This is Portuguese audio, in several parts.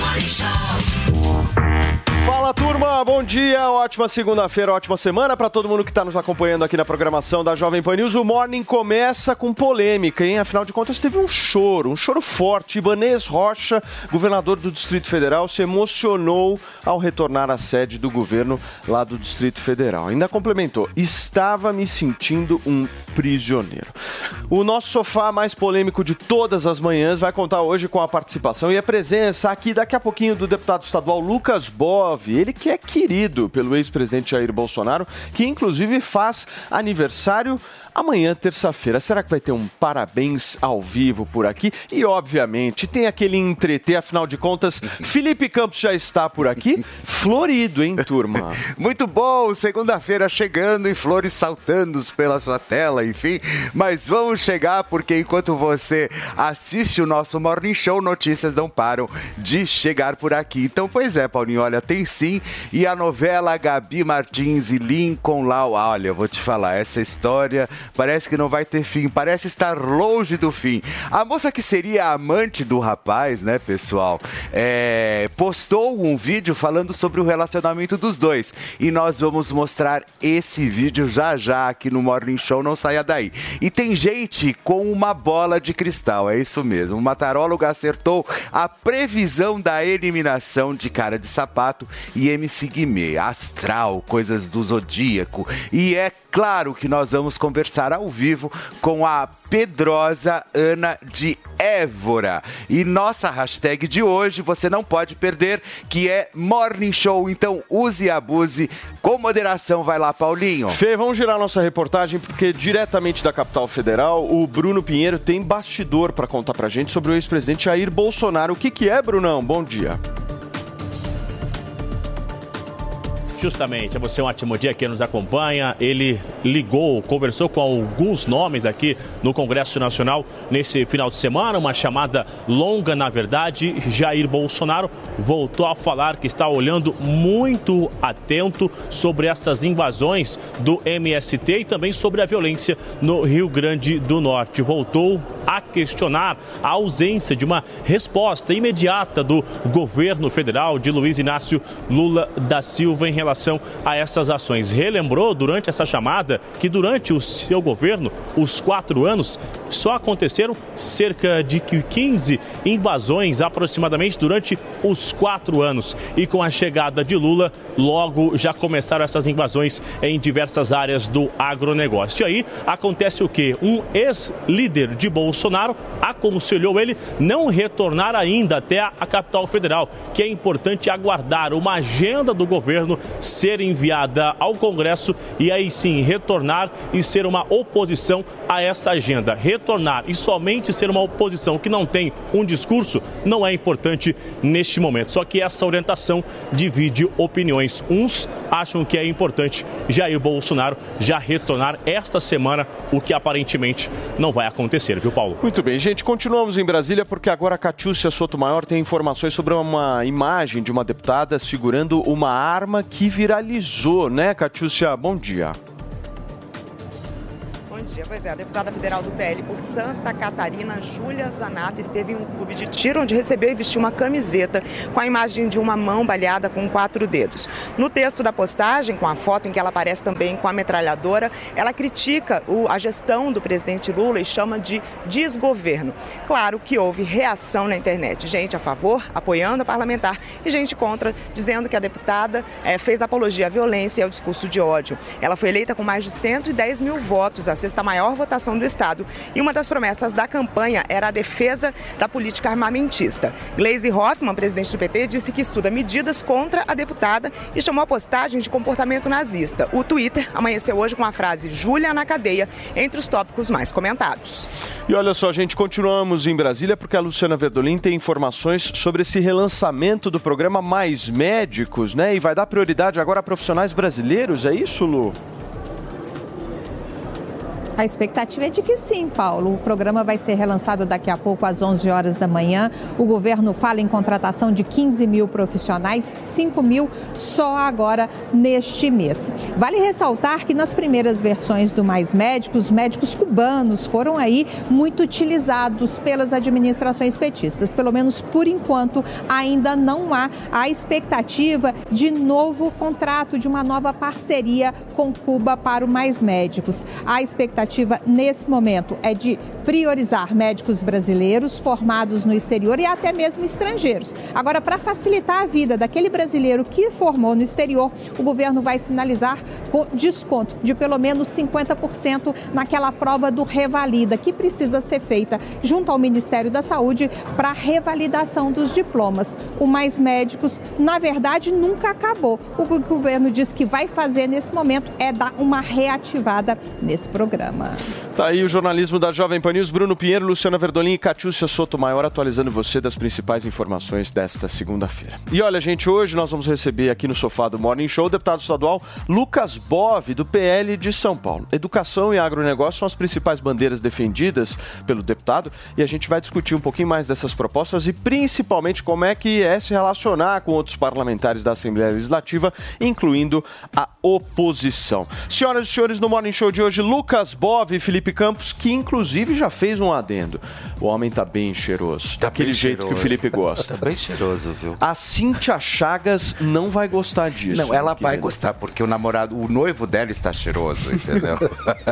Morning Show. Fala turma, bom dia, ótima segunda-feira, ótima semana para todo mundo que está nos acompanhando aqui na programação da Jovem Pan News. O Morning começa com polêmica, hein? Afinal de contas, teve um choro, um choro forte. Ibanez Rocha, governador do Distrito Federal, se emocionou ao retornar à sede do governo lá do Distrito Federal. Ainda complementou: estava me sentindo um prisioneiro. O nosso sofá mais polêmico de todas as manhãs vai contar hoje com a participação e a presença aqui daqui a pouquinho do deputado estadual Lucas Bov, ele que é querido pelo ex-presidente Jair Bolsonaro, que inclusive faz aniversário amanhã, terça-feira. Será que vai ter um parabéns ao vivo por aqui? E, obviamente, tem aquele entreter, afinal de contas, Felipe Campos já está por aqui. Florido, hein, turma? Muito bom, segunda-feira chegando e flores saltando pela sua tela, enfim. Mas vamos chegar porque enquanto você assiste o nosso Morning Show, notícias não param de chegar por aqui. Então, pois é, Paulinho, olha, tem sim. E a novela Gabi Martins e Lincoln Lau, olha, eu vou te falar, essa história parece que não vai ter fim, parece estar longe do fim. A moça que seria amante do rapaz, né, pessoal, é, postou um vídeo falando sobre o relacionamento dos dois. E nós vamos mostrar esse vídeo já já aqui no Morning Show, não saia daí. E tem gente com uma bola de cristal, é isso mesmo. Uma taróloga acertou a previsão da eliminação de cara de sapato e MC Guimê, astral, coisas do zodíaco. E é claro que nós vamos conversar ao vivo com a Pedrosa Ana de Évora. E nossa hashtag de hoje você não pode perder, que é Morning Show. Então use e abuse com moderação. Vai lá, Paulinho. Fê, vamos girar nossa reportagem, porque diretamente da capital federal, o Bruno Pinheiro tem bastidor para contar pra gente sobre o ex-presidente Jair Bolsonaro. O que, que é, Brunão? Bom dia. Justamente, é você um ótimo dia que nos acompanha. Ele ligou, conversou com alguns nomes aqui no Congresso Nacional nesse final de semana, uma chamada longa, na verdade. Jair Bolsonaro voltou a falar que está olhando muito atento sobre essas invasões do MST e também sobre a violência no Rio Grande do Norte. Voltou a questionar a ausência de uma resposta imediata do governo federal de Luiz Inácio Lula da Silva em relação a essas ações. Relembrou durante essa chamada que durante o seu governo, os quatro anos, só aconteceram cerca de 15 invasões aproximadamente durante os quatro anos. E com a chegada de Lula, logo já começaram essas invasões em diversas áreas do agronegócio. E aí acontece o que? Um ex-líder de Bolsonaro aconselhou ele não retornar ainda até a capital federal, que é importante aguardar uma agenda do governo ser enviada ao Congresso e aí sim retornar e ser uma oposição a essa agenda. Retornar e somente ser uma oposição que não tem um discurso não é importante neste momento. Só que essa orientação divide opiniões. Uns acham que é importante Jair Bolsonaro já retornar esta semana, o que aparentemente não vai acontecer, viu, Paulo? Muito bem, gente, continuamos em Brasília porque agora a Catiúcia Sotomayor tem informações sobre uma imagem de uma deputada segurando uma arma que viralizou, né, Catiúcia? Bom dia. Dia. Pois é, a deputada federal do PL por Santa Catarina, Júlia Zanata, esteve em um clube de tiro onde recebeu e vestiu uma camiseta com a imagem de uma mão baleada com quatro dedos. No texto da postagem, com a foto em que ela aparece também com a metralhadora, ela critica a gestão do presidente Lula e chama de desgoverno. Claro que houve reação na internet. Gente a favor, apoiando a parlamentar, e gente contra, dizendo que a deputada eh, fez apologia à violência e ao discurso de ódio. Ela foi eleita com mais de 110 mil votos, a sexta maior votação do Estado. E uma das promessas da campanha era a defesa da política armamentista. Gleisi Hoffmann, presidente do PT, disse que estuda medidas contra a deputada e chamou a postagem de comportamento nazista. O Twitter amanheceu hoje com a frase Júlia na cadeia entre os tópicos mais comentados. E olha só, gente, continuamos em Brasília porque a Luciana Verdolim tem informações sobre esse relançamento do programa Mais Médicos, né? E vai dar prioridade agora a profissionais brasileiros, é isso, Lu? A expectativa é de que sim, Paulo. O programa vai ser relançado daqui a pouco às 11 horas da manhã. O governo fala em contratação de 15 mil profissionais, 5 mil só agora neste mês. Vale ressaltar que nas primeiras versões do Mais Médicos, os médicos cubanos foram aí muito utilizados pelas administrações petistas. Pelo menos por enquanto, ainda não há a expectativa de novo contrato, de uma nova parceria com Cuba para o Mais Médicos. A expectativa nesse momento é de priorizar médicos brasileiros formados no exterior e até mesmo estrangeiros. Agora, para facilitar a vida daquele brasileiro que formou no exterior, o governo vai sinalizar com desconto de pelo menos 50% naquela prova do Revalida, que precisa ser feita junto ao Ministério da Saúde para revalidação dos diplomas. O Mais Médicos, na verdade, nunca acabou. O que o governo diz que vai fazer nesse momento é dar uma reativada nesse programa. Tá aí o jornalismo da Jovem Pan News, Bruno Pinheiro, Luciana Verdolim e Catiúcia Sotomayor atualizando você das principais informações desta segunda-feira. E olha, gente, hoje nós vamos receber aqui no sofá do Morning Show o deputado estadual Lucas Bove, do PL de São Paulo. Educação e agronegócio são as principais bandeiras defendidas pelo deputado e a gente vai discutir um pouquinho mais dessas propostas e principalmente como é que é se relacionar com outros parlamentares da Assembleia Legislativa, incluindo a oposição. Senhoras e senhores, no Morning Show de hoje, Lucas Bove e Felipe Campos, que inclusive já fez um adendo. O homem tá bem cheiroso, daquele bem jeito que o cheiroso. Felipe gosta. Tá bem cheiroso, viu? A Cíntia Chagas não vai gostar disso. Não, ela vai querida. gostar, porque o namorado, o noivo dela está cheiroso, entendeu?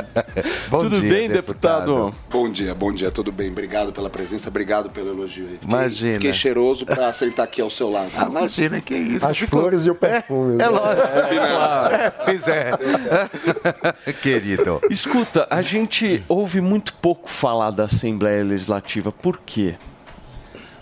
Bom Tudo dia, bem, deputado? Bom dia, bom dia, tudo bem? Obrigado pela presença, obrigado pelo elogio aí. Fiquei, Imagina. Fiquei cheiroso pra sentar aqui ao seu lado. Ah, imagina, que isso. As Ficou- flores e o perfume. É lógico. É, pois é. Querido. Escuta, a gente ouve muito pouco falar da Assembleia Legislativa. Por quê?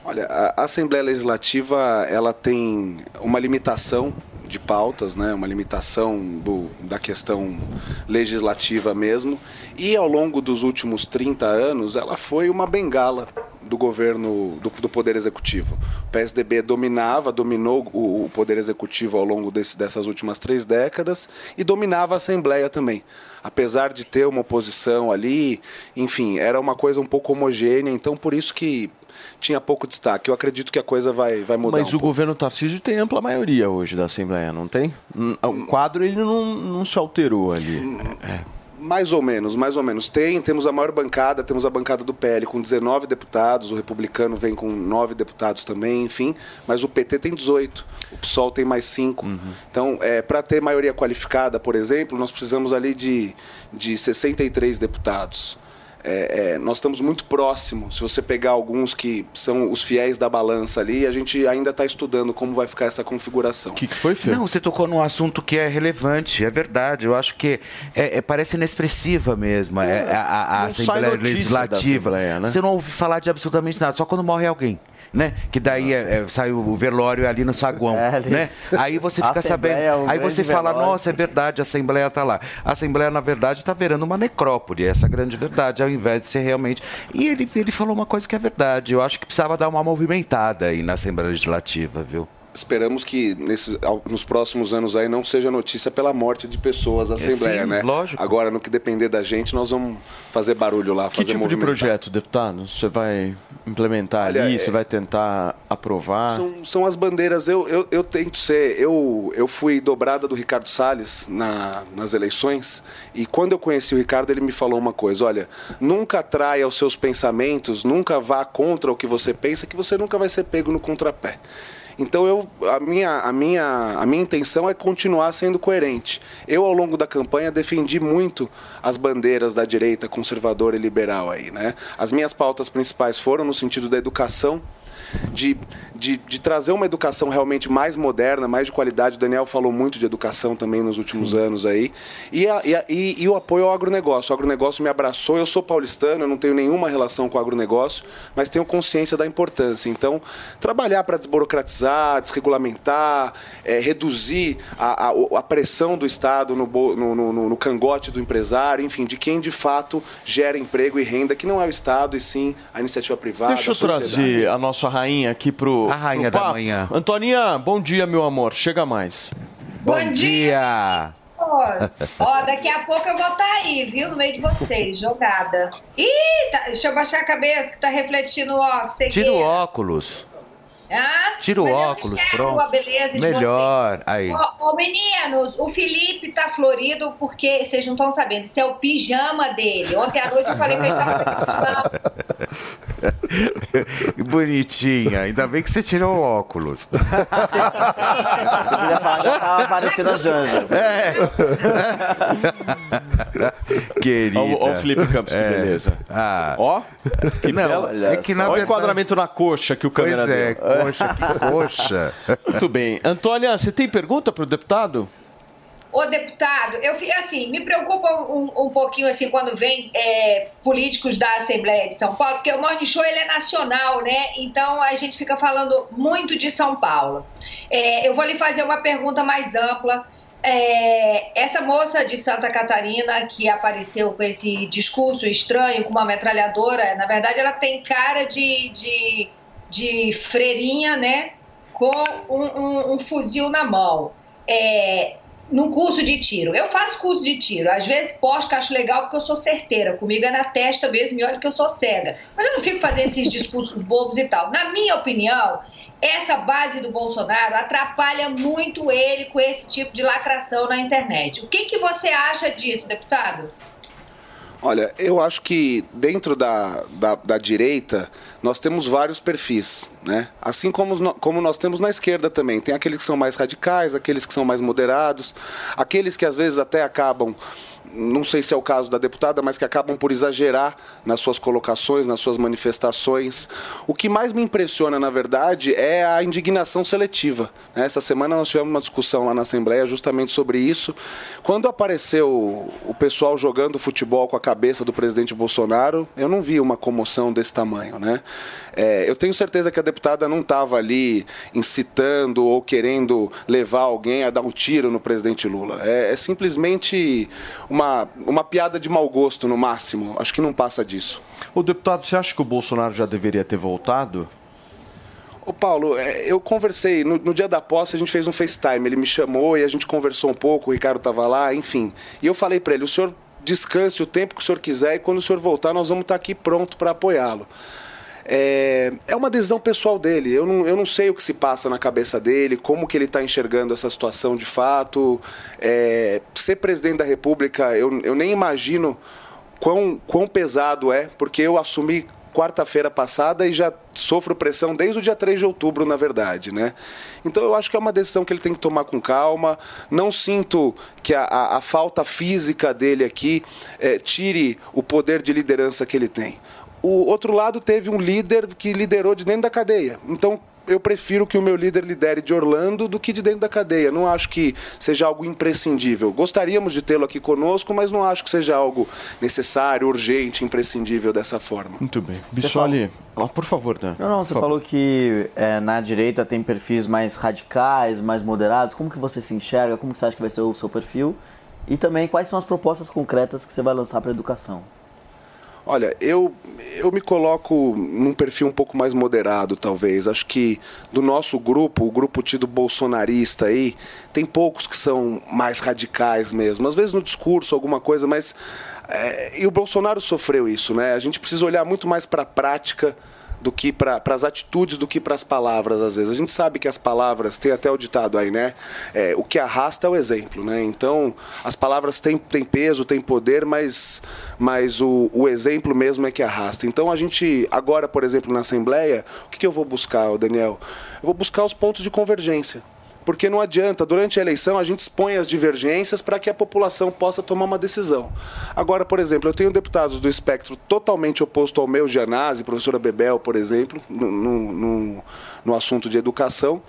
Olha, a Assembleia Legislativa, ela tem uma limitação de pautas, né? uma limitação do, da questão legislativa mesmo, e ao longo dos últimos 30 anos ela foi uma bengala do governo, do, do Poder Executivo. O PSDB dominava, dominou o, o Poder Executivo ao longo desse, dessas últimas três décadas e dominava a Assembleia também. Apesar de ter uma oposição ali, enfim, era uma coisa um pouco homogênea, então por isso que tinha pouco destaque. Eu acredito que a coisa vai, vai mudar. Mas um o pouco. governo Tarcísio tem ampla maioria hoje da Assembleia, não tem? Hum, O quadro ele não, não se alterou ali. Mais ou menos, mais ou menos. Tem, temos a maior bancada, temos a bancada do PL com 19 deputados, o republicano vem com 9 deputados também, enfim, mas o PT tem 18, o PSOL tem mais 5. Então, é, para ter maioria qualificada, por exemplo, nós precisamos ali de, de 63 deputados. É, é, nós estamos muito próximos. Se você pegar alguns que são os fiéis da balança ali, a gente ainda está estudando como vai ficar essa configuração. O que, que foi, Fê? Não, você tocou num assunto que é relevante, é verdade. Eu acho que é, é- parece inexpressiva mesmo é, a, a- a Assembleia Legislativa. Assembleia, né? Você não ouve falar de absolutamente nada, só quando morre alguém. Né? Que daí é- é- sai o velório ali no saguão. É, né? Aí você fica sabendo. é um aí você fala, velório. nossa, é verdade, a Assembleia está lá. A Assembleia, na verdade, está virando uma necrópole, essa grande verdade, ao invés de ser realmente. E ele, ele falou uma coisa que é verdade. Eu acho que precisava dar uma movimentada aí na Assembleia Legislativa, viu? Esperamos que nesses, nos próximos anos aí não seja notícia pela morte de pessoas da Assembleia, sim, né? lógico. Agora, no que depender da gente, nós vamos fazer barulho lá, Que fazer tipo de projeto, deputado? Você vai implementar Olha, ali? é- Você vai tentar aprovar? São, são as bandeiras. Eu, eu, eu tento ser. Eu, eu fui dobrada do Ricardo Salles na, nas eleições. E quando eu conheci o Ricardo, ele me falou uma coisa: olha, nunca traia os seus pensamentos, nunca vá contra o que você pensa, que você nunca vai ser pego no contrapé. Então eu, a, minha, a, minha, a minha intenção é continuar sendo coerente. Eu, ao longo da campanha, defendi muito as bandeiras da direita conservadora e liberal aí, né? As minhas pautas principais foram no sentido da educação, de, de, de trazer uma educação realmente mais moderna, mais de qualidade. O Daniel falou muito de educação também nos últimos anos aí. E, a- e, a- e- e o apoio ao agronegócio. O agronegócio me abraçou. Eu sou paulistano, eu não tenho nenhuma relação com o agronegócio, mas tenho consciência da importância. Então, trabalhar para desburocratizar, desregulamentar, eh, reduzir a, a, pressão do Estado no, no, no, no- cangote do empresário, enfim, de quem de fato gera emprego e renda, que não é o Estado e sim a iniciativa privada. Deixa eu a trazer a nossa rainha aqui pro. A rainha pro da papo. manhã. Antoninha, bom dia, meu amor. Chega mais. Bom dia! Nossa. Ó, daqui a pouco eu vou estar aí, viu? No meio de vocês, jogada. Ih, tá- deixa eu baixar a cabeça que tá refletindo o óculos. Tira o óculos. Ah, Tira o óculos, enxergo pronto. de Melhor. Aí. Ô, ô, meninos, o Felipe tá florido porque vocês não estão sabendo, isso é o pijama dele. Ontem à noite eu falei que ele tava de pijama. Bonitinha. Ainda bem que você tirou o óculos. Você podia falar que tava parecendo a Janja. Querida. Ó, o- ó o Felipe Campos, que É. beleza. Ah. Ó, que Não, bela. é que na Olha o verdade- enquadramento na coxa que o Pois câmera é, deu. coxa, que coxa. Muito bem. Antônia, você tem pergunta pro deputado? Ô, deputado, eu assim, me preocupa um, um pouquinho assim quando vem é, políticos da Assembleia de São Paulo, porque o Morning Show ele é nacional, né? Então a gente fica falando muito de São Paulo. É, eu vou lhe fazer uma pergunta mais ampla. É, essa moça de Santa Catarina que apareceu com esse discurso estranho, com uma metralhadora, na verdade ela tem cara de, de, de freirinha, né? Com um, um- um fuzil na mão. É, num curso de tiro. Eu faço curso de tiro. Às vezes posto que acho legal porque eu sou certeira. Comigo é na testa mesmo e olha que eu sou cega. Mas eu não fico fazendo esses discursos bobos e tal. Na minha opinião, essa base do Bolsonaro atrapalha muito ele com esse tipo de lacração na internet. O que, que você acha disso, deputado? Olha, eu acho que dentro da, da, da direita nós temos vários perfis, né? Assim como, como nós temos na esquerda também. Tem aqueles que são mais radicais, aqueles que são mais moderados, aqueles que às vezes até acabam, não sei se é o caso da deputada, mas que acabam por exagerar nas suas colocações, nas suas manifestações. O que mais me impressiona, na verdade, é a indignação seletiva. né? Essa semana nós tivemos uma discussão lá na Assembleia justamente sobre isso. Quando apareceu o pessoal jogando futebol com a cabeça do presidente Bolsonaro, eu não vi uma comoção desse tamanho, né? É, eu tenho certeza que a deputada não estava ali incitando ou querendo levar alguém a dar um tiro no presidente Lula. É, é simplesmente uma, uma piada de mau gosto, no máximo. Acho que não passa disso. O deputado, você acha que o Bolsonaro já deveria ter voltado? Ô Paulo, é, eu conversei, no, no dia da posse a gente fez um FaceTime, ele me chamou e a gente conversou um pouco, o Ricardo estava lá, enfim. E eu falei para ele, o senhor descanse o tempo que o senhor quiser e quando o senhor voltar nós vamos estar aqui pronto para apoiá-lo. É, é uma decisão pessoal dele. Eu não, eu não sei o que se passa na cabeça dele, como que ele está enxergando essa situação de fato. É, ser presidente da República, eu, eu nem imagino quão, quão pesado é, porque eu assumi quarta-feira passada e já sofro pressão desde o dia 3 de outubro, na verdade, né? Então eu acho que é uma decisão que ele tem que tomar com calma. Não sinto que a, a- a falta física dele aqui eh, tire o poder de liderança que ele tem. O outro lado teve um líder que liderou de dentro da cadeia. Então eu prefiro que o meu líder lidere de Orlando do que de dentro da cadeia. Não acho que seja algo imprescindível. Gostaríamos de tê-lo aqui conosco, mas não acho que seja algo necessário, urgente, imprescindível dessa forma. Muito bem. Ah, por favor, Dan. Não, não, você falou que é, na direita tem perfis mais radicais, mais moderados. Como que você se enxerga? Como que você acha que vai ser o seu perfil? E também quais são as propostas concretas que você vai lançar para a educação? Olha, eu, eu me coloco num perfil um pouco mais moderado, talvez. Acho que do nosso grupo, o grupo tido bolsonarista aí, tem poucos que são mais radicais mesmo. Às vezes no discurso, alguma coisa, mas. é, e o Bolsonaro sofreu isso, né? A gente precisa olhar muito mais para a prática do que para as atitudes do que para as palavras às vezes. A gente sabe que as palavras, tem até o ditado aí, né? É, o que arrasta é o exemplo, né? Então, as palavras têm, têm peso, têm poder, mas, mas o, o exemplo mesmo é que arrasta. Então, a gente, agora, por exemplo, na Assembleia, o que, que eu vou buscar, Daniel? Eu vou buscar os pontos de convergência. Porque não adianta, durante a eleição, a gente expõe as divergências para que a população possa tomar uma decisão. Agora, por exemplo, eu tenho deputados do espectro totalmente oposto ao meu, Gianazzi, professora Bebel, por exemplo, no, no, no, no assunto de educação,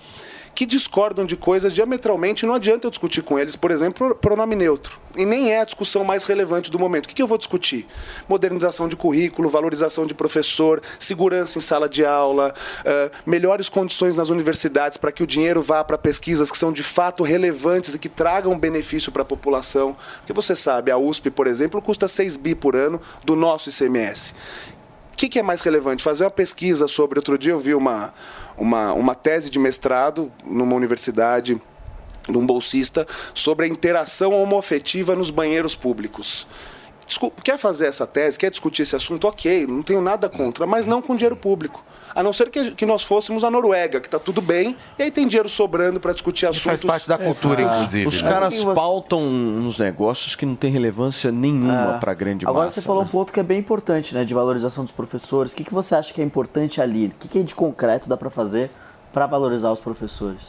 que discordam de coisas diametralmente. Não adianta eu discutir com eles, por exemplo, pronome neutro. E nem é a discussão mais relevante do momento. O que, eu vou discutir? Modernização de currículo, valorização de professor, segurança em sala de aula, eh, melhores condições nas universidades para que o dinheiro vá para pesquisas que são de fato relevantes e que tragam benefício para a população. Porque você sabe, a USP, por exemplo, custa 6 bi por ano do nosso ICMS. Que, que é mais relevante? Fazer uma pesquisa sobre. Outro dia eu vi uma, uma, uma tese de mestrado numa universidade, de um bolsista, sobre a interação homoafetiva nos banheiros públicos. Desculpa, quer fazer essa tese, quer discutir esse assunto? Ok, não tenho nada contra, mas não com dinheiro público. A não ser que, que nós fôssemos a Noruega, que está tudo bem, e aí tem dinheiro sobrando para discutir assuntos. faz parte da cultura, inclusive. Os né? caras você- pautam uns negócios que não tem relevância nenhuma É. para a grande Agora massa. você falou né? um ponto que é bem importante, né? De valorização dos professores. O que, que você acha que é importante ali? O que, que de concreto dá para fazer para valorizar os professores?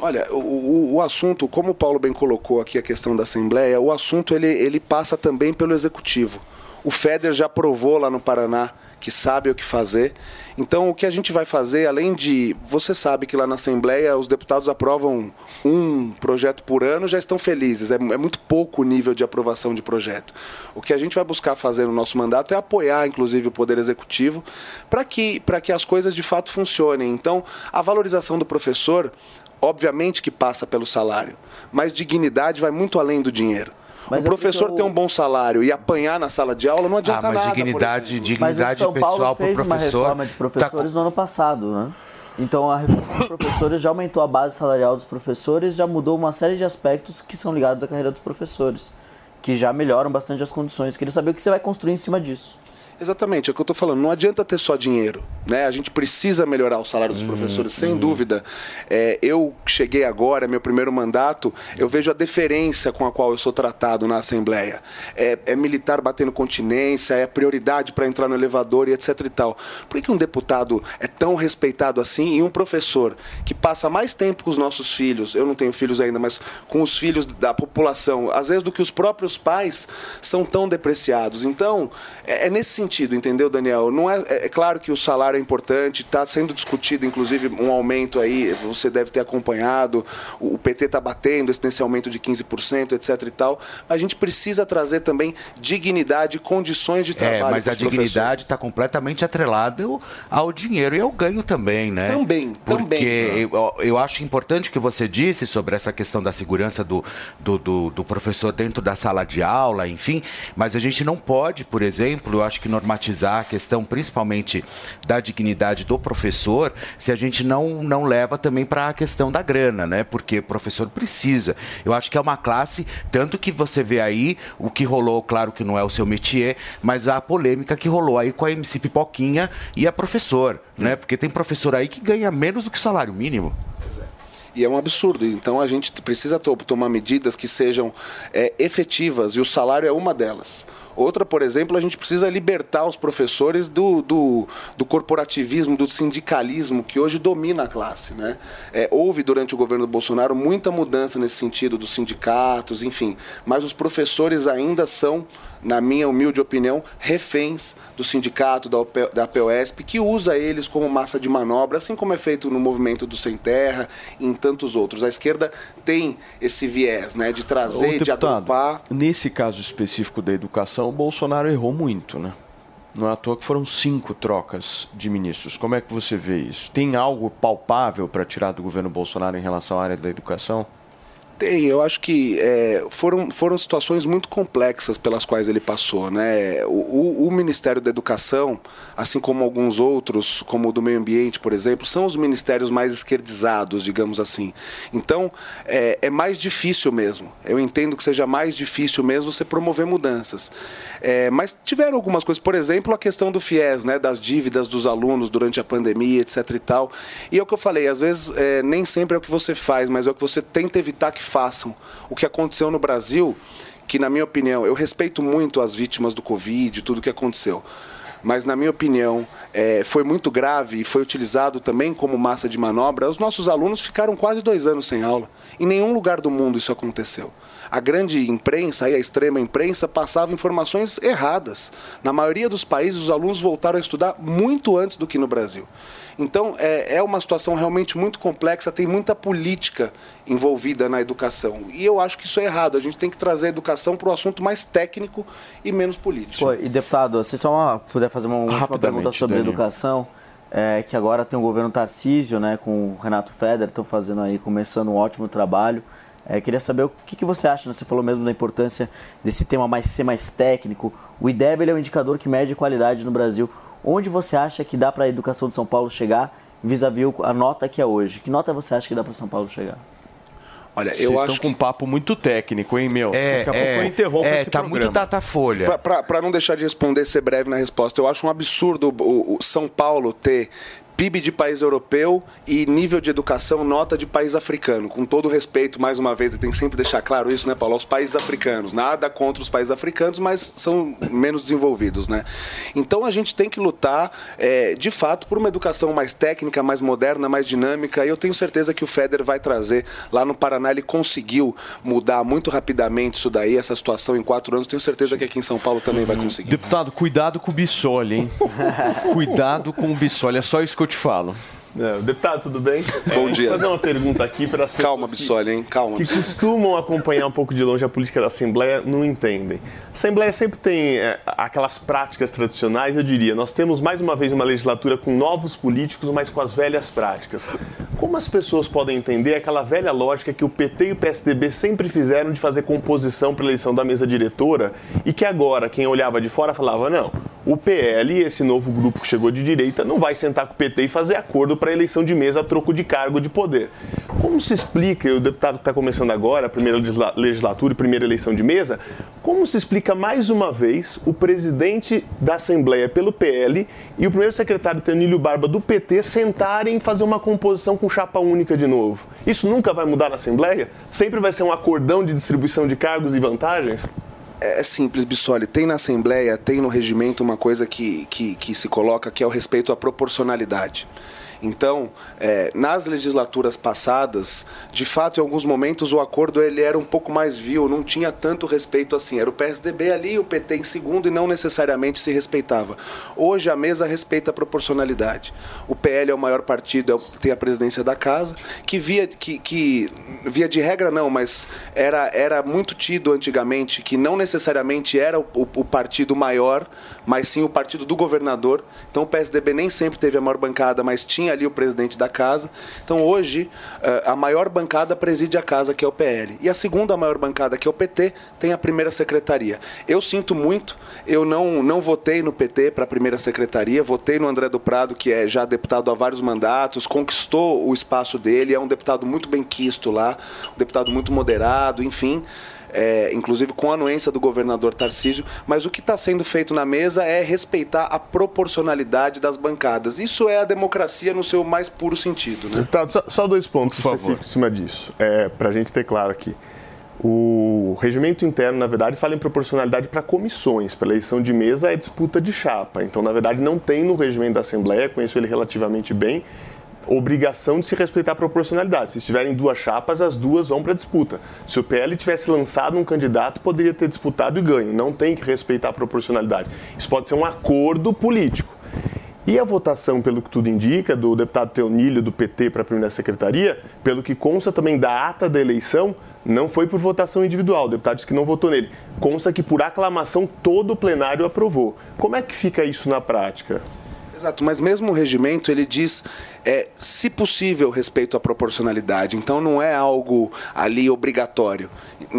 Olha, o, o, o assunto, como o Paulo bem colocou aqui a questão da Assembleia, o assunto ele, ele passa também pelo Executivo. O FEDER já provou lá no Paraná que sabe o que fazer. Então, o que a gente vai fazer, além de. Você sabe que lá na Assembleia os deputados aprovam um projeto por ano, já estão felizes. É, é muito pouco o nível de aprovação de projeto. O que a gente vai buscar fazer no nosso mandato é apoiar, inclusive, o Poder Executivo para que, que as coisas de fato funcionem. Então, a valorização do professor, obviamente que passa pelo salário, mas dignidade vai muito além do dinheiro. Mas o é professor porque ter um bom salário e apanhar na sala de aula não adianta Ah, mas nada. por dignidade, exemplo. Mas o dignidade São Paulo pessoal fez uma professor. reforma de tá professores no ano passado, né? Então a reforma dos professores já aumentou a base salarial dos professores, já mudou uma série de aspectos que são ligados à carreira dos professores, que já melhoram bastante as condições. Queria saber o que você vai construir em cima disso. Exatamente, é o que eu estou falando. Não adianta ter só dinheiro. Né? A gente precisa melhorar o salário dos professores, sem dúvida. É, eu cheguei agora, meu primeiro mandato, eu vejo a deferência com a qual eu sou tratado na Assembleia. É, é militar batendo continência, é prioridade para entrar no elevador e etc e tal. Por que, que um deputado é tão respeitado assim e um professor que passa mais tempo com os nossos filhos, eu não tenho filhos ainda, mas com os filhos da população, às vezes do que os próprios pais, são tão depreciados. Então, é, é nesse sentido, entendeu, Daniel? Não é, é claro que o salário é importante, está sendo discutido, inclusive, um aumento aí, você deve ter acompanhado, o, o PT está batendo esse- nesse aumento de 15%, etc e tal, mas a gente precisa trazer também dignidade condições de trabalho É, mas a dignidade está completamente atrelada ao- dinheiro e ao ganho também, né? Também, Porque também. eu, eu acho importante o que você disse sobre essa questão da segurança do, do, do- do professor dentro da sala de aula, enfim, mas a gente não pode, por exemplo, eu acho que normatizar a questão principalmente da dignidade do professor se a gente não, não leva também para a questão da grana, né? Porque o professor precisa. Eu acho que é uma classe, tanto que você vê aí o que rolou, claro que não é o seu métier, mas a polêmica que rolou aí com a MC Pipoquinha e a professor, né? Porque tem professor aí que ganha menos do que o salário mínimo. E é um absurdo. Então a gente precisa to- tomar medidas que sejam é, efetivas e o salário é uma delas. Outra, por exemplo, a gente precisa libertar os professores do, do, do corporativismo, do sindicalismo que hoje domina a classe. Né? É, houve durante o governo Bolsonaro muita mudança nesse sentido dos sindicatos, enfim, mas os professores ainda são, na minha humilde opinião, reféns do sindicato, da, OP da POSP, que usa eles como massa de manobra, assim como é feito no movimento do Sem Terra e em tantos outros. A esquerda tem esse viés né, de trazer, Ô, de deputado, agrupar. Nesse caso específico da educação, o Bolsonaro errou muito, né? Não é à toa que foram cinco trocas de ministros. Como é que você vê isso? Tem algo palpável para tirar do governo Bolsonaro em relação à área da educação? Tem, eu acho que é, foram, foram situações muito complexas pelas quais ele passou. Né? O, o- o Ministério da Educação, assim como alguns outros, como o do Meio Ambiente, por exemplo, são os ministérios mais esquerdizados, digamos assim. Então, é, é mais difícil mesmo. Eu entendo que seja mais difícil mesmo você promover mudanças. É, mas tiveram algumas coisas, por exemplo, a questão do FIES, né, das dívidas dos alunos durante a pandemia, etc. e tal. E é o que eu falei, às vezes é, nem sempre é o que você faz, mas é o que você tenta evitar que façam. O que aconteceu no Brasil, que na minha opinião, eu respeito muito as vítimas do Covid tudo que aconteceu. Mas, na minha opinião, é, foi muito grave e foi utilizado também como massa de manobra. Os nossos alunos ficaram quase dois anos sem aula. Em nenhum lugar do mundo isso aconteceu. A grande imprensa e a extrema imprensa passava informações erradas. Na maioria dos países, os alunos voltaram a estudar muito antes do que no Brasil. Então, é, é uma situação realmente muito complexa, tem muita política envolvida na educação. E eu acho que isso é errado. A gente tem que trazer a educação para o assunto mais técnico e menos político. Pô, e deputado, se só uma, puder fazer uma última pergunta sobre Dani. educação, é, que agora tem o governo Tarcísio, né, com o Renato Feder, estão fazendo aí, começando um ótimo trabalho. É, queria saber o que, que você acha, né? você falou mesmo da importância desse tema mais ser mais técnico. O IDEB ele é um indicador que mede qualidade no Brasil. Onde você acha que dá para a educação de São Paulo chegar vis-à-vis o- a nota que é hoje? Que nota você acha que dá para São Paulo chegar? Olha, Vocês eu estão acho com um papo muito técnico, hein, meu? É, Daqui a pouco eu é, interrompo é, esse tá programa. muito datafolha. Para não deixar de responder, ser breve na resposta, eu acho um absurdo o, o São Paulo ter PIB de país europeu e nível de educação nota de país africano. Com todo o respeito, mais uma vez, e tem que sempre deixar claro isso, né, Paulo? Aos países africanos. Nada contra os países africanos, mas são menos desenvolvidos, né? Então a gente tem que lutar, é, de fato, por uma educação mais técnica, mais moderna, mais dinâmica. E eu tenho certeza que o Feder vai trazer. Lá no Paraná ele conseguiu mudar muito rapidamente isso daí, essa situação em quatro anos. Tenho certeza que aqui em São Paulo também vai conseguir. Deputado, cuidado com o Bissoli, hein? cuidado com o Bissoli, é só isso que eu te falo. É, deputado, tudo bem? Bom É, dia. Vou fazer uma pergunta aqui para as pessoas Calma, Bissoli, hein? Calma. que, costumam acompanhar um pouco de longe a política da Assembleia não entendem. A Assembleia sempre tem é, aquelas práticas tradicionais, eu diria. Nós temos mais uma vez uma legislatura com novos políticos, mas com as velhas práticas. Como as pessoas podem entender aquela velha lógica que o PT e o PSDB sempre fizeram de fazer composição para a eleição da mesa diretora e que agora quem olhava de fora falava: não, o PL, esse novo grupo que chegou de direita, não vai sentar com o PT e fazer acordo para eleição de mesa a troco de cargo de poder. Como se explica, e o deputado está começando agora, a primeira legisla- legislatura e primeira eleição de mesa, como se explica mais uma vez o presidente da Assembleia pelo PL e o primeiro secretário Tenílio Barba do PT sentarem e fazer uma composição com chapa única de novo? Isso nunca vai mudar na Assembleia? Sempre vai ser um acordão de distribuição de cargos e vantagens? É simples, Bissoli. Tem na Assembleia, tem no regimento uma coisa que, que, que se coloca que é o respeito à proporcionalidade. Então, é, nas legislaturas passadas, de fato, em alguns momentos o acordo ele era um pouco mais vil, não tinha tanto respeito assim. Era o PSDB ali, o PT em segundo e não necessariamente se respeitava. Hoje a mesa respeita a proporcionalidade. O PL é o maior partido, é tem a presidência da casa, que via, que, que, via de regra não, mas era, era muito tido antigamente que não necessariamente era o, o- o partido maior, mas sim o partido do governador. Então o PSDB nem sempre teve a maior bancada, mas tinha ali o presidente da casa. Então hoje eh, a maior bancada preside a casa, que é o PL. E a segunda maior bancada, que é o PT, tem a primeira secretaria. Eu sinto muito, eu não, não votei no PT para a primeira secretaria, votei no André do Prado, que é já deputado há vários mandatos, conquistou o espaço dele, é um deputado muito bem quisto lá, um deputado muito moderado, enfim. É, inclusive com a anuência do governador Tarcísio, mas o que está sendo feito na mesa é respeitar a proporcionalidade das bancadas. Isso é a democracia no seu mais puro sentido. Né? Deputado, só, só dois pontos Por favor. específicos em cima disso, é, para a gente ter claro aqui. O regimento interno, na verdade, fala em proporcionalidade para comissões. Para eleição de mesa é disputa de chapa. Então, na verdade, não tem no regimento da Assembleia, conheço ele relativamente bem, obrigação de se respeitar a proporcionalidade. Se estiverem duas chapas, as duas vão para disputa. Se o PL tivesse lançado um candidato, poderia ter disputado e ganho. Não tem que respeitar a proporcionalidade. Isso pode ser um acordo político. E a votação, pelo que tudo indica, do deputado Teonílio do PT para a primeira secretaria, pelo que consta também da ata da eleição, não foi por votação individual. O deputado disse que não votou nele. Consta que por aclamação todo o plenário aprovou. Como é que fica isso na prática? Exato, mas mesmo o regimento ele diz, é, se possível, respeito à proporcionalidade. Então não é algo ali obrigatório.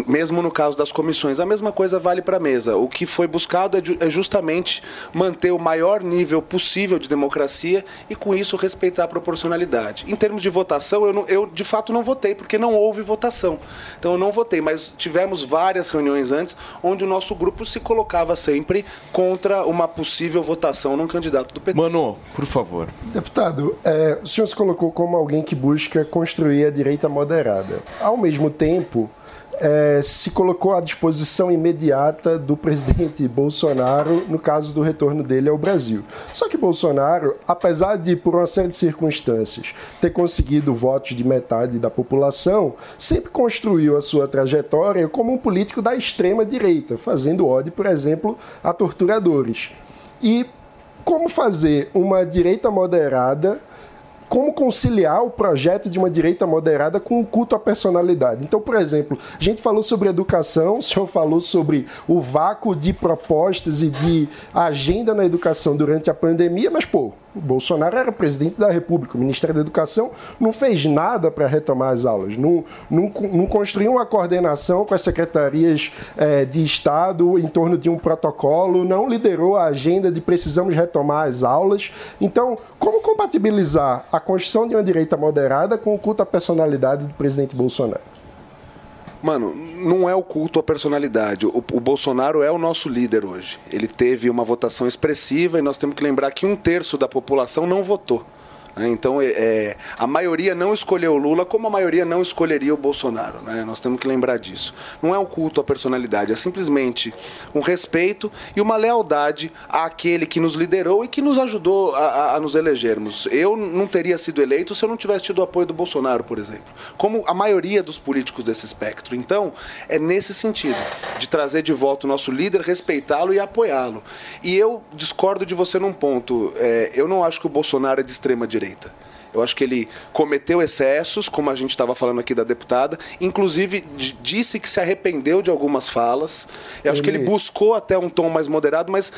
Mesmo no caso das comissões, a mesma coisa vale para a mesa. O que foi buscado é, é justamente manter o maior nível possível de democracia e com isso respeitar a proporcionalidade. Em termos de votação, eu, não- eu de fato não votei porque não houve votação. Então eu não votei, mas tivemos várias reuniões antes onde o nosso grupo se colocava sempre contra uma possível votação num candidato do PT. Mano, por favor. Deputado, é, o senhor se colocou como alguém que busca construir a direita moderada. Ao mesmo tempo, é, se colocou à disposição imediata do presidente Bolsonaro no caso do retorno dele ao Brasil. Só que Bolsonaro, apesar de, por uma série de circunstâncias, ter conseguido votos de metade da população, sempre construiu a sua trajetória como um político da extrema direita, fazendo ódio, por exemplo, a torturadores. E como fazer uma direita moderada, como conciliar o projeto de uma direita moderada com o culto à personalidade. Então, por exemplo, a gente falou sobre educação, o senhor falou sobre o vácuo de propostas e de agenda na educação durante a pandemia, mas, pô, o Bolsonaro era presidente da República, o Ministério da Educação não fez nada para retomar as aulas, não, não, não construiu uma coordenação com as secretarias eh, de Estado em torno de um protocolo, não liderou a agenda de precisamos retomar as aulas. Então, como compatibilizar a construção de uma direita moderada com o culto à personalidade do presidente Bolsonaro? Mano, não é o culto à personalidade. O, o Bolsonaro é o nosso líder hoje. Ele teve uma votação expressiva e nós temos que lembrar que um terço da população não votou. Né? Então, é, é, a maioria não escolheu o Lula, como a maioria não escolheria o Bolsonaro. né? Nós temos que lembrar disso. Não é um culto à personalidade, é simplesmente um respeito e uma lealdade àquele que nos liderou e que nos ajudou a, a- nos elegermos. Eu não teria sido eleito se eu não tivesse tido o apoio do Bolsonaro, por exemplo. Como a maioria dos políticos desse espectro. Então, é nesse sentido, de trazer de volta o nosso líder, respeitá-lo e apoiá-lo. E eu discordo de você num ponto. É, eu não acho que o Bolsonaro é de extrema direita. Eu acho que ele cometeu excessos, como a gente estava falando aqui da deputada, inclusive disse que se arrependeu de algumas falas. Eu acho que ele Ele- buscou até um tom mais moderado, mas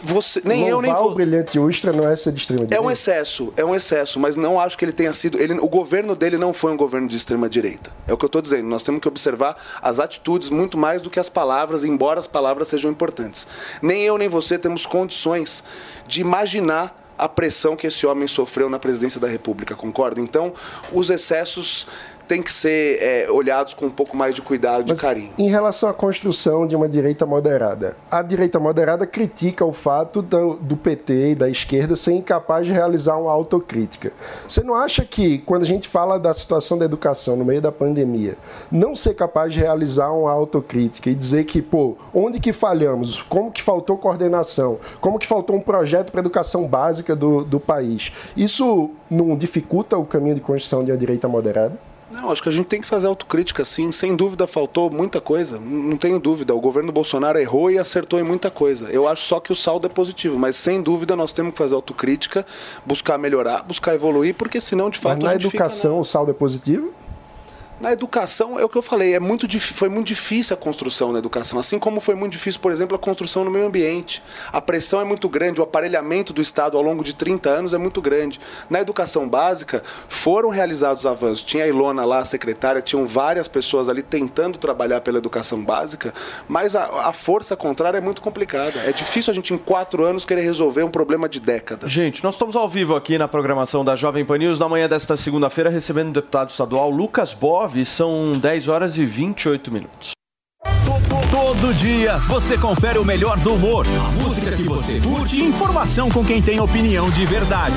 você, nem eu nem Louvar vo- o brilhante Ustra não é ser de extrema é direita? um excesso, é um excesso, mas não acho que ele tenha sido. Ele, o governo dele não foi um governo de extrema direita. É o que eu estou dizendo. Nós temos que observar as atitudes muito mais do que as palavras, embora as palavras sejam importantes. Nem eu nem você temos condições de imaginar a pressão que esse homem sofreu na presidência da República, concorda? Então, os excessos têm que ser é, olhados com um pouco mais de cuidado, de Mas, carinho. Em relação à construção de uma direita moderada, a direita moderada critica o fato do, do PT e da esquerda ser incapaz de realizar uma autocrítica. Você não acha que, quando a gente fala da situação da educação no meio da pandemia, não ser capaz de realizar uma autocrítica e dizer que, pô, onde que falhamos? Como que faltou coordenação? Como que faltou um projeto para a educação básica do, do país? Isso não dificulta o caminho de construção de uma direita moderada? Não, acho que a gente tem que fazer autocrítica, sim. Sem dúvida faltou muita coisa, não tenho dúvida. O governo Bolsonaro errou e acertou em muita coisa. Eu acho só que o saldo é positivo, mas sem dúvida nós temos que fazer autocrítica, buscar melhorar, buscar evoluir, porque senão, de Mas fato, na a gente fica educação o saldo é positivo? Na educação, é o que eu falei, é muito, foi muito difícil a construção na educação, assim como foi muito difícil, por exemplo, a construção no meio ambiente. A pressão é muito grande, o aparelhamento do Estado ao longo de 30 anos é muito grande. Na educação básica, foram realizados avanços. Tinha a Ilona lá, a secretária, tinham várias pessoas ali tentando trabalhar pela educação básica, mas a, a força contrária é muito complicada. É difícil a gente, em quatro anos, querer resolver um problema de décadas. Gente, nós estamos ao vivo aqui na programação da Jovem Pan News na manhã desta segunda-feira, recebendo o deputado estadual Lucas Bove. São 10 horas e 28 minutos. Todo dia você confere o melhor do humor, a música que você curte e informação com quem tem opinião de verdade.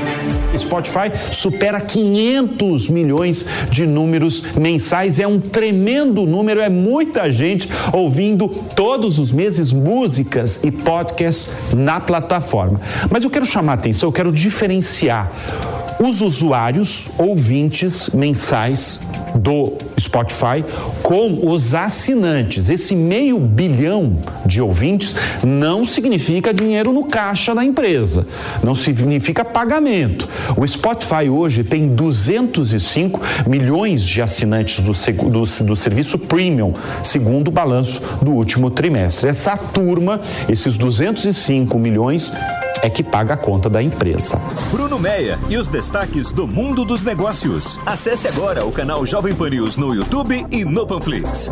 Spotify supera 500 milhões de números mensais. É um tremendo número, é muita gente ouvindo todos os meses músicas e podcasts na plataforma. Mas eu quero chamar a atenção, eu quero diferenciar os usuários ouvintes mensais do Spotify com os assinantes. Esse meio bilhão de ouvintes não significa dinheiro no caixa da empresa, não significa pagamento. O Spotify hoje tem 205 milhões de assinantes do, do, do serviço premium, segundo o balanço do último trimestre. Essa turma, esses 205 milhões, é que paga a conta da empresa. Bruno Meia e os destaques do mundo dos negócios. Acesse agora o canal Jovem Pan News no YouTube e no Panflix.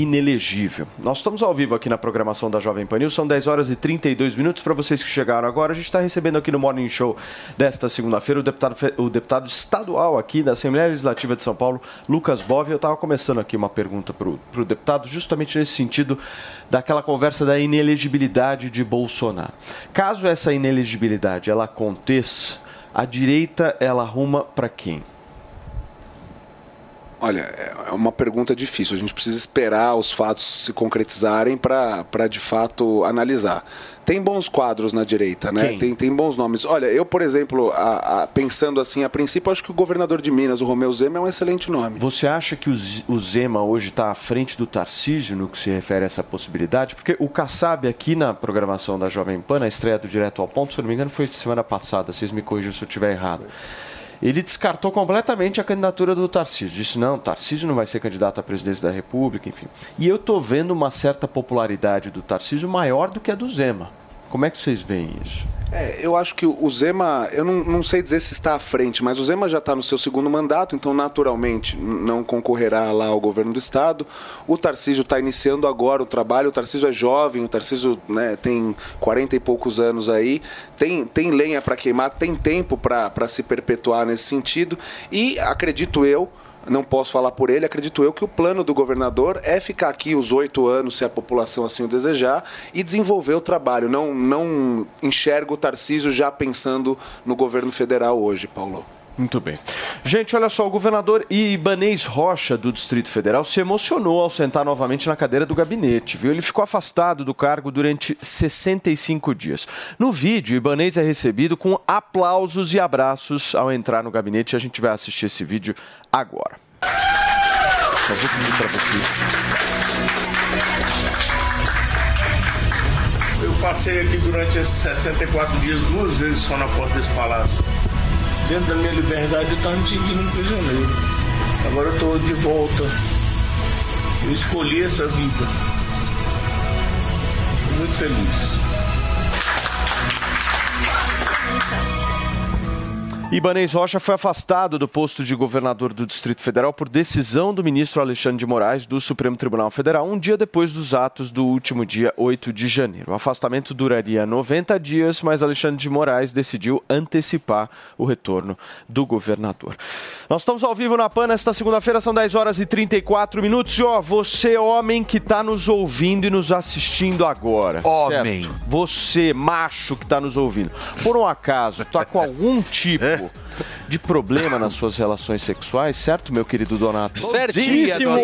Inelegível. Nós estamos ao vivo aqui na programação da Jovem Pan News, são 10 horas e 32 minutos. Para vocês que chegaram agora, a gente está recebendo aqui no Morning Show desta segunda-feira o deputado, o deputado estadual aqui da Assembleia Legislativa de São Paulo, Lucas Bove. Eu estava começando aqui uma pergunta para o deputado, justamente nesse sentido daquela conversa da inelegibilidade de Bolsonaro. Caso essa inelegibilidade ela aconteça, a direita ela arruma para quem? Olha, é uma pergunta difícil. A gente precisa esperar os fatos se concretizarem para de fato analisar. Tem bons quadros na direita, né? Quem? Tem, tem bons nomes. Olha, eu, por exemplo, a- a- pensando assim, a princípio, acho que o governador de Minas, o Romeu Zema, é um excelente nome. Você acha que o Zema hoje está à frente do Tarcísio no que se refere a essa possibilidade? Porque o Kassab aqui na programação da Jovem Pan, na estreia do Direto ao Ponto, se eu não me engano, foi semana passada, vocês me corrijam se eu estiver errado. Ele descartou completamente a candidatura do Tarcísio. Disse, não, Tarcísio não vai ser candidato à presidência da República, enfim. E eu estou vendo uma certa popularidade do Tarcísio maior do que a do Zema. Como é que vocês veem isso? É, eu acho que o Zema, eu não, não sei dizer se está à frente, mas o Zema já está no seu segundo mandato, então naturalmente não concorrerá lá ao governo do estado. O Tarcísio está iniciando agora o trabalho, o Tarcísio é jovem, o Tarcísio né, tem 40 e poucos anos aí, tem, tem lenha para queimar, tem tempo para se perpetuar nesse sentido, e acredito eu. Não posso falar por ele, acredito eu que o plano do governador é ficar aqui os oito anos, se a população assim o desejar, e desenvolver o trabalho. Não, não enxergo o Tarcísio já pensando no governo federal hoje, Paulo. Muito bem. Gente, olha só, o governador Ibanez Rocha, do Distrito Federal, se emocionou ao sentar novamente na cadeira do gabinete, viu? Ele ficou afastado do cargo durante 65 dias. No vídeo, Ibanez é recebido com aplausos e abraços ao entrar no gabinete. A gente vai assistir esse vídeo agora. Só vou pedir vocês. Eu passei aqui durante esses 64 dias duas vezes só na porta desse palácio. Dentro da minha liberdade eu estava me sentindo um prisioneiro. Agora eu estou de volta. Eu escolhi essa vida. Muito feliz. Ibanez Rocha foi afastado do posto de governador do Distrito Federal por decisão do ministro Alexandre de Moraes do Supremo Tribunal Federal, um dia depois dos atos do último dia 8 de janeiro. O afastamento duraria 90 dias, mas Alexandre de Moraes decidiu antecipar o retorno do governador. Nós estamos ao vivo na PAN nesta segunda-feira, são 10 horas e 34 minutos. E ó, você, homem que está nos ouvindo e nos assistindo agora. Homem. certo? Você, macho que está nos ouvindo. Por um acaso, está com algum tipo 하고. De problema nas suas relações sexuais, certo, meu querido Donato? Certíssimo!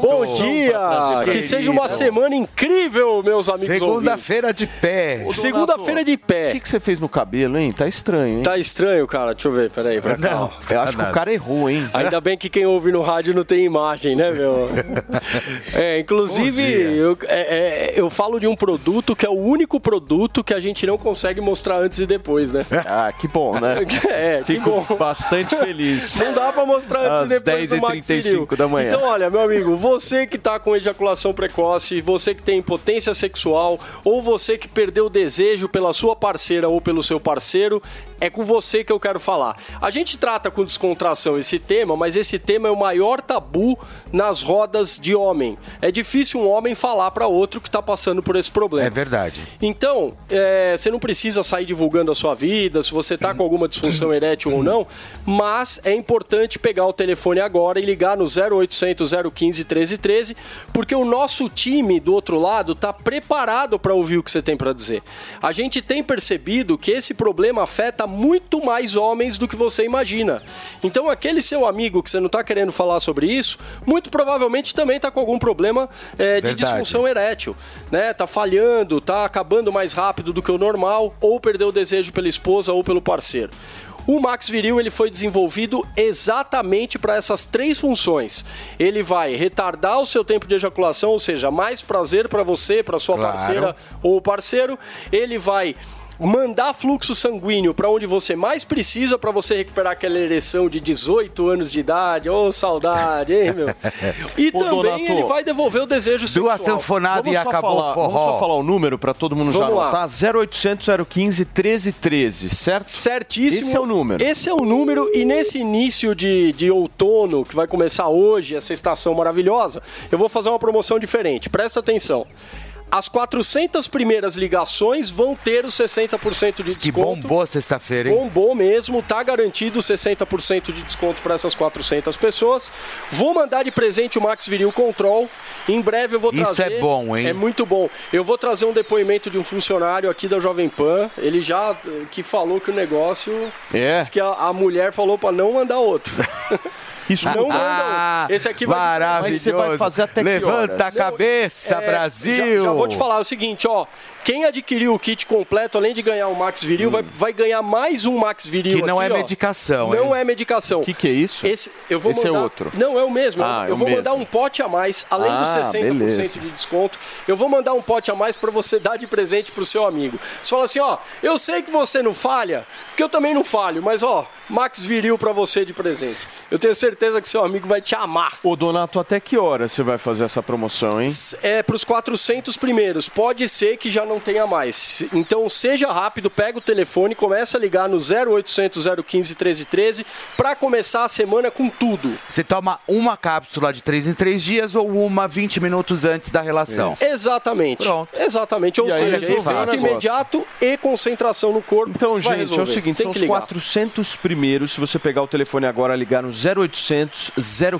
Bom dia! Que seja uma semana incrível, meus amigos Segunda-feira de pé. Segunda-feira de pé. O que, que você fez no cabelo, hein? Tá estranho, hein? Tá estranho, cara. Deixa eu ver, peraí, pra cá. Não, eu acho que o cara errou, hein? Ainda bem que quem ouve no rádio não tem imagem, né, meu? É, inclusive, eu, é, é, eu falo de um produto que é o único produto que a gente não consegue mostrar antes e depois, né? Ah, que bom, né? É, que Fico bom. bastante feliz. Não dá pra mostrar antes Às e depois do Max 10h35 Viril. da manhã. Então, olha, meu amigo, você que tá com ejaculação precoce, você que tem impotência sexual, ou você que perdeu o desejo pela sua parceira ou pelo seu parceiro, é com você que eu quero falar. A gente trata com descontração esse tema, mas esse tema é o maior tabu nas rodas de homem. É difícil um homem falar pra outro que tá passando por esse problema. É verdade. Então, é, você não precisa sair divulgando a sua vida, se você tá com alguma disfunção erétil ou não, mas é importante pegar o telefone agora e ligar no 0800 015 1313, porque o nosso time do outro lado tá preparado para ouvir o que você tem para dizer. A gente tem percebido que esse problema afeta muito mais homens do que você imagina. Então, aquele seu amigo que você não tá querendo falar sobre isso, muito provavelmente também tá com algum problema é, de disfunção erétil, né? Tá falhando, tá acabando mais rápido do que o normal, ou perdeu o desejo pela esposa ou pelo parceiro. O Max Viril ele foi desenvolvido exatamente para essas três funções. Ele vai retardar o seu tempo de ejaculação, ou seja, mais prazer para você, para sua Claro. parceira ou parceiro. Ele vai mandar fluxo sanguíneo para onde você mais precisa para você recuperar aquela ereção de 18 anos de idade. Ô, saudade, hein, meu? E Ô, também Donato, ele vai devolver o desejo sexual. Vamos só falar- Vamos só falar o número para todo mundo já Vamos lá. anotar. 0800 015 1313, certo? Certíssimo. Esse é o número. Esse é o número, e nesse início de, de outono, que vai começar hoje, essa estação maravilhosa, eu vou fazer uma promoção diferente. Presta atenção. As 400 primeiras ligações vão ter os 60% de Que desconto. bombou sexta-feira, hein? Bombou mesmo, tá garantido 60% de desconto para essas 400 pessoas. Vou mandar de presente o Max Viril Control. Em breve eu vou Isso trazer. é bom, hein? É muito bom. Eu vou trazer um depoimento de um funcionário aqui da Jovem Pan. Ele já eh, que falou que o negócio. É. Diz que a, a mulher falou para não mandar outro. Isso não manda Ah, outro. Esse aqui vai. maravilhoso. Mas você vai fazer até que Levanta horas? a cabeça, É, Brasil! Já, já vou te falar o seguinte, ó. Quem adquiriu o kit completo, além de ganhar o Max Viril, vai, vai ganhar mais um Max Viril. Hum. Que não aqui, é ó. medicação, Não hein? é medicação. O que, que é isso? Esse, eu vou Esse é mandar- outro. Não, é o mesmo. Ah, é eu o vou mandar mesmo. um pote a mais, além Ah, dos 60% beleza. de desconto. Eu vou mandar um pote a mais para você dar de presente pro seu amigo. Você fala assim, ó, eu sei que você não falha, porque eu também não falho, mas ó, Max Viril para você de presente. Eu tenho certeza que seu amigo vai te amar. Ô, Donato, até que hora você vai fazer essa promoção, hein? É para os 400 primeiros. Pode ser que já não tenha mais. Então seja rápido, pega o telefone, começa a ligar no 0800 015 1313 para começar a semana com tudo. Você toma uma cápsula de 3 em 3 dias ou uma 20 minutos antes da relação. Exatamente. Exatamente. Ou E seja, efeito imediato e concentração no corpo. Então, vai gente, é resolver. o seguinte, Tem são que os ligar. 400 primeiros. Se você pegar o telefone agora, ligar no 0800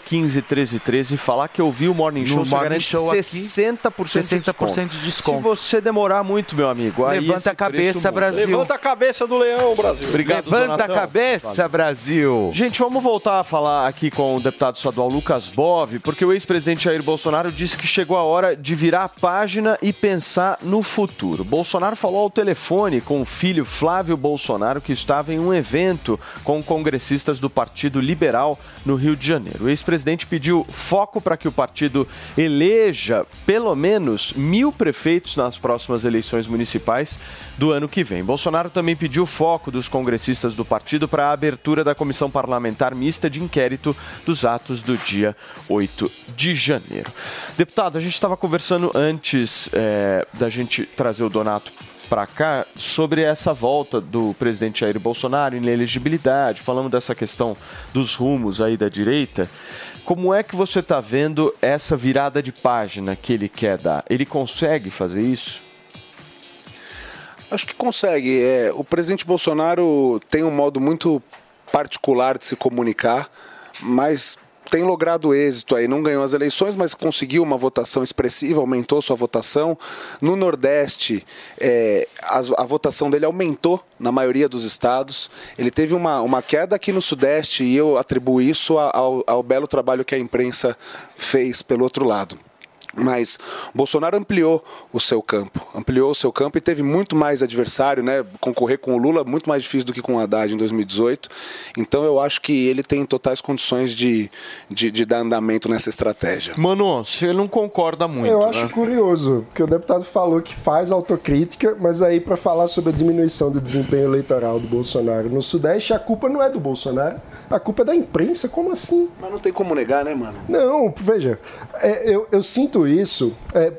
015 1313 e falar que ouviu o Morning No Show, você Morning garante Show aqui, 60% de 60% desconto. de desconto. Se você demorar muito, meu amigo. Aí Levanta esse a cabeça. Brasil. Levanta a cabeça do leão, Brasil. Obrigado, Levanta Donatão. a cabeça, Brasil. Gente, vamos voltar a falar aqui com o deputado estadual Lucas Bove, porque o ex-presidente Jair Bolsonaro disse que chegou a hora de virar a página e pensar no futuro. Bolsonaro falou ao telefone com o filho Flávio Bolsonaro, que estava em um evento com congressistas do Partido Liberal no Rio de Janeiro. O ex-presidente pediu foco para que o partido eleja pelo menos mil prefeitos nas próximas eleições municipais do ano que vem. Bolsonaro também pediu foco dos congressistas do partido para a abertura da comissão parlamentar mista de inquérito dos atos do dia 8 de janeiro. Deputado, a gente estava conversando antes eh, da gente trazer o Donato para cá sobre essa volta do presidente Jair Bolsonaro em elegibilidade, falamos dessa questão dos rumos aí da direita. Como é que você está vendo essa virada de página que ele quer dar? Ele consegue fazer isso? Acho que consegue. É, o presidente Bolsonaro tem um modo muito particular de se comunicar, mas tem logrado êxito aí. Não ganhou as eleições, mas conseguiu uma votação expressiva, aumentou sua votação. No Nordeste, é, a, a votação dele aumentou na maioria dos estados. Ele teve uma, uma queda aqui no Sudeste e eu atribuo isso ao, ao belo trabalho que a imprensa fez pelo outro lado. Mas Bolsonaro ampliou o seu campo, ampliou o seu campo e teve muito mais adversário, né? Concorrer com o Lula muito mais difícil do que com o Haddad em 2018. Então eu acho que ele tem totais condições de, de, de dar andamento nessa estratégia. Mano, você não concorda muito, Eu né? acho curioso, porque o deputado falou que faz autocrítica, mas aí para falar sobre a diminuição do desempenho eleitoral do Bolsonaro no Sudeste, a culpa não é do Bolsonaro, a culpa é da imprensa. Como assim? Mas não tem como negar, né, mano? Não, veja, é, eu, eu sinto isso. é,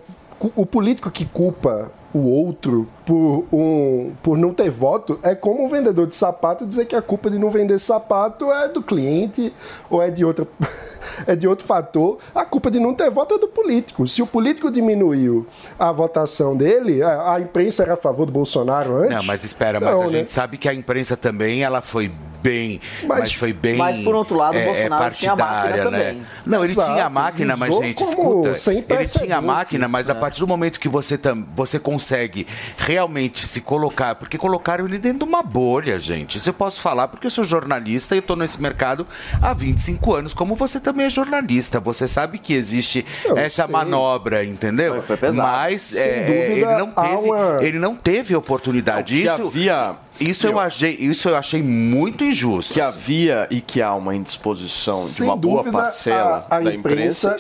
o político que culpa o outro por, um, por não ter voto é como um vendedor de sapato dizer que a culpa de não vender sapato é do cliente ou é de outra é de outro fator. A culpa de não ter voto é do político. Se o político diminuiu a votação dele, a, a imprensa era a favor do Bolsonaro antes. Não, mas espera, mas Não, a né? gente sabe que a imprensa também, ela foi bem, mas, Mas- foi bem mas, por outro lado, o é, Bolsonaro é tinha a máquina né? também. Não, ele Exato, tinha a máquina, mas gente, escuta, sem ele tinha a máquina, mas a partir do momento que você tam, você consegue realmente se colocar, porque colocaram ele dentro de uma bolha, gente. Isso eu posso falar porque eu sou jornalista e eu tô nesse mercado há 25 anos, como você também é jornalista. Você sabe que existe Eu essa sei. manobra, entendeu? Foi pesado. Mas Sem é, dúvida, ele não teve, uma- ele não teve oportunidade. Isso, havia- isso eu achei, isso eu achei muito injusto. Que havia e que há uma indisposição de Sem uma boa dúvida, parcela a- a da imprensa,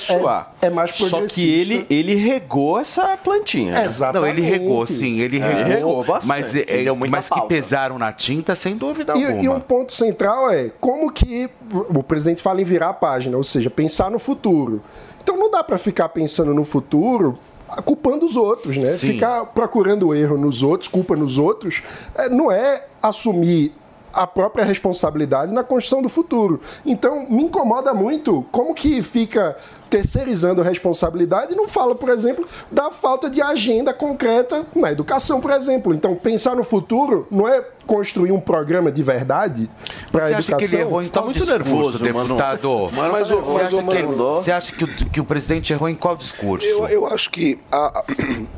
é- é mais Só que ele, ele regou essa plantinha. Exato. Não, ele Exatamente. regou, sim, ele É, regou, ele regou bastante. mas, é, Ele deu muita mas que pauta. pesaram na tinta, sem dúvida alguma. E, e um ponto central é como que o presidente fala em virar a página, ou seja, pensar no futuro. Então não dá para ficar pensando no futuro culpando os outros, né? Sim. Ficar procurando erro nos outros, culpa nos outros, é, não é assumir a própria responsabilidade na construção do futuro. Então, me incomoda muito como que fica terceirizando a responsabilidade e não fala, por exemplo, da falta de agenda concreta na educação, por exemplo. Então, pensar no futuro não é construir um programa de verdade para a Você acha educação. que ele errou em Você tá qual muito discurso, nervoso, Mano. deputado? Mas, você, acha o que, Mano- você acha que o, que o presidente errou em qual discurso? Eu, eu acho que a, a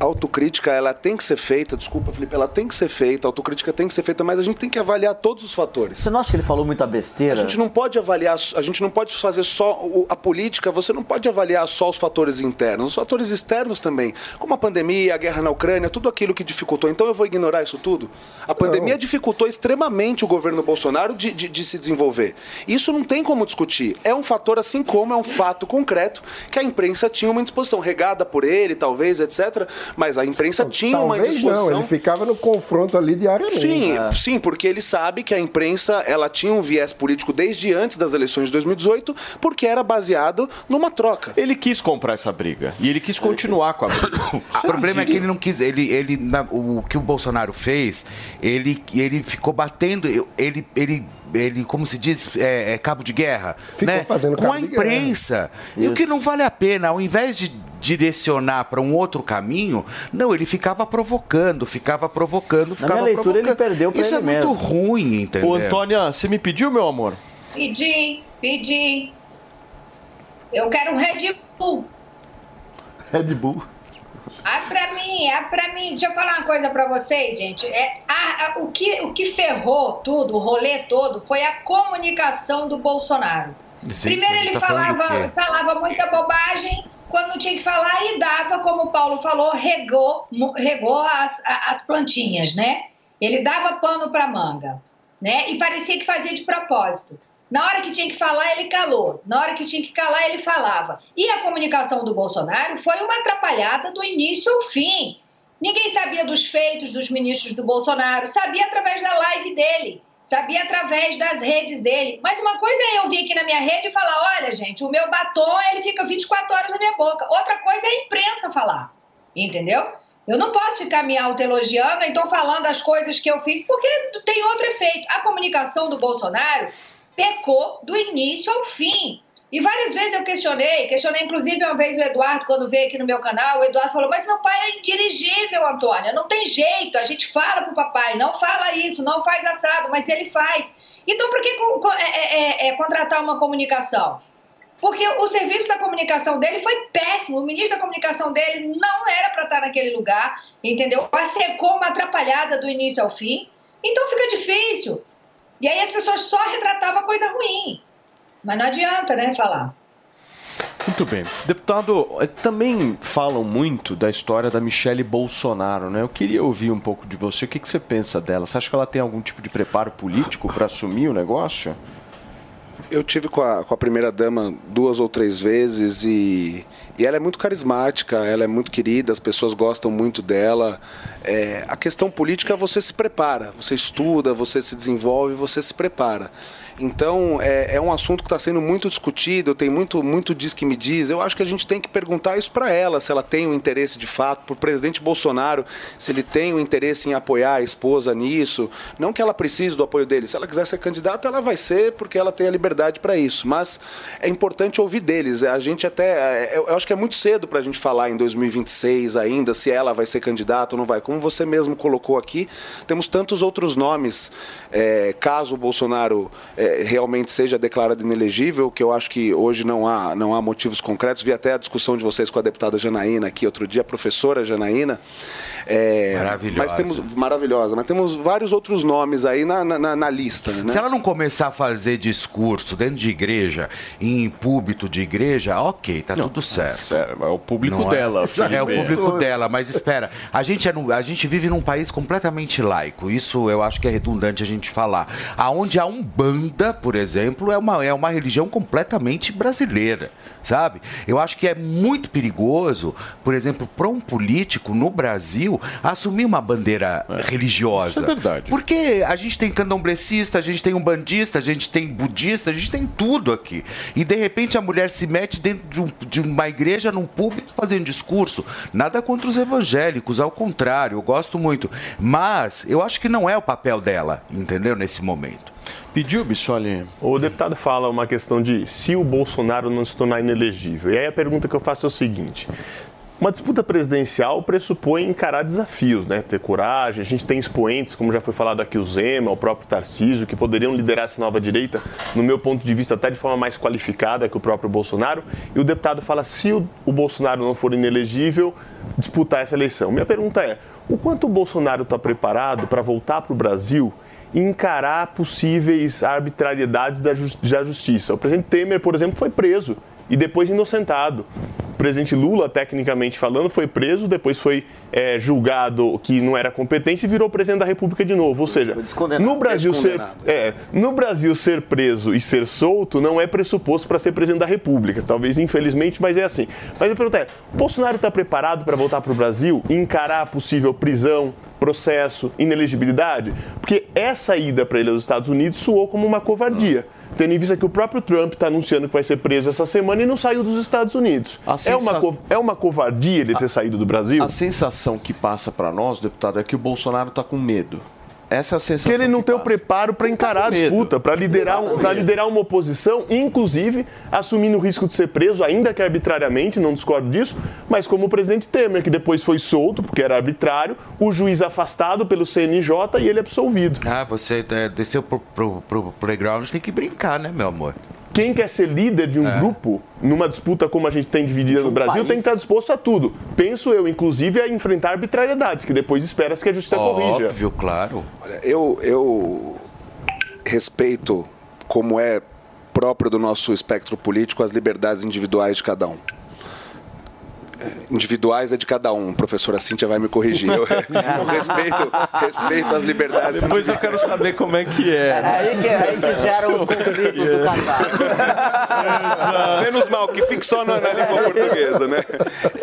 autocrítica ela tem que ser feita, desculpa, Felipe, ela tem que ser feita, a autocrítica tem que ser feita, mas a gente tem que avaliar todos os fatores. Você não acha que ele falou muita A besteira? gente não pode avaliar, a gente não pode fazer só o- a política, você não pode avaliar só os fatores internos, os fatores externos também, como a pandemia, a guerra na Ucrânia, tudo aquilo que dificultou. Então eu vou ignorar isso tudo? A pandemia dificultou extremamente o governo Bolsonaro de, de- de se desenvolver. Isso não tem como discutir. É um fator, assim como é um fato concreto, que a imprensa tinha uma indisposição, regada por ele, talvez, etc. Mas a imprensa tinha uma Talvez indisposição. não, ele ficava no confronto ali diariamente. Sim, É. sim, porque ele sabe que a imprensa ela tinha um viés político desde antes das eleições de 2018, porque era baseado numa troca. Ele quis comprar essa briga. E ele quis continuar com a briga. O problema é que ele não quis. Ele, ele, na- o que o Bolsonaro fez, ele, ele ficou batendo. Ele, ele, ele como se diz, é, é cabo de guerra. Ficou né? fazendo Com cabo a de guerra. imprensa. E o que não vale a pena, ao invés de direcionar para um outro caminho, não, ele ficava provocando, ficava provocando, ficava minha leitura, ele provocando. perdeu pra Isso ele é muito mesmo. ruim, entendeu? Ô, Antônia, você me pediu, meu amor? Pedi, pedi. Eu quero um Red Bull. Red Bull. Ah, pra mim, ah, pra mim, deixa eu falar uma coisa pra vocês, gente. É, a- a- o, que, o que ferrou tudo, o rolê todo, foi a comunicação do Bolsonaro. Sim, Primeiro ele tá falava, falava muita bobagem quando não tinha que falar e dava, como o Paulo falou, regou, regou as, as plantinhas, né? Ele dava pano pra manga, né? E parecia que fazia de propósito. Na hora que tinha que falar, ele calou. Na hora que tinha que calar, ele falava. E a comunicação do Bolsonaro foi uma atrapalhada do início ao fim. Ninguém sabia dos feitos dos ministros do Bolsonaro, sabia através da live dele, sabia através das redes dele. Mas uma coisa é eu vir aqui na minha rede e falar: olha, gente, o meu batom ele fica 24 horas na minha boca. Outra coisa é a imprensa falar, entendeu? Eu não posso ficar me autoelogiando, então falando as coisas que eu fiz, porque tem outro efeito. A comunicação do Bolsonaro pecou do início ao fim. E várias vezes eu questionei, questionei inclusive uma vez o Eduardo, quando veio aqui no meu canal, o Eduardo falou, mas meu pai é indirigível, Antônia, não tem jeito, a gente fala pro papai, não fala isso, não faz assado, mas ele faz. Então por que é- é- é- é contratar uma comunicação? Porque o serviço da comunicação dele foi péssimo. O ministro da comunicação dele não era para estar naquele lugar, entendeu? Secou uma atrapalhada do início ao fim. Então fica difícil. E aí as pessoas só retratavam coisa ruim. Mas não adianta, né, falar. Muito bem. Deputado, eh, também falam muito da história da Michele Bolsonaro, né? Eu queria ouvir um pouco de você. O que, que você pensa dela? Você acha que ela tem algum tipo de preparo político para assumir o negócio? Eu tive com a, com a primeira dama duas ou três vezes e, e ela é muito carismática, ela é muito querida, as pessoas gostam muito dela. É, a questão política você se prepara, você estuda, você se desenvolve, você se prepara. Então é, é um assunto que está sendo muito discutido, tem muito, muito diz que me diz. Eu acho que a gente tem que perguntar isso para ela, se ela tem o interesse de fato, para o presidente Bolsonaro, se ele tem o interesse em apoiar a esposa nisso. Não que ela precise do apoio dele. Se ela quiser ser candidata, ela vai ser, porque ela tem a liberdade para isso. Mas é importante ouvir deles. A gente até. Eu eu acho que é muito cedo para a gente falar em 2026 ainda se ela vai ser candidata ou não vai. Como você mesmo colocou aqui, temos tantos outros nomes, é, caso o Bolsonaro é, realmente seja declarado inelegível, que eu acho que hoje não há, não há motivos concretos. Vi até a discussão de vocês com a deputada Janaína aqui outro dia, a professora Janaína. É, Maravilhosa. Mas temos, maravilhosa. Mas temos vários outros nomes aí na, na, na- lista. Né? Se ela não começar a fazer discurso dentro de igreja, em púlpito de igreja, ok, tá tudo certo. É, o público Não dela, É, Felipe. é o público dela, mas espera, a gente, é num- a gente vive num país completamente laico, isso eu acho que é redundante a gente falar. Aonde a Umbanda, por exemplo, é uma, é uma religião completamente brasileira, sabe? Eu acho que é muito perigoso, por exemplo, para um político no Brasil assumir uma bandeira religiosa. isso é verdade. Porque a gente tem candomblecista, a gente tem umbandista, a gente tem budista, a gente tem tudo aqui. E de repente a mulher se mete dentro de, um- de uma igreja, num público, fazendo discurso. Nada contra os evangélicos, ao contrário, eu gosto muito. Mas eu acho que não é o papel dela, entendeu? Nesse momento. Pediu, Bissoli? O deputado fala uma questão de se o Bolsonaro não se tornar inelegível. E aí a pergunta que eu faço é o seguinte. Uma disputa presidencial pressupõe encarar desafios, né? ter coragem. A gente tem expoentes, como já foi falado aqui, o Zema, o próprio Tarcísio, que poderiam liderar essa nova direita, no meu ponto de vista, até de forma mais qualificada que o próprio Bolsonaro. E o deputado fala: se o, Bolsonaro não for inelegível, disputar essa eleição. Minha pergunta é: o quanto o Bolsonaro está preparado para voltar para o Brasil encarar possíveis arbitrariedades da justiça? O presidente Temer, por exemplo, foi preso e depois inocentado. O presidente Lula, tecnicamente falando, foi preso, depois foi é, julgado que não era competência e virou presidente da República de novo. Ou seja, no Brasil, ser, Descondenado. é, no Brasil ser preso e ser solto não é pressuposto para ser presidente da República. Talvez, infelizmente, mas é assim. Mas a pergunta é: Bolsonaro está preparado para voltar para o Brasil e encarar a possível prisão, processo, inelegibilidade? Porque essa ida para ele aos Estados Unidos soou como uma covardia. Tendo em vista que o próprio Trump está anunciando que vai ser preso essa semana e não saiu dos Estados Unidos. A É, sensa- uma, co- é uma covardia ele ter saído do Brasil? A sensação que passa para nós, deputado, é que o Bolsonaro está com medo. Essa é a sensação. que ele não que tem o passa. preparo para encarar a disputa, para liderar, um- pra Exatamente. liderar uma oposição, inclusive assumindo o risco de ser preso, ainda que arbitrariamente, não discordo disso, mas como o presidente Temer, que depois foi solto, porque era arbitrário, o juiz afastado pelo CNJ e ele absolvido. Ah, você é, desceu pro, pro, pro playground, tem que brincar, né, meu amor? Quem quer ser líder de um grupo, numa disputa como a gente tem dividida no Brasil, tem que estar disposto a tudo. Penso eu, inclusive, a enfrentar arbitrariedades, que depois espera-se que a justiça corrija. Óbvio, claro. Olha, eu, eu respeito, como é próprio do nosso espectro político, as liberdades individuais de cada um. É, Individuais é de cada um, professora Cíntia vai me corrigir. Eu, eu respeito, respeito as liberdades. Depois eu quero saber como é que é. aí que, aí que geram os conflitos do casal. Menos mal, que fique só na, na língua portuguesa, né?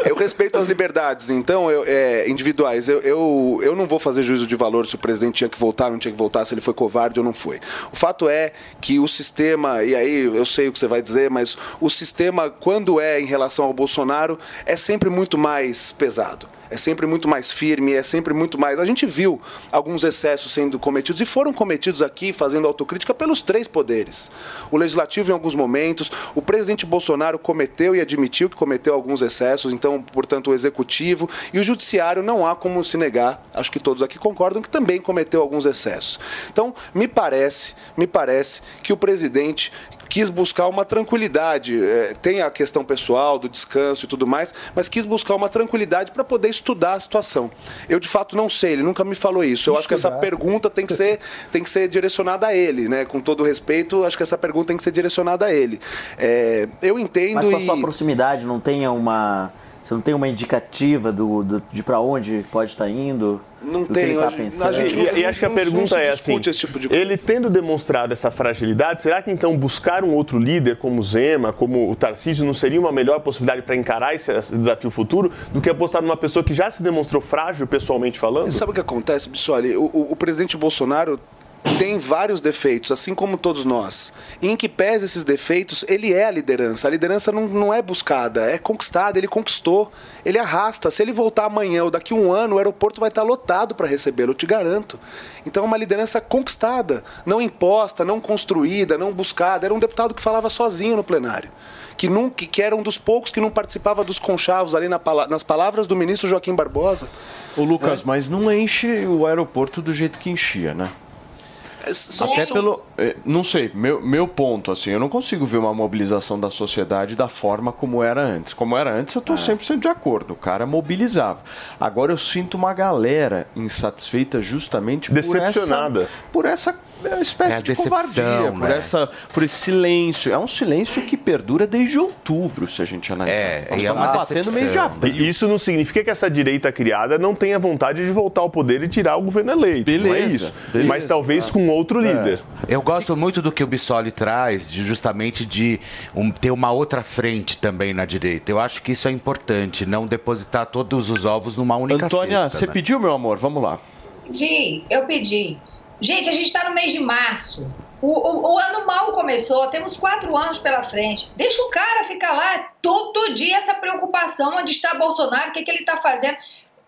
Eu respeito as liberdades, então, eu, é, individuais. Eu, eu, eu não vou fazer juízo de valor se o presidente tinha que voltar, não tinha que voltar, se ele foi covarde ou não foi. O fato é que o sistema, e aí eu sei o que você vai dizer, mas o sistema, quando é em relação ao Bolsonaro, é sempre muito mais pesado. É sempre muito mais firme, é sempre muito mais. A gente viu alguns excessos sendo cometidos e foram cometidos aqui, fazendo autocrítica, pelos três poderes. O legislativo, em alguns momentos, o presidente Bolsonaro cometeu e admitiu que cometeu alguns excessos, então, portanto, o executivo e o judiciário não há como se negar. Acho que todos aqui concordam que também cometeu alguns excessos. Então, me parece, me parece que o presidente quis buscar uma tranquilidade. É, tem a questão pessoal do descanso e tudo mais, mas quis buscar uma tranquilidade para poder estudar a situação. Eu de fato não sei, ele nunca me falou isso. Eu acho que essa pergunta tem que ser, tem que ser direcionada a ele, né? Com todo respeito, acho que essa pergunta tem que ser direcionada a ele. É, eu entendo Mas com a e sua proximidade, não tem uma. Você não tem uma indicativa do, do- de para onde pode estar indo? Não do que ele tenho, tá a gente- pensando? a gente E, e acho que a pergunta é assim, ele tendo demonstrado essa fragilidade, será que então buscar um outro líder como o Zema, como o Tarcísio, não seria uma melhor possibilidade para encarar esse, esse desafio futuro do que apostar numa pessoa que já se demonstrou frágil pessoalmente falando? Sabe o que acontece, Bissoli? O, o, o presidente Bolsonaro tem vários defeitos, assim como todos nós. E em que pese esses defeitos, ele é a liderança. A liderança não, não é buscada, é conquistada. Ele conquistou, ele arrasta. Se ele voltar amanhã ou daqui a um ano, o aeroporto vai estar lotado para recebê-lo, eu te garanto. Então é uma liderança conquistada, não imposta, não construída, não buscada. Era um deputado que falava sozinho no plenário. Que, nunca, que era um dos poucos que não participava dos conchavos ali na nas palavras do ministro Joaquim Barbosa. O Lucas, mas não enche o aeroporto do jeito que enchia, né? São- Até são- pelo. eh, Não sei, meu, meu ponto, assim, eu não consigo ver uma mobilização da sociedade da forma como era antes. Como era antes, eu estou 100% de acordo. O cara mobilizava. Agora eu sinto uma galera insatisfeita justamente Decepcionada. por essa. Por essa eh, espécie É de decepção, covardia, por, né? essa, por esse silêncio. É um silêncio que perdura desde outubro, se a gente analisar. É, Nós e é estamos uma batendo mês de abril. E Isso não significa que essa direita criada não tenha vontade de voltar ao poder e tirar o governo eleito. não é Beleza, isso. beleza. Mas talvez com outro líder. Eu gosto muito do que o Bissoli traz, de justamente de um- ter uma outra frente também na direita. Eu acho que isso é importante, não depositar todos os ovos numa única Antônia, cesta, você né? pediu, meu amor? Vamos lá. Pedi, eu pedi. Gente, a gente está no mês de março. O, o- o ano mal começou, temos quatro anos pela frente. Deixa o cara ficar lá todo dia essa preocupação onde está Bolsonaro, o que, que ele está fazendo.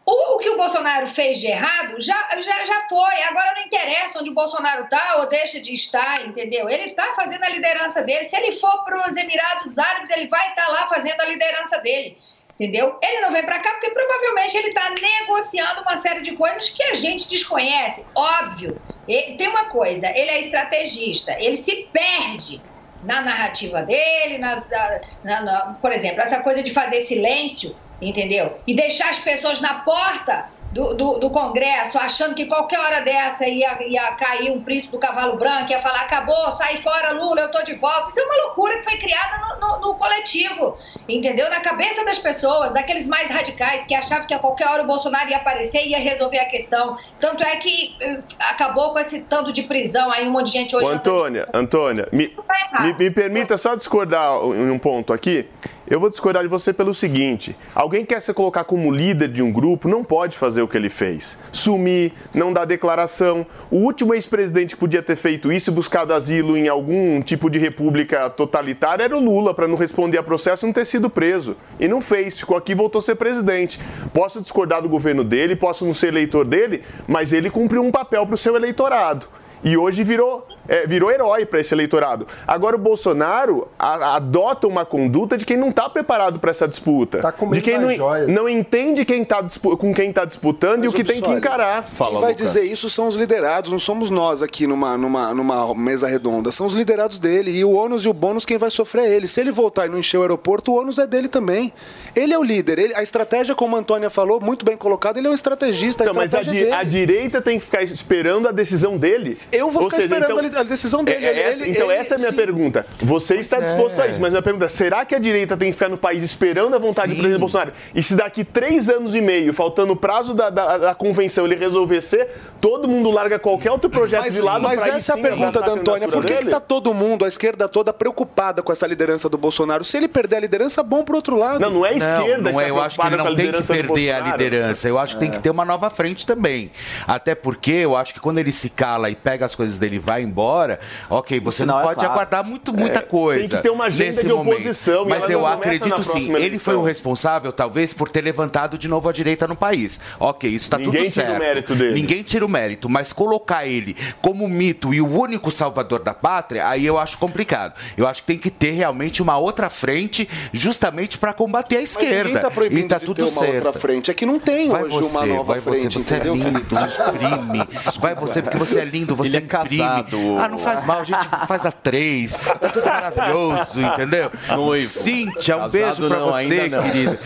O, o que o Bolsonaro fez de errado já, já, já foi. Agora não interessa onde o Bolsonaro está ou deixa de estar, entendeu? Ele está fazendo a liderança dele. Se ele for para os Emirados Árabes, ele vai estar lá fazendo a liderança dele. Entendeu? Ele não vem para cá porque provavelmente ele está negociando uma série de coisas que a gente desconhece. Óbvio. Tem uma coisa, ele é estrategista, ele se perde na narrativa dele, nas, na- na- na- por exemplo, essa coisa de fazer silêncio, entendeu? E deixar as pessoas na porta do, do, do Congresso, achando que qualquer hora dessa ia, ia cair um príncipe do cavalo branco, ia falar, acabou, sai fora, Lula, eu tô de volta. Isso é uma loucura que foi criada no, no- no coletivo, entendeu? Na cabeça das pessoas, daqueles mais radicais que achavam que a qualquer hora o Bolsonaro ia aparecer e ia resolver a questão. Tanto é que eh, acabou com esse tanto de prisão aí, um monte de gente hoje... Ô, Antônia, Antônia, me, errado. me, me permita só discordar em um ponto aqui. Eu vou discordar de você pelo seguinte: alguém quer se colocar como líder de um grupo, não pode fazer o que ele fez. Sumir, não dar declaração. O último ex-presidente que podia ter feito isso e buscado asilo em algum tipo de república totalitária era o Lula, para não responder a processo e não ter sido preso. E não fez, ficou aqui e voltou a ser presidente. Posso discordar do governo dele, posso não ser eleitor dele, mas ele cumpriu um papel para o seu eleitorado. E hoje virou, é, virou herói para esse eleitorado. Agora o Bolsonaro a- adota uma conduta de quem não está preparado para essa disputa. de quem não, não entende quem tá com quem está disputando e o que tem que encarar. Quem vai dizer isso são os liderados, não somos nós aqui numa, numa, numa mesa redonda, são os liderados dele. E o ônus e o bônus, quem vai sofrer é ele. Se ele voltar e não encher o aeroporto, o ônus é dele também. Ele é o líder. Ele, a estratégia, como a Antônia falou, muito bem colocado, ele é um estrategista. A Então, mas a, estratégia di- é a direita tem que ficar esperando a decisão dele? Eu vou Ou ficar seja, esperando então- a decisão dele. É- é Ele- essa- ele- então, ele- essa é a minha sim. pergunta. Você está Pois disposto é. a isso, mas a minha pergunta é: será que a direita tem que ficar no país esperando a vontade do presidente Bolsonaro? E se daqui três anos e meio, faltando o prazo da, da, da convenção, ele resolver ser, todo mundo larga qualquer outro projeto Mas, de lado mas essa é a sim pergunta da Antônia. Por que, tá dele? todo mundo, a esquerda toda, preocupada com essa liderança do Bolsonaro? Se ele perder a liderança, bom pro outro lado. Não, não é a esquerda Não, que é, tá eu acho que ele não a tem que perder a liderança. Eu acho que tem que ter uma nova frente também. Até porque eu acho que quando ele se cala e pega as coisas dele e vai embora, ok, você não é pode claro. aguardar muito, muita coisa. tem que ter uma agenda nesse de momento. oposição, e Mas eu acredito sim. Ele foi o responsável, talvez, por ter levantado de novo a direita no país. Ok, isso tá Ninguém tudo tira o certo. mérito dele. Ninguém tira o mérito. Mas colocar ele como mito e o único salvador da pátria, aí eu acho complicado. Eu acho que tem que ter realmente uma outra frente, justamente para combater a Mas esquerda. ninguém tá proibindo e tá tudo ter uma certo. outra frente. É que não tem Vai hoje você, uma nova vai frente, você, você entendeu, é lindo, exprime. Vai você, porque você é lindo, você Ele é imprime. casado. Ah, não faz mal, a gente faz a três. Tá tudo maravilhoso, entendeu? Noivo. Cíntia, um Casado beijo pra não, você, ainda não. querido.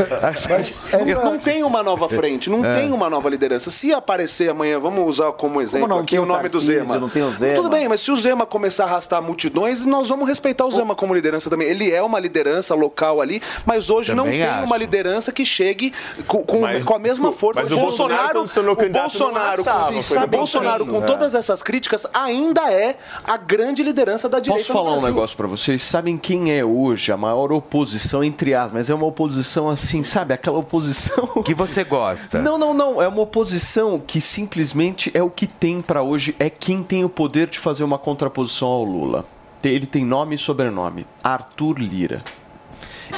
Não tem uma nova frente, não É. tem uma nova liderança. Se aparecer amanhã, vamos usar como exemplo não aqui tem o o nome do Tarcísio, Zema. não tem o Zema? Tudo bem, mas se o Zema começar a arrastar multidões, nós vamos respeitar o Zema como liderança também. Ele é uma liderança local ali, mas hoje não Também tem acho. uma liderança que chegue com, com- Mas- com a mesma força. mas o o Bolsonaro, Bolsonaro, o Bolsonaro, não com- foi o Bolsonaro com é. todas essas críticas ainda é a grande liderança da direita Posso no falar um negócio pra vocês? Sabem quem é hoje a maior oposição, entre aspas, mas é uma oposição assim, sabe? Aquela oposição. Que você gosta. Não, não, não. É uma oposição que simplesmente é o que tem pra hoje, é quem tem o poder de fazer uma contraposição ao Lula. Ele tem nome e sobrenome: Arthur Lira.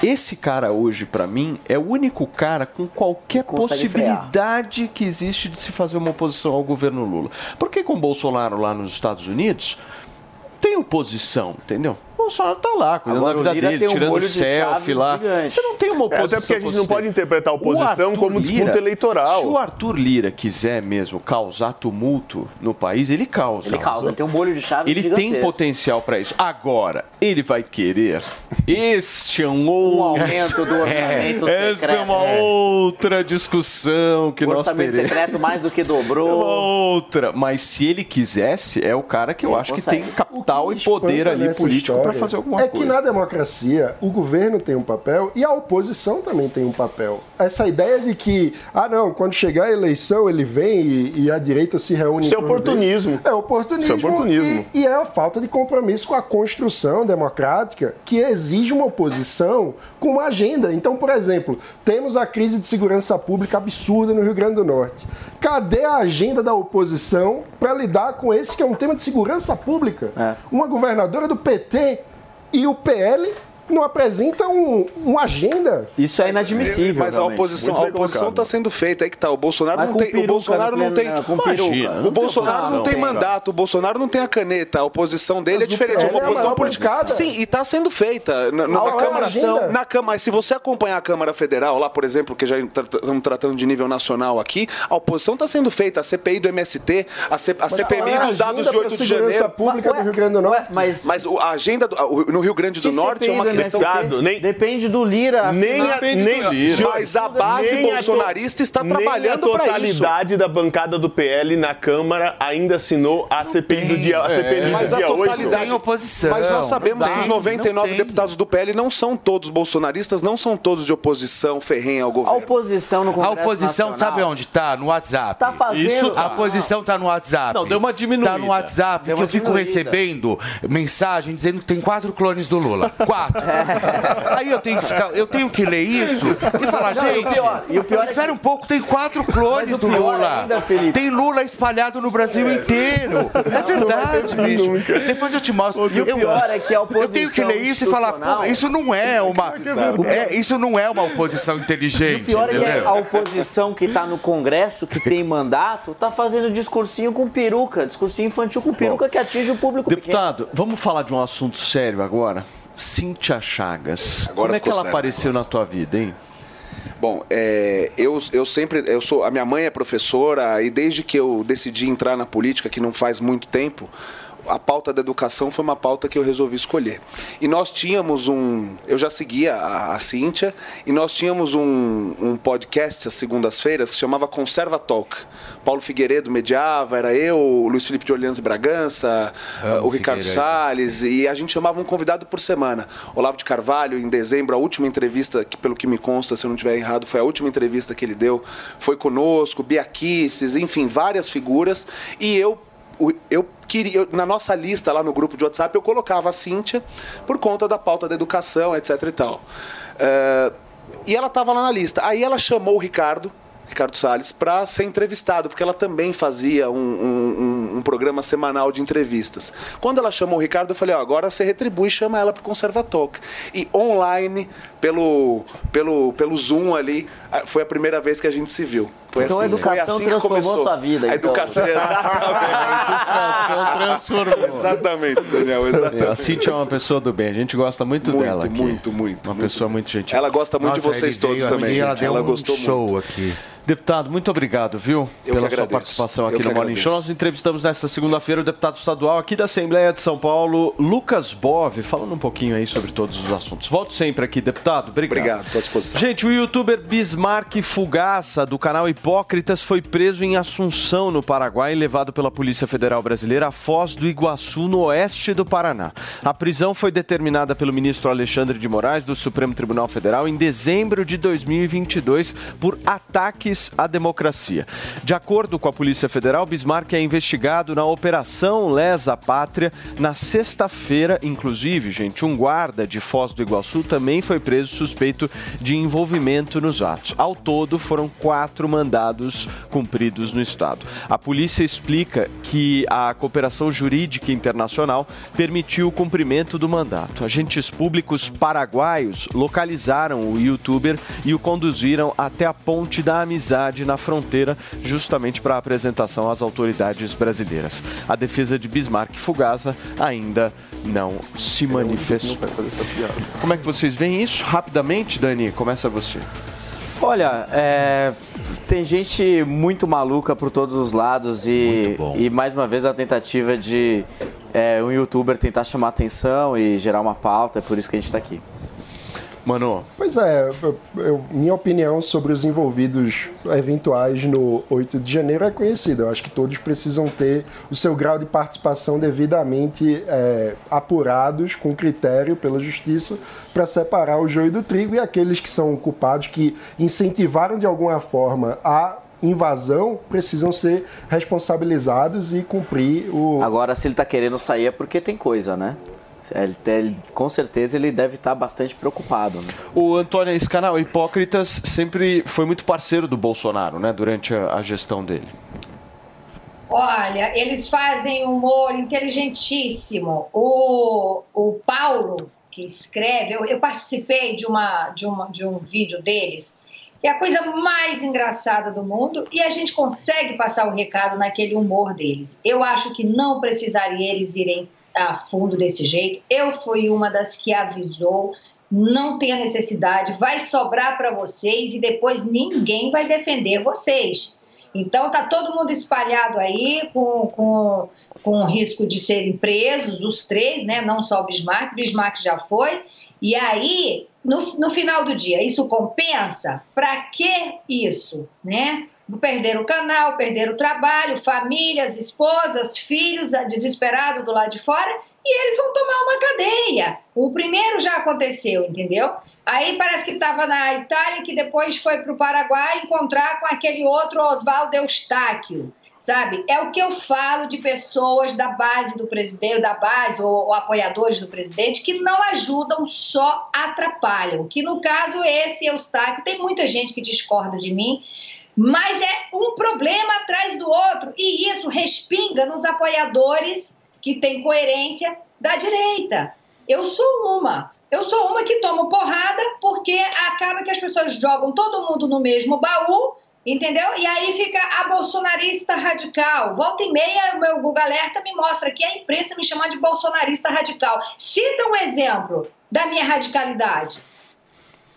Esse cara hoje, pra mim, é o único cara com qualquer consegue frear. possibilidade que existe de se fazer uma oposição ao governo Lula. Porque com Bolsonaro lá nos Estados Unidos, tem oposição, entendeu? O Bolsonaro tá lá, cuidando Agora, o da vida Lira dele, tem um tirando molho de selfie lá. gigante. Você não tem uma É, oposição. até porque a gente não pode interpretar a O oposição como disputa eleitoral. Se o Arthur Lira quiser mesmo causar tumulto no país, ele causa. Ele causa, ele tem um molho de chaves Ele tem gigantesco. potencial pra isso. Agora, ele vai querer. Este é um outro. aumento do orçamento Esta é secreto. uma outra discussão que O nós orçamento teremos. secreto mais do que É uma dobrou. outra. Mas se ele quisesse, é o cara que eu Ele acho consegue. que tem capital e poder ali político pra história fazer alguma é coisa. que na democracia o governo tem um papel e a oposição também tem um papel. Essa ideia de que, ah não, quando chegar a eleição ele vem e, e a direita se reúne. Isso é oportunismo. É oportunismo. Isso é oportunismo. E, e é a falta de compromisso com a construção democrática que exige uma oposição com uma agenda. Então, por exemplo, temos a crise de segurança pública absurda no Rio Grande do Norte. Cadê a agenda da oposição para lidar com esse que é um tema de segurança pública? É. Uma governadora do PT e o PL não apresentam um, uma agenda. Isso é inadmissível. Mas a realmente. oposição, a Muito bem oposição está sendo feita. Aí que tá. O Bolsonaro Mas não tem. O peruca Bolsonaro no não tem. Imagina, O Bolsonaro não oposição, tem mandato, o Bolsonaro não tem a caneta, a oposição dele Mas é diferente, o é uma é a oposição política. bancada. Sim, e está sendo feita na, na- na é a Câmara. agenda? Na Câmara, se você acompanhar a Câmara Federal, lá, por exemplo, que já estamos tratando de nível nacional aqui, a oposição está sendo feita, a CPI do MST, a, C- a é CPMI a dos dados de 8 pra de segurança janeiro. pública Ué, do Rio Grande do Norte. ué, mas Mas o- a agenda do- a- no Rio Grande do Norte é uma do nem- Depende do Lira. Nem a, assinar. nem, Mas a base nem a to- bolsonarista está trabalhando a para isso. totalidade da bancada do PL na Câmara ainda assinou a CPI do dia, a CPI Mas do a dia 8. totalidade. Tem oposição. Mas nós sabemos Exato, que os não 99 tem. deputados do PL não são todos bolsonaristas, não são todos de oposição ferrenha ao A governo. oposição no A Congresso oposição Nacional sabe onde tá? No WhatsApp. Tá fazendo. Isso- A oposição tá no WhatsApp. Não, deu uma diminuída. Tá no WhatsApp que eu fico diminuída. recebendo mensagem dizendo que tem quatro clones do Lula. Quatro. Aí eu tenho que ficar, eu tenho que ler isso e falar, Não, e o gente, pior- e o pior é que- espera um pouco, tem quatro clones do Lula. ainda, tem Lula espalhado no Brasil inteiro. É verdade, bicho. Depois eu te mostro. E o Eu- pior é que a Eu tenho que oposição ler isso e falar, isso não é uma. é, isso não é uma oposição inteligente. O pior é que entendeu? a oposição que tá no Congresso, que tem mandato, tá fazendo discursinho com peruca, discursinho infantil com peruca que atinge o público Deputado, vamos falar de um assunto sério agora? Cíntia Chagas. Agora Como é que ela apareceu na tua vida, hein? Bom, é, eu, eu sempre, eu sou, a minha mãe é professora e desde que eu decidi entrar na política, que não faz muito tempo, a pauta da educação foi uma pauta que eu resolvi escolher. E nós tínhamos um, eu já seguia a, a Cíntia, e nós tínhamos um, um podcast às segundas-feiras que se chamava Conserva Talk. Paulo Figueiredo mediava, era eu, o Luiz Felipe de Orleans e Bragança, Amo o Ricardo Figueiredo. Salles, e a gente chamava um convidado por semana. Olavo de Carvalho, em dezembro, a última entrevista, que pelo que me consta, se eu não estiver errado, foi a última entrevista que ele deu, foi conosco, Bia Kicis, enfim, várias figuras, e eu eu queria, eu- na nossa lista lá no grupo de WhatsApp, eu colocava a Cíntia por conta da pauta da educação, etc e tal. Eh, e ela estava lá na lista. Aí ela chamou o Ricardo, Ricardo Salles, para ser entrevistado, porque ela também fazia um, um- um- programa semanal de entrevistas. Quando ela chamou o Ricardo, eu falei, ó, agora você retribui e chama ela para o Conservatalk. E online, pelo, pelo, pelo Zoom ali, foi a primeira vez que a gente se viu. Foi Então a assim, foi educação assim transformou começou. sua vida, A então. educação, exatamente. A educação transformou. Exatamente, Daniel, exatamente. A Cíntia é uma pessoa do bem, a gente gosta muito, Muito, dela aqui. muito, muito, Uma pessoa muito gentil. Ela gosta muito de vocês todos também. ela Ela um gostou show muito. aqui. Deputado, muito obrigado, viu, Eu pela sua participação Eu aqui que no Morning. Show. Nós entrevistamos nesta segunda-feira o deputado estadual aqui da Assembleia de São Paulo, Lucas Bove, falando um pouquinho aí sobre todos os assuntos. Volto sempre aqui, deputado. Obrigado. Obrigado, estou à disposição. Gente, o youtuber Bismarck Fugaça, do canal Hipócritas, foi preso em Assunção, no Paraguai, e levado pela Polícia Federal Brasileira a Foz do Iguaçu, no oeste do Paraná. A prisão foi determinada pelo ministro Alexandre de Moraes, do Supremo Tribunal Federal, em dezembro de 2022, por à democracia. De acordo com a Polícia Federal, Bismarck é investigado na Operação Lesa Pátria. Na sexta-feira, inclusive, gente, um guarda de Foz do Iguaçu também foi preso suspeito de envolvimento nos atos. Ao todo, foram quatro mandados cumpridos no Estado. A polícia explica que a cooperação jurídica internacional permitiu o cumprimento do mandato. Agentes públicos paraguaios localizaram o youtuber e o conduziram até a Ponte da Amizade na fronteira, justamente para a apresentação às autoridades brasileiras. A defesa de Bismarck Fugaza ainda não se manifestou. Como é que vocês veem isso? Rapidamente, Dani, começa você. Olha, é, tem gente muito maluca por todos os lados e, e mais uma vez a tentativa de é, um youtuber tentar chamar atenção e gerar uma pauta, é por isso que a gente está aqui. Mano, Pois é, eu- eu- minha opinião sobre os envolvidos eventuais no 8 de janeiro é conhecida. Eu acho que todos precisam ter o seu grau de participação devidamente é, apurados, com critério pela justiça, para separar o joio do trigo e aqueles que são culpados, que incentivaram de alguma forma a invasão, precisam ser responsabilizados e cumprir o. Agora, se ele está querendo sair é porque tem coisa, né? Ele, ele- com certeza ele deve estar bastante preocupado. Né? O Antônio, esse canal Hipócritas sempre foi muito parceiro do Bolsonaro, né, durante a, a gestão dele. Olha, eles fazem humor inteligentíssimo. O, o Paulo, que escreve, eu, eu participei de, uma, de, uma, de um vídeo deles, que é a coisa mais engraçada do mundo, e a gente consegue passar o recado naquele humor deles. Eu acho que não precisaria eles irem a fundo desse jeito. Eu fui uma das que avisou. Não tem a necessidade, vai sobrar para vocês e depois ninguém vai defender vocês. Então tá todo mundo espalhado aí com, com, com risco de serem presos, os três, né? Não só o Bismarck, Bismarck já foi. E aí, no, no final do dia, isso compensa? Para que isso, né? Perder o canal, perder o trabalho, famílias, esposas, filhos desesperados do lado de fora e eles vão tomar uma cadeia. O primeiro já aconteceu, entendeu? Aí parece que estava na Itália, que depois foi para o Paraguai encontrar com aquele outro Oswaldo Eustáquio. sabe? É o que eu falo de pessoas da base do presidente, da base ou, ou apoiadores do presidente que não ajudam, só atrapalham. Que no caso esse Eustáquio, tem muita gente que discorda de mim, mas é um problema atrás do outro e isso respinga nos apoiadores que têm coerência da direita. Eu sou uma. Eu sou uma que tomo porrada porque acaba que as pessoas jogam todo mundo no mesmo baú Entendeu? E aí fica a bolsonarista radical. Volta e meia, o meu Google Alerta me mostra que a imprensa me chama de bolsonarista radical. Cita um exemplo da minha radicalidade.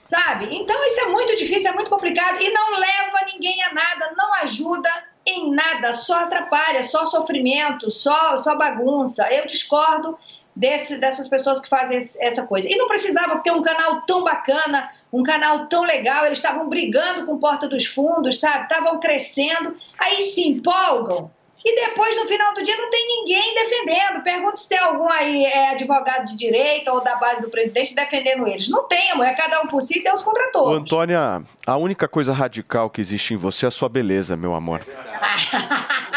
Sabe? Então isso é muito difícil, é muito complicado e não leva ninguém a nada, não ajuda em nada, só atrapalha, só sofrimento, só, só bagunça. Eu discordo desse, dessas pessoas que fazem essa coisa. E não precisava, é um canal tão bacana, um canal tão legal, eles estavam brigando com Porta dos Fundos, sabe? Estavam crescendo, aí se empolgam. E depois, no final do dia, não tem ninguém defendendo. Pergunta se tem algum aí é, advogado de direita ou da base do presidente defendendo eles. Não tem, amor. É cada um por si e Deus contra Ô, todos. Antônia, a única coisa radical que existe em você é a sua beleza, meu amor.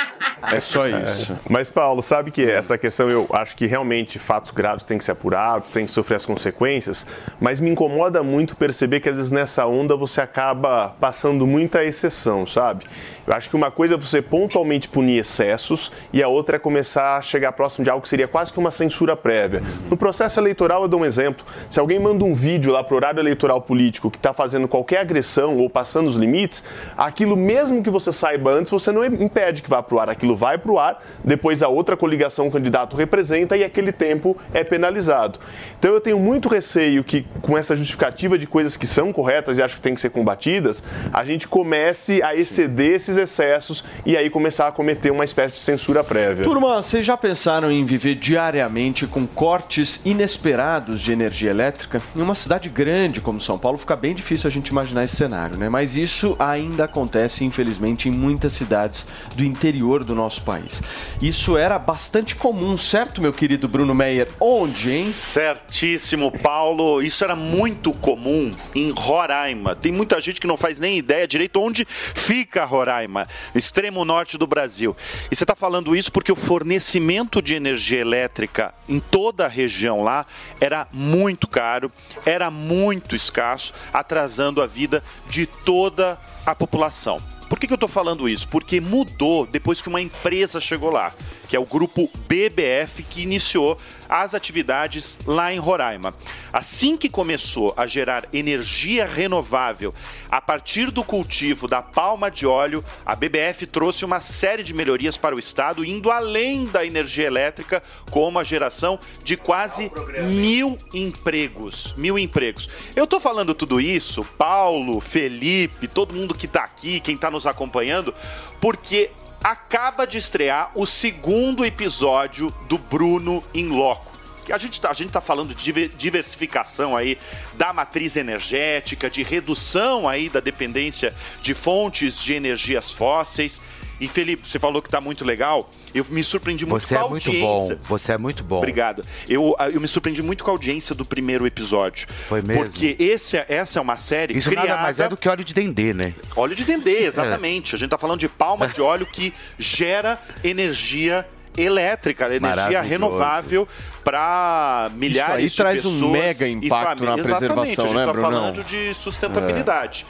É só isso. Mas, Paulo, sabe que essa questão, eu acho que realmente fatos graves têm que ser apurados, tem que sofrer as consequências, mas me incomoda muito perceber que às vezes nessa onda você acaba passando muita exceção, sabe? Eu acho que uma coisa é você pontualmente punir excessos e a outra é começar a chegar próximo de algo que seria quase que uma censura prévia. No processo eleitoral, eu dou um exemplo. Se alguém manda um vídeo lá para o horário eleitoral político que está fazendo qualquer agressão ou passando os limites, aquilo mesmo que você saiba antes, você não impede que vá para o ar. Aquilo vai para o ar, depois a outra coligação o candidato representa e aquele tempo é penalizado. Então eu tenho muito receio que com essa justificativa de coisas que são corretas e acho que tem que ser combatidas, a gente comece a exceder esses excessos e aí começar a cometer uma espécie de censura prévia. Turma, vocês já pensaram em viver diariamente com cortes inesperados de energia elétrica? Em uma cidade grande como São Paulo fica bem difícil a gente imaginar esse cenário, né? Mas isso ainda acontece, infelizmente, em muitas cidades do interior do nosso país. Isso era bastante comum, certo, meu querido Bruno Meyer? Onde, hein? Certíssimo, Paulo. Isso era muito comum em Roraima. Tem muita gente que não faz nem ideia direito onde fica Roraima, no extremo norte do Brasil. E você está falando isso porque o fornecimento de energia elétrica em toda a região lá era muito caro, era muito escasso, atrasando a vida de toda a população. Por que, que eu estou falando isso? Porque mudou depois que uma empresa chegou lá, que é o grupo BBF, que iniciou as atividades lá em Roraima. Assim que começou a gerar energia renovável a partir do cultivo da palma de óleo, a BBF trouxe uma série de melhorias para o estado, indo além da energia elétrica, como a geração de quase mil empregos. Mil empregos. Eu tô falando tudo isso, Paulo, Felipe, todo mundo que tá aqui, quem tá nos acompanhando, porque acaba de estrear o segundo episódio do Bruno em Loco. A gente tá, gente tá falando de diver- diversificação aí da matriz energética, de redução aí da dependência de fontes de energias fósseis. E Felipe, você falou que tá muito legal. Eu me surpreendi muito Você com a é muito audiência. bom. Você é muito bom. Obrigado. Eu, eu me surpreendi muito com a audiência do primeiro episódio. Foi mesmo? Porque esse, essa é uma série Isso criada... nada mais é do que óleo de dendê, né? Óleo de dendê, exatamente. A gente tá falando de palma de óleo que gera energia elétrica, energia renovável para milhares Isso aí de traz um pessoas. mega e impacto na famílias. preservação, Exatamente, a gente né, tá Brunão? falando de sustentabilidade.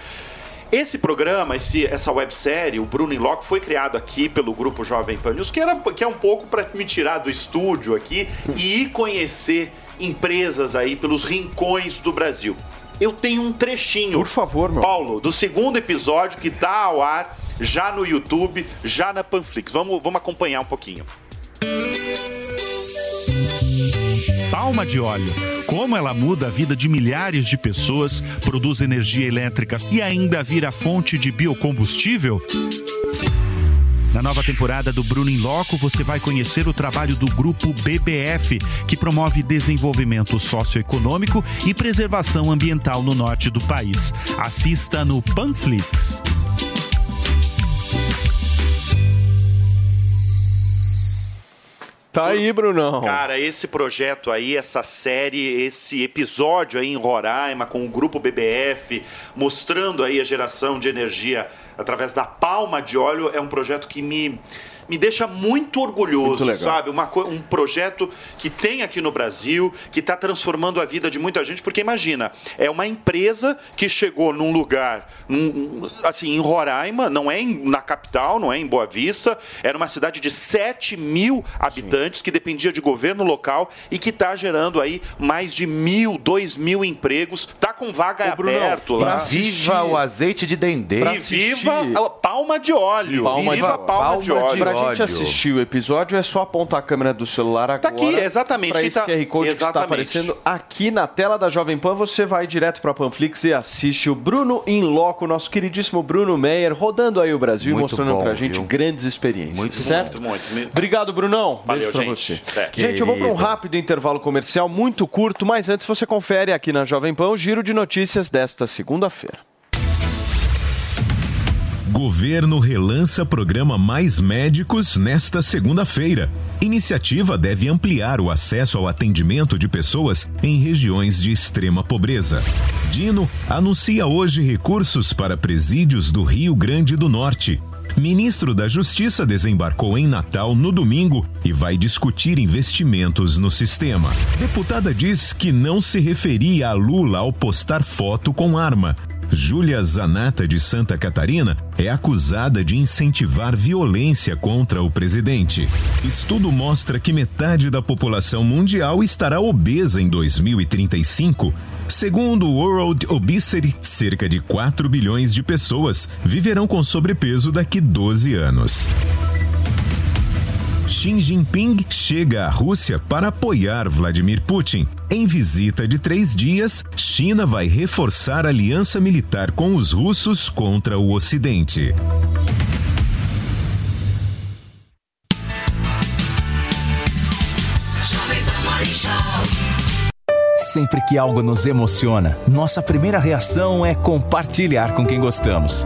Esse programa, esse, essa websérie, o Bruno em Loco, foi criado aqui pelo grupo Jovem Pan News, que, era, que é um pouco para me tirar do estúdio aqui e ir conhecer empresas aí pelos rincões do Brasil. Eu tenho um trechinho. Por favor, meu. Paulo, do segundo episódio que tá ao ar já no YouTube, já na Panflix. Vamos, vamos acompanhar um pouquinho. Palma de óleo. Como ela muda a vida de milhares de pessoas, produz energia elétrica e ainda vira fonte de biocombustível? Na nova temporada do Bruno em Loco, você vai conhecer o trabalho do grupo BBF, que promove desenvolvimento socioeconômico e preservação ambiental no norte do país. Assista no Panflix. Tá aí, Brunão. Cara, esse projeto aí, essa série, esse episódio aí em Roraima com o grupo BBF, mostrando aí a geração de energia através da palma de óleo, é um projeto que me me deixa muito orgulhoso, Muito sabe? Uma um projeto que tem aqui no Brasil, que está transformando a vida de muita gente, porque imagina, é uma empresa que chegou num lugar, num- assim, em Roraima, não é em- na capital, não é em Boa Vista, era uma cidade de 7 mil habitantes que dependia de governo local e que está gerando aí mais de mil, dois mil empregos, tá com vaga aberto lá. E viva o azeite de dendê. E viva a palma de óleo. Palma viva de a palma, de óleo. Pra gente assistir o episódio, é só apontar a câmera do celular agora. Tá aqui, exatamente. Pra Quem esse tá- QR Code que está Exatamente. aparecendo aqui na tela da Jovem Pan, você vai direto pra Panflix e assiste o Bruno in Loco, nosso queridíssimo Bruno Meyer, rodando aí o Brasil e mostrando bom, pra gente viu? grandes experiências. Muito, certo? muito, muito. Obrigado, Brunão. Valeu, Beijo pra gente. você. É. Gente, eu vou para um rápido intervalo comercial, muito curto, mas antes você confere aqui na Jovem Pan o giro de notícias desta segunda-feira. Governo relança programa Mais Médicos nesta segunda-feira. Iniciativa deve ampliar o acesso ao atendimento de pessoas em regiões de extrema pobreza. Dino anuncia hoje recursos para presídios do Rio Grande do Norte. Ministro da Justiça desembarcou em Natal no domingo e vai discutir investimentos no sistema. Deputada diz que não se referia a Lula ao postar foto com arma. Júlia Zanata de Santa Catarina é acusada de incentivar violência contra o presidente. Estudo mostra que metade da população mundial estará obesa em 2035. Segundo o World Obesity, cerca de 4 bilhões de pessoas viverão com sobrepeso daqui 12 anos. Xi Jinping chega à Rússia para apoiar Vladimir Putin. Em visita de três dias, China vai reforçar aliança militar com os russos contra o Ocidente. Sempre que algo nos emociona, nossa primeira reação é compartilhar com quem gostamos.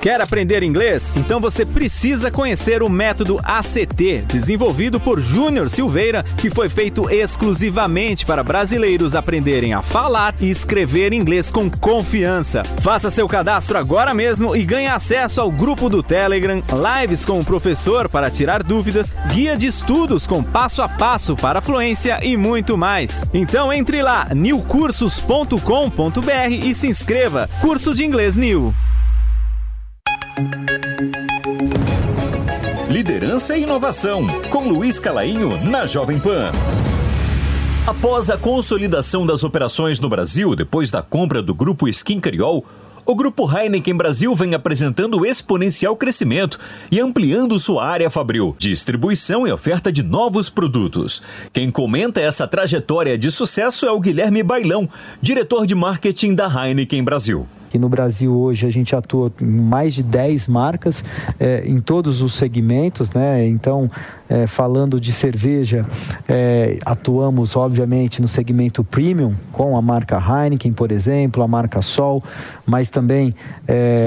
Quer aprender inglês? Então você precisa conhecer o método ACT, desenvolvido por Júnior Silveira, que foi feito exclusivamente para brasileiros aprenderem a falar e escrever inglês com confiança. Faça seu cadastro agora mesmo e ganhe acesso ao grupo do Telegram, lives com o professor para tirar dúvidas, guia de estudos com passo a passo para fluência e muito mais. Então entre lá, newcursos.com.br e se inscreva. Curso de Inglês New. Liderança e inovação, com Luiz Calainho na Jovem Pan. Após a consolidação das operações no Brasil, depois da compra do grupo Skin Cariol, o grupo Heineken Brasil vem apresentando exponencial crescimento e ampliando sua área fabril, distribuição e oferta de novos produtos. Quem comenta essa trajetória de sucesso é o Guilherme Bailão, diretor de marketing da Heineken Brasil. Que no Brasil hoje a gente atua em mais de 10 marcas eh, em todos os segmentos, né? Então, eh, falando de cerveja, eh, atuamos obviamente no segmento premium com a marca Heineken, por exemplo, a marca Sol, mas também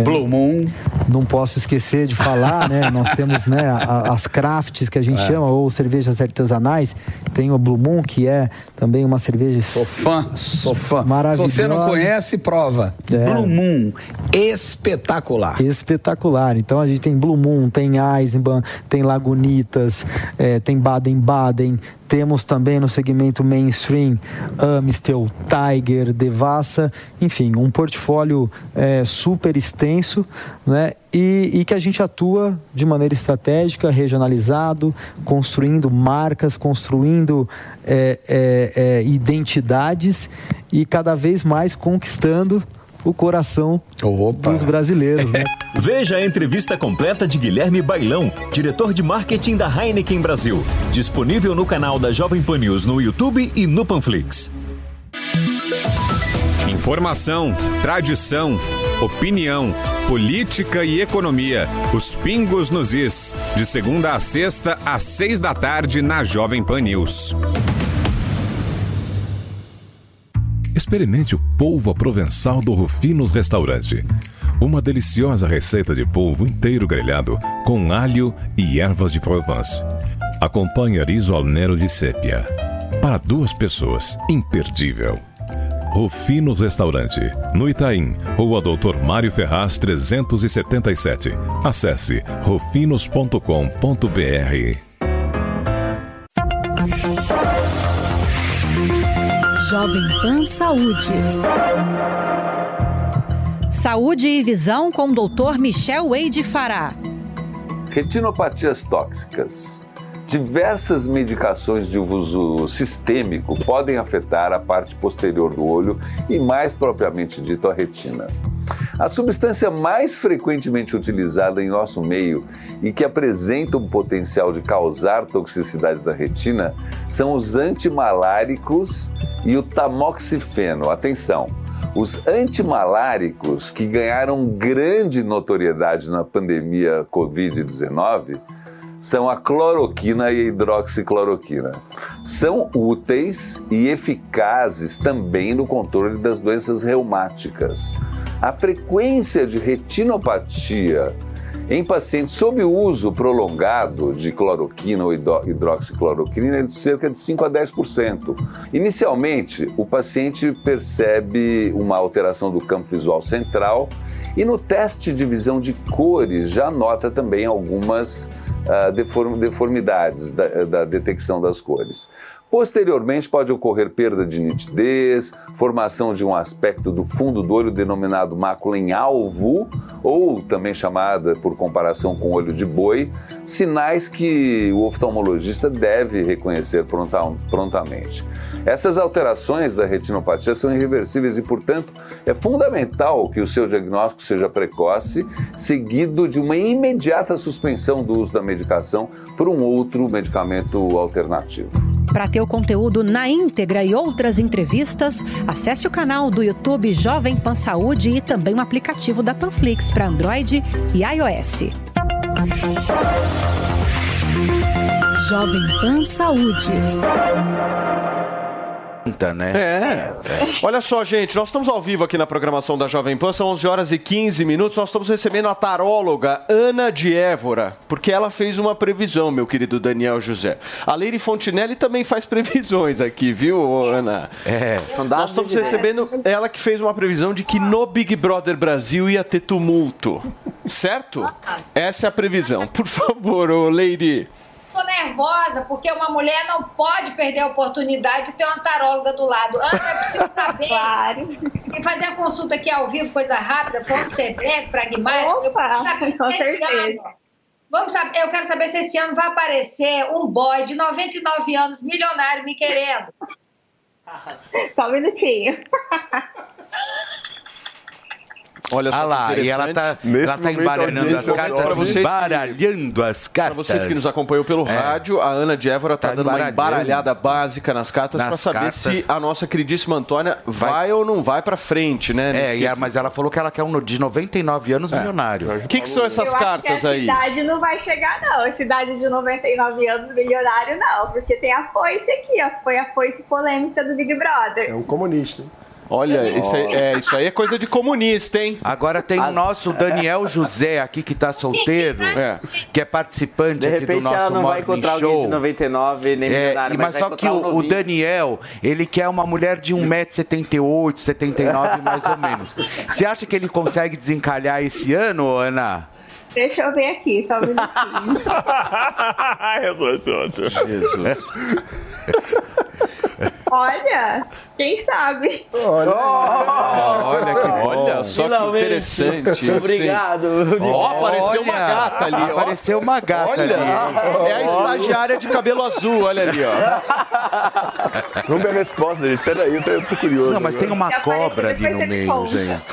Blue Moon. Não posso esquecer de falar, né? Nós temos né, a- as crafts que a gente É. chama ou cervejas artesanais. Tem o Blue Moon que é também uma cerveja Sou fã, sou fã. maravilhosa. Se você não conhece, prova. É. Blue Moon, espetacular. Espetacular. Então a gente tem Blue Moon, tem Eisenbahn, tem Lagunitas, eh, tem Baden-Baden. Temos também no segmento mainstream Amistel, Tiger, Devassa, enfim, um portfólio eh, super extenso, né? E, e que a gente atua de maneira estratégica, regionalizado, construindo marcas, construindo eh, eh, eh, identidades e cada vez mais conquistando o coração dos brasileiros, né? Veja a entrevista completa de Guilherme Bailão, diretor de marketing da Heineken Brasil, disponível no canal da Jovem Pan News no YouTube e no Panflix. Informação, tradição opinião, política e economia. Os Pingos nos Is. De segunda a sexta, às seis da tarde, na Jovem Pan News. Experimente o polvo provençal do Rufinos Restaurante. Uma deliciosa receita de polvo inteiro grelhado com alho e ervas de Provence. Acompanhe riso al nero de sépia. Para duas pessoas, imperdível. Rufinos Restaurante, no Itaim, Rua Doutor Mário Ferraz 377. Acesse rufinos.com.br. Jovem Pan Saúde. Saúde e visão com o Dr. Michel Wade Fará. Retinopatias tóxicas. Diversas medicações de uso sistêmico podem afetar a parte posterior do olho e, mais propriamente dito, a retina. A substância mais frequentemente utilizada em nosso meio e que apresenta um potencial de causar toxicidade da retina são os antimaláricos e o tamoxifeno. Atenção! Os antimaláricos que ganharam grande notoriedade na pandemia Covid-19 são a cloroquina e a hidroxicloroquina. São úteis e eficazes também no controle das doenças reumáticas. A frequência de retinopatia em pacientes sob uso prolongado de cloroquina ou hidro- hidroxicloroquina é de cerca de 5 a 10%. Inicialmente, o paciente percebe uma alteração do campo visual central e no teste de visão de cores já nota também algumas deformidades da, da detecção das cores. Posteriormente, pode ocorrer perda de nitidez, formação de um aspecto do fundo do olho denominado mácula em alvo, ou também chamada por comparação com olho de boi, sinais que o oftalmologista deve reconhecer pronta- prontamente. Essas alterações da retinopatia são irreversíveis e, portanto, é fundamental que o seu diagnóstico seja precoce, seguido de uma imediata suspensão do uso da medicação por um outro medicamento alternativo. Ter o conteúdo na íntegra e outras entrevistas, acesse o canal do YouTube Jovem Pan Saúde e também o aplicativo da Panflix para Android e iOS. Jovem Pan Saúde. Né? É. Olha só, gente, nós estamos ao vivo aqui na programação da Jovem Pan, são 11 horas e 15 minutos. Nós estamos recebendo a taróloga Ana de Évora, porque ela fez uma previsão, meu querido Daniel José. A Leire Fontinelli também faz previsões aqui, viu, Ana? É. Nós estamos recebendo ela que fez uma previsão de que no Big Brother Brasil ia ter tumulto. Certo? Essa é a previsão. Por favor, ô Leire. Tô nervosa porque uma mulher não pode perder a oportunidade de ter uma taróloga do lado. Ana, eu preciso saber. claro. E fazer a consulta aqui ao vivo, coisa rápida, vamos ser breve, pragmático. Eu preciso saber com certeza. ano- Vamos saber, eu quero saber se esse ano vai aparecer um boy de 99 anos, milionário, me querendo. Só um minutinho. Olha só Ah que lá, e ela tá, ela tá embaralhando as cartas, vocês embaralhando as Para cartas. vocês que nos acompanham pelo É. rádio, a Ana de Évora está Tá dando uma embaralhada básica nas cartas para saber cartas. se a nossa queridíssima Antônia vai, ou não vai para frente, né? É, e a- mas ela falou que ela quer um de 99 anos milionário. O que, que são essas Eu acho cartas que a aí? cidade não vai chegar, não. A cidade de 99 anos milionário, não. Porque tem a foice aqui, ó. Foi a foice polêmica do Big Brother. É um comunista. Olha, isso aí, é, isso aí é coisa de comunista, hein? Agora tem o nosso Daniel José aqui que tá solteiro, que é participante De aqui do repente nosso ela não vai encontrar Show. alguém de 99 nem É, milionário, mas, mas vai só que um o, o. Daniel, ele quer uma mulher de 1,78m, 79 mais ou menos. Você acha que ele consegue desencalhar esse ano, Ana? Deixa eu ver aqui, só um minutinho. Jesus. Olha, quem sabe? Olha, olha que bom. Olha só que interessante. Obrigado. Ó, apareceu uma Olha, gata ali. Apareceu uma gata Olha, ali. é a estagiária de cabelo azul, olha ali, ó. Vamos ver a resposta, gente. Peraí, eu tô, eu tô curioso. Não, mas tem uma cobra ali no meio, gente.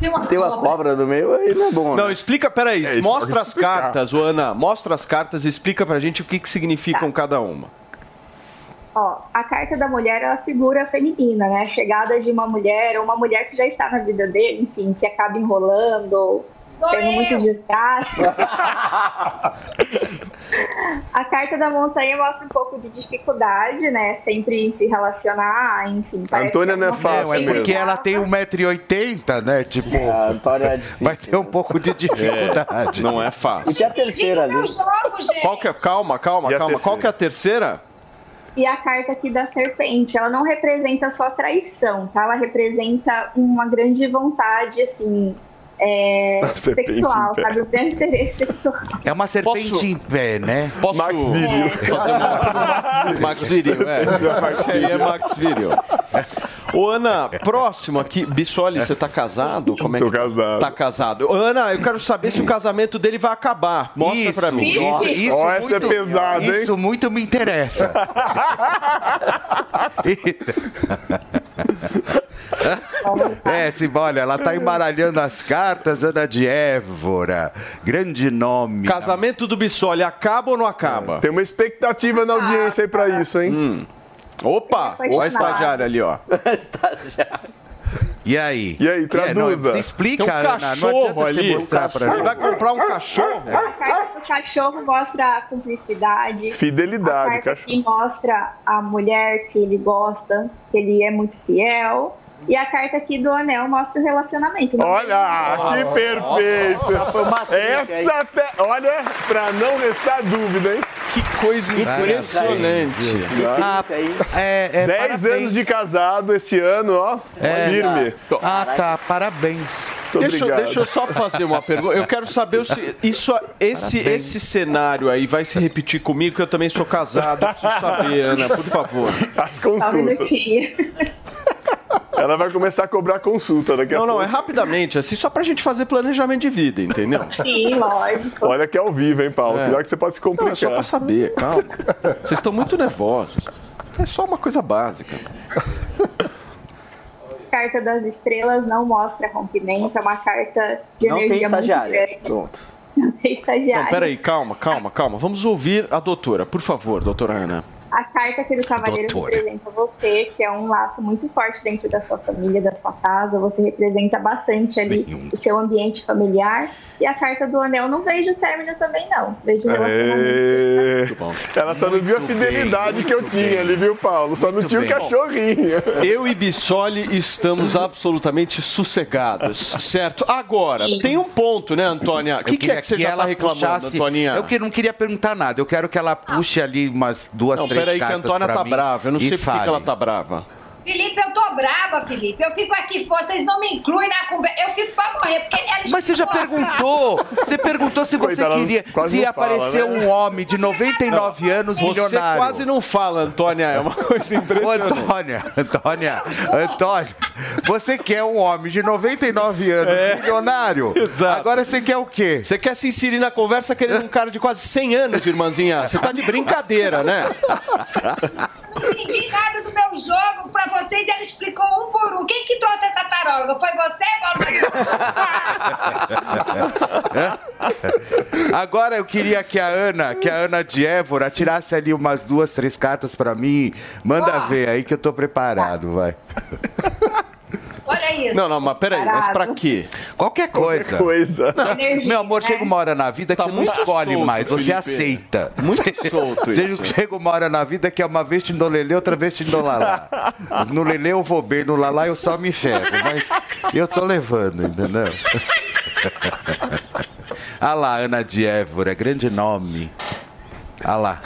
Tem uma, Tem uma cobra no meio aí não é bom, Não, né? explica, peraí, É, mostra as explicar. cartas, Ana, mostra as cartas e explica pra gente o que, que significam cada uma. Ó, a carta da mulher é a figura feminina, né? A chegada de uma mulher, ou uma mulher que já está na vida dele, enfim, que acaba enrolando, ou tendo muito desgaste. a carta da montanha mostra um pouco de dificuldade, né? Sempre em se relacionar, enfim. que não é uma fácil. É porque ela tem 1,80m, né? Tipo, vai ter um pouco de dificuldade. não é fácil. E tem a terceira ali. Qual que é? Calma, calma, E calma. Qual que é a terceira? E a carta aqui da serpente, ela não representa só traição, tá? Ela representa uma grande vontade, assim, é, sexual, sabe? O grande interesse sexual. É uma serpente Posso- em pé, né? Posso Max Viril. fazer uma... Max Viril, é. Esse aí é Max Viril. Ô, Ana, próximo aqui. Bissoli, você tá casado? Como é Tô que casado. Tá casado. Ana, eu quero saber se o casamento dele vai acabar. Mostra Isso, pra mim. isso, isso Ó, essa muito, é pesada, hein? Isso muito me interessa. É, Simba, ela tá embaralhando as cartas, Ana de Évora. Grande nome. Casamento do Bissoli acaba ou não acaba? Tem uma expectativa na audiência aí pra isso, hein? Hum. Opa! Olha a estagiária ali, ó. E aí? E aí, traduza. não, explica, Tem um Ana. Não cachorro você ali. mostrar pra Ele gente. vai comprar um cachorro? A carta do cachorro mostra a cumplicidade. Fidelidade, a cachorro. aqui mostra a mulher que ele gosta, que ele é muito fiel. E a carta aqui do anel mostra o relacionamento. Olha, que perfeito! Essa até. Olha, pra não restar dúvida, hein? Que coisa impressionante. Ah, é, é, 10 parabéns. anos de casado esse ano, ó. É. Firme. Ah, tá. Parabéns. Deixa, deixa eu só fazer uma pergunta. Eu quero saber se isso, esse, esse cenário aí vai se repetir comigo, que eu também sou casado. Eu preciso saber, Ana, por favor. As consultas. Ela vai começar a cobrar consulta daqui a Não, pouco. não, é rapidamente, assim, só pra gente fazer planejamento de vida, entendeu? Sim, lógico. Olha que é ao vivo, hein, Paulo? É. Cuidado que você pode se Não, complicar. é só pra saber, calma. Vocês estão muito nervosos. É só uma coisa básica. carta das estrelas não mostra rompimento, é uma carta de Não energia tem grande. Pronto. Não tem estagiária. Não, peraí, calma, calma, calma. Vamos ouvir a doutora, por favor, doutora Ana. A carta aqui do Cavaleiro Doutora. representa você, que é um laço muito forte dentro da sua família, da sua casa. Você representa bastante ali o seu ambiente familiar. E a carta do anel não vejo término também, não. Vejo relacionamento. Ela só não viu a fidelidade que eu tinha ali, viu, Paulo? Só não tinha o bem. cachorrinho. Eu e Bissoli estamos absolutamente sossegados, certo? Agora, tem um ponto, né, Antônia? O que, que é que você já tá reclamando, Antoninha? Eu que não queria perguntar nada. Eu quero que ela puxe ali umas duas, Não, três peraí que a Antônia tá mim brava. Eu não sei por que ela tá brava. Felipe, eu tô brava, Felipe. Eu fico aqui fora, vocês não me incluem na conversa. Eu fico pra morrer, porque elas Mas você já perguntou. Você perguntou se você Coitada, queria. Se não ia aparecer fala, né? um homem de 99 anos Você milionário. quase não fala, Antônia. É uma coisa Ô, impressionante. Antônia, Antônia, Antônia, você quer um homem de 99 anos milionário? É. Exato. Agora você quer o quê? Você quer se inserir na conversa querendo um cara de quase 100 anos, irmãzinha? Você tá de brincadeira, né? Não entendi nada do meu jogo pra vocês e ela explicou um por um. Quem que trouxe essa taróloga? Foi você, Paulo? Agora eu queria que a Ana, que a Ana de Évora tirasse ali umas duas, três cartas pra mim. Manda ver aí que eu tô preparado, vai. Olha isso. Não, não, mas peraí, mas pra quê? Qualquer coisa. coisa. Meu amor, chega uma hora na vida que Tá você não escolhe solto, mais, você Felipe. aceita. Muito solto Você isso. chega uma hora na vida que é uma vez te no lelê, outra vez te no lalá. No lelê eu vou bem, no lalá eu só me ferro. Mas eu tô levando, entendeu? Ah lá, Ana de Évora, grande nome. Ah lá.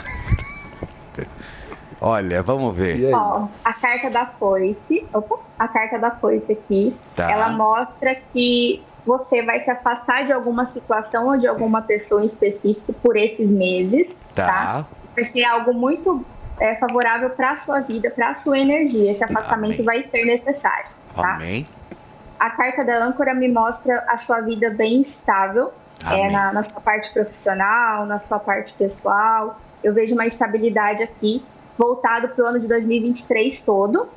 Olha, vamos ver. Ó, a carta da foice, opa, a carta da foice aqui, Tá. ela mostra que você vai se afastar de alguma situação ou de alguma pessoa em específico por esses meses, Tá. tá? Vai ser algo muito é, favorável para sua vida, para sua energia. Esse afastamento vai ser necessário, tá? Amém. A carta da âncora me mostra a sua vida bem estável, é, Amém. na, na sua parte profissional, na sua parte pessoal. Eu vejo uma estabilidade aqui, voltado para o ano de 2023 todo.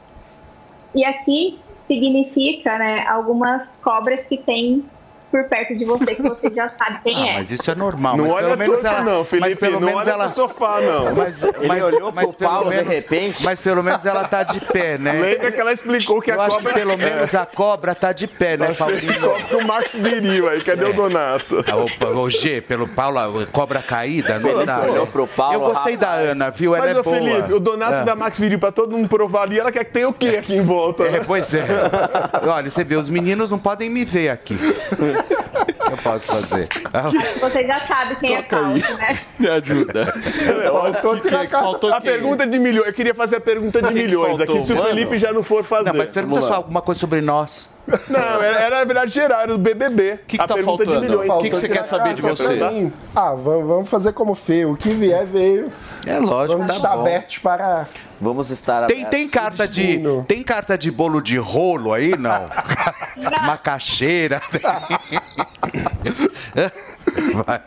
E aqui significa né, algumas cobras que têm por perto de você que você já sabe quem é. Mas isso é normal. Não mas olha pelo menos torto, ela, não, Felipe, mas pelo não menos olha ela pro sofá, não. Mas, Ele mas, olhou mas pro pelo Paulo de menos, repente. Mas pelo menos ela tá de pé, né? Lembra que ela explicou que a Eu acho cobra- que pelo É. menos a cobra tá de pé, né, Paulinho? Com o Max Viril aí, cadê o Donato? Ah, Opa, o G, pelo Paulo, a cobra caída, não dá. olhou né? pro Paulo, Eu gostei da. Ana, viu? Ela Mas, é boa. Felipe, o Donato É. da Max Viril pra todo mundo provar ali, ela quer que tenha o quê aqui em volta? É, pois é. Olha, você vê, os meninos não podem me ver aqui. Eu posso fazer. Você já sabe quem é Paulo, né? Me ajuda. Faltou Que- que- faltou a quem? pergunta de milhões. Eu queria fazer a pergunta de milhões faltou? aqui, se o Mano? Felipe já não for fazer. Não, mas pergunta Vamos só lá. alguma coisa sobre nós. Não, era, era na verdade geral, era do BBB. O que tá faltando? O que que você quer saber de você? Ah, vamos, vamos fazer como feio. O que vier, veio. É lógico, Vamos tá estar bom. abertos para. Vamos estar Tem, tem carta de tem carta de bolo de rolo aí não? Macaxeira. Vai.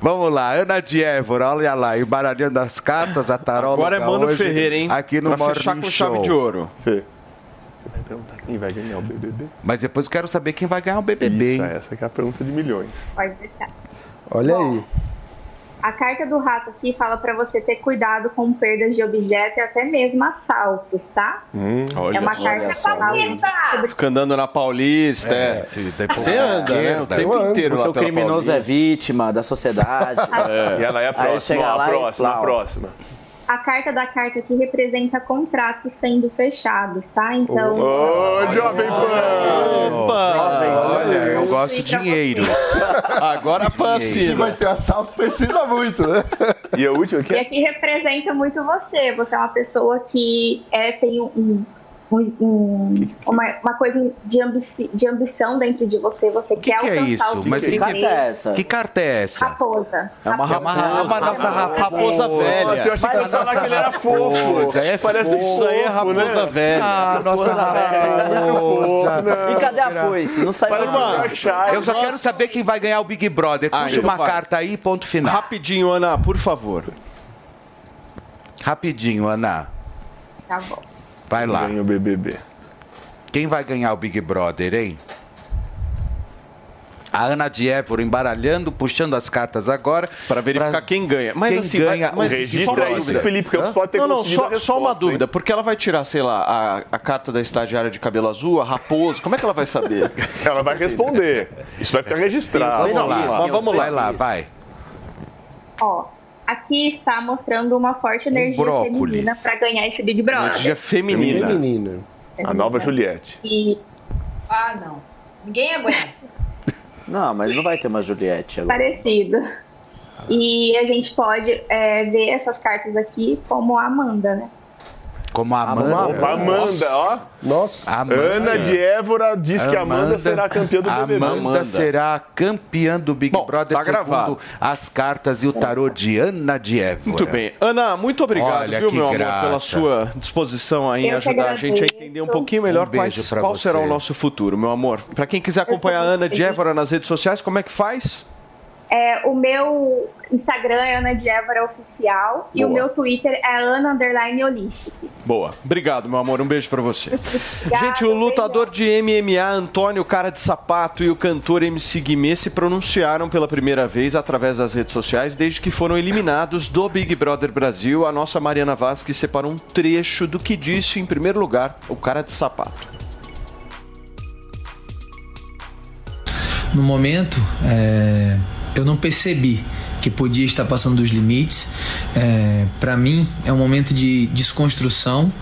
Vamos lá, Ana de Évora, olha lá, embaralhando as cartas, a tarola. Agora é Mano Ferreira, hein? Aqui no Pra fechar Morning com chave Show. de ouro. Fê, perguntar quem vai ganhar o BBB? Mas depois eu quero saber quem vai ganhar o BBB, Isso, hein? essa que é a pergunta de milhões. Pode deixar. Olha aí. A carta do rato aqui fala pra você ter cuidado com perdas de objetos e até mesmo assaltos, tá? olha é uma carta paulista. Fica andando na Paulista, é. Você anda, né? O tempo inteiro lá Porque o criminoso é Paulista. vítima da sociedade. É. E ela é a Aí próxima, chega ó, a lá e próxima, a próxima. A carta da carta aqui representa contratos sendo fechados, tá? Então. Ô, Jovem Pan! Olha, eu gosto de dinheiro. Agora pra Se vai ter assalto, precisa muito, né? E a última E aqui representa muito você. Você é uma pessoa que é, tem um, um- um- uma, uma coisa de, ambici- de ambição dentro de você. Você que quer que é alcançar isso? o que Mas você que carta é essa? Que carta é essa? Raposa. É uma raposa. É uma nossa raposa. Raposa velha. Nossa, eu achei que Mas falar que ele era fofo. raposa, é Parece fofo, Isso aí é raposa né? velha. Ah, nossa raposa. E cadê a foice? Não sai Parece mais foice. Shark. Eu só quero saber quem vai ganhar o Big Brother. Ah, Puxa então uma carta aí, ponto final. Rapidinho, Ana, por favor. Rapidinho, Ana. Tá bom. Vai lá. Ganha o BBB. Quem vai ganhar o Big Brother, hein? A Ana de Évora embaralhando, puxando as cartas agora. Pra verificar quem ganha. Mas quem assim, ganha vai- mas o Registra dúvida. Felipe, que eu pode ter Não, não, só, a só uma resposta, dúvida, hein? porque ela vai tirar, sei lá, a, a carta da estagiária de cabelo azul, a raposa, como é que ela vai saber? Ela vai responder. Isso vai ficar registrado. Vamos Não, lá, vamos os lá, vai lá, vai. Ó, aqui está mostrando uma forte energia brócolis. feminina para ganhar esse Big Brother. Energia feminina. Feminina. A nova Juliette. E Ah, não. Ninguém aguenta. Não, mas não vai ter uma Juliette agora. parecido. E a gente pode é, ver essas cartas aqui como a Amanda, né? Como a Amanda. Opa, Amanda, ó. Nossa. Amanda. Ana de Évora diz que Amanda será campeã do BBB. Amanda, Amanda. será campeã do Big Bom, Brother tá gravado. segundo as cartas e o tarô de Ana de Évora. Muito bem. Ana, muito obrigado, Olha viu, meu amor, graça. pela sua disposição aí em ajudar a gente a entender um pouquinho melhor Um beijo quais- qual você. será o nosso futuro, meu amor. Pra quem quiser acompanhar a Ana de Évora nas redes sociais, como é que faz? É, o meu Instagram é Ana de Évora Oficial e o Boa. meu Twitter é Ana Underline. Boa. Obrigado, meu amor. Um beijo pra você. Gente, o lutador de MMA, Antônio Cara de Sapato, e o cantor MC Guimê se pronunciaram pela primeira vez através das redes sociais desde que foram eliminados do Big Brother Brasil. A nossa Mariana Vasquez separou um trecho do que disse, em primeiro lugar, o Cara de Sapato. No momento, é, eu não percebi que podia estar passando dos limites. É, Para mim, é um momento de desconstrução.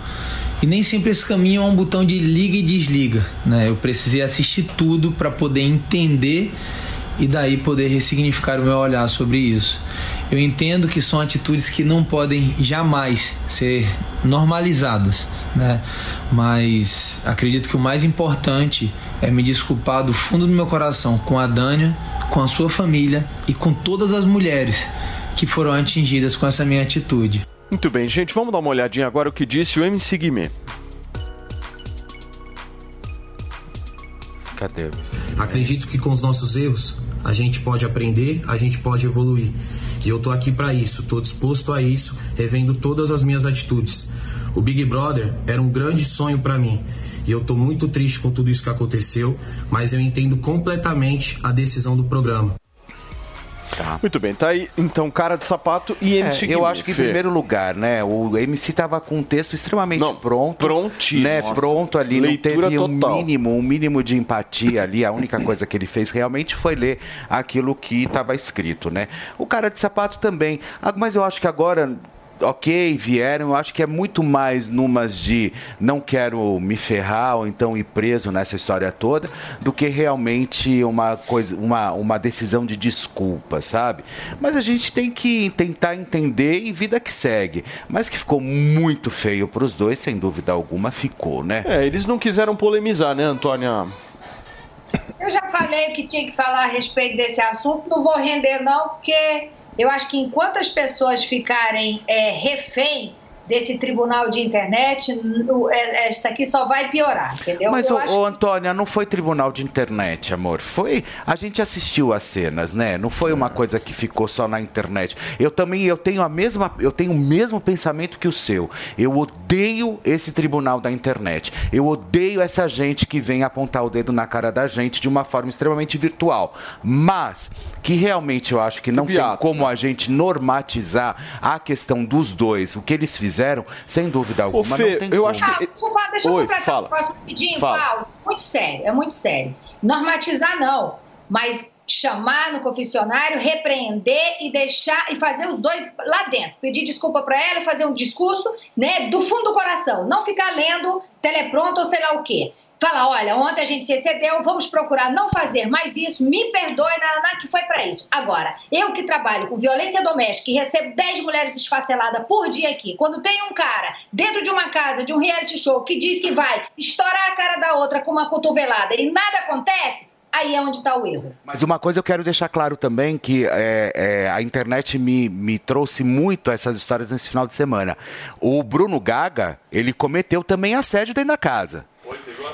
E nem sempre esse caminho é um botão de liga e desliga. Né? Eu precisei assistir tudo para poder entender e daí poder ressignificar o meu olhar sobre isso. Eu entendo que são atitudes que não podem jamais ser normalizadas, né? Mas acredito que o mais importante é me desculpar do fundo do meu coração com a Dânia, com a sua família e com todas as mulheres que foram atingidas com essa minha atitude. Muito bem, gente, vamos dar uma olhadinha agora o que disse o MC Guimê. Cadê o MC? Acredito que com os nossos erros a gente pode aprender, a gente pode evoluir. E eu tô aqui para isso, tô disposto a isso, revendo todas as minhas atitudes. O Big Brother era um grande sonho para mim. E eu tô muito triste com tudo isso que aconteceu, mas eu entendo completamente a decisão do programa. Muito bem, tá aí então cara de sapato e MC É, eu Guimê, acho que em Fê. primeiro lugar, né? O MC tava com um texto extremamente pronto. prontíssimo. Né, Nossa, pronto ali, não teve um total. mínimo, um mínimo de empatia ali. A única coisa que ele fez realmente foi ler aquilo que estava escrito, né? O cara de sapato também. Ah, Mas eu acho que agora. Ok, vieram, eu acho que é muito mais numas de não quero me ferrar ou então ir preso nessa história toda, do que realmente uma coisa, uma, uma decisão de desculpa, sabe? Mas a gente tem que tentar entender e vida que segue. Mas que ficou muito feio para os dois, sem dúvida alguma, ficou, né? É, eles não quiseram polemizar, né, Antônia? Eu já falei o que tinha que falar a respeito desse assunto, não vou render não, porque eu acho que enquanto as pessoas ficarem é, refém desse tribunal de internet, é- essa aqui só vai piorar, entendeu? Mas, eu ô, acho ô, Antônia, não foi tribunal de internet, amor. Foi. A gente assistiu as cenas, né? Não foi uma coisa que ficou só na internet. Eu também eu tenho a mesma. Eu tenho o mesmo pensamento que o seu. Eu odeio esse tribunal da internet. Eu odeio essa gente que vem apontar o dedo na cara da gente de uma forma extremamente virtual. Mas que realmente eu acho que não tem como né? a gente normatizar a questão dos dois, o que eles fizeram, sem dúvida alguma. Fê, não tem eu como. acho que- Ah, deixa eu, falar- deixa eu Oi, completar fala. um negócio rapidinho, Fala. Paulo. Muito sério, é muito sério. Normatizar não, mas chamar no confessionário, repreender e deixar e fazer os dois lá dentro. Pedir desculpa para ela e fazer um discurso, né, do fundo do coração. Não ficar lendo telepronto ou sei lá o quê. Fala, olha, ontem a gente se excedeu, vamos procurar não fazer mais isso, me perdoe, nananá, que foi para isso. Agora, eu que trabalho com violência doméstica e recebo 10 mulheres esfaceladas por dia aqui, quando tem um cara dentro de uma casa, de um reality show, que diz que vai estourar a cara da outra com uma cotovelada e nada acontece, aí é onde está o erro. Mas uma coisa eu quero deixar claro também, que é, é, a internet me, me trouxe muito essas histórias nesse final de semana. O Bruno Gaga, ele cometeu também assédio dentro da casa.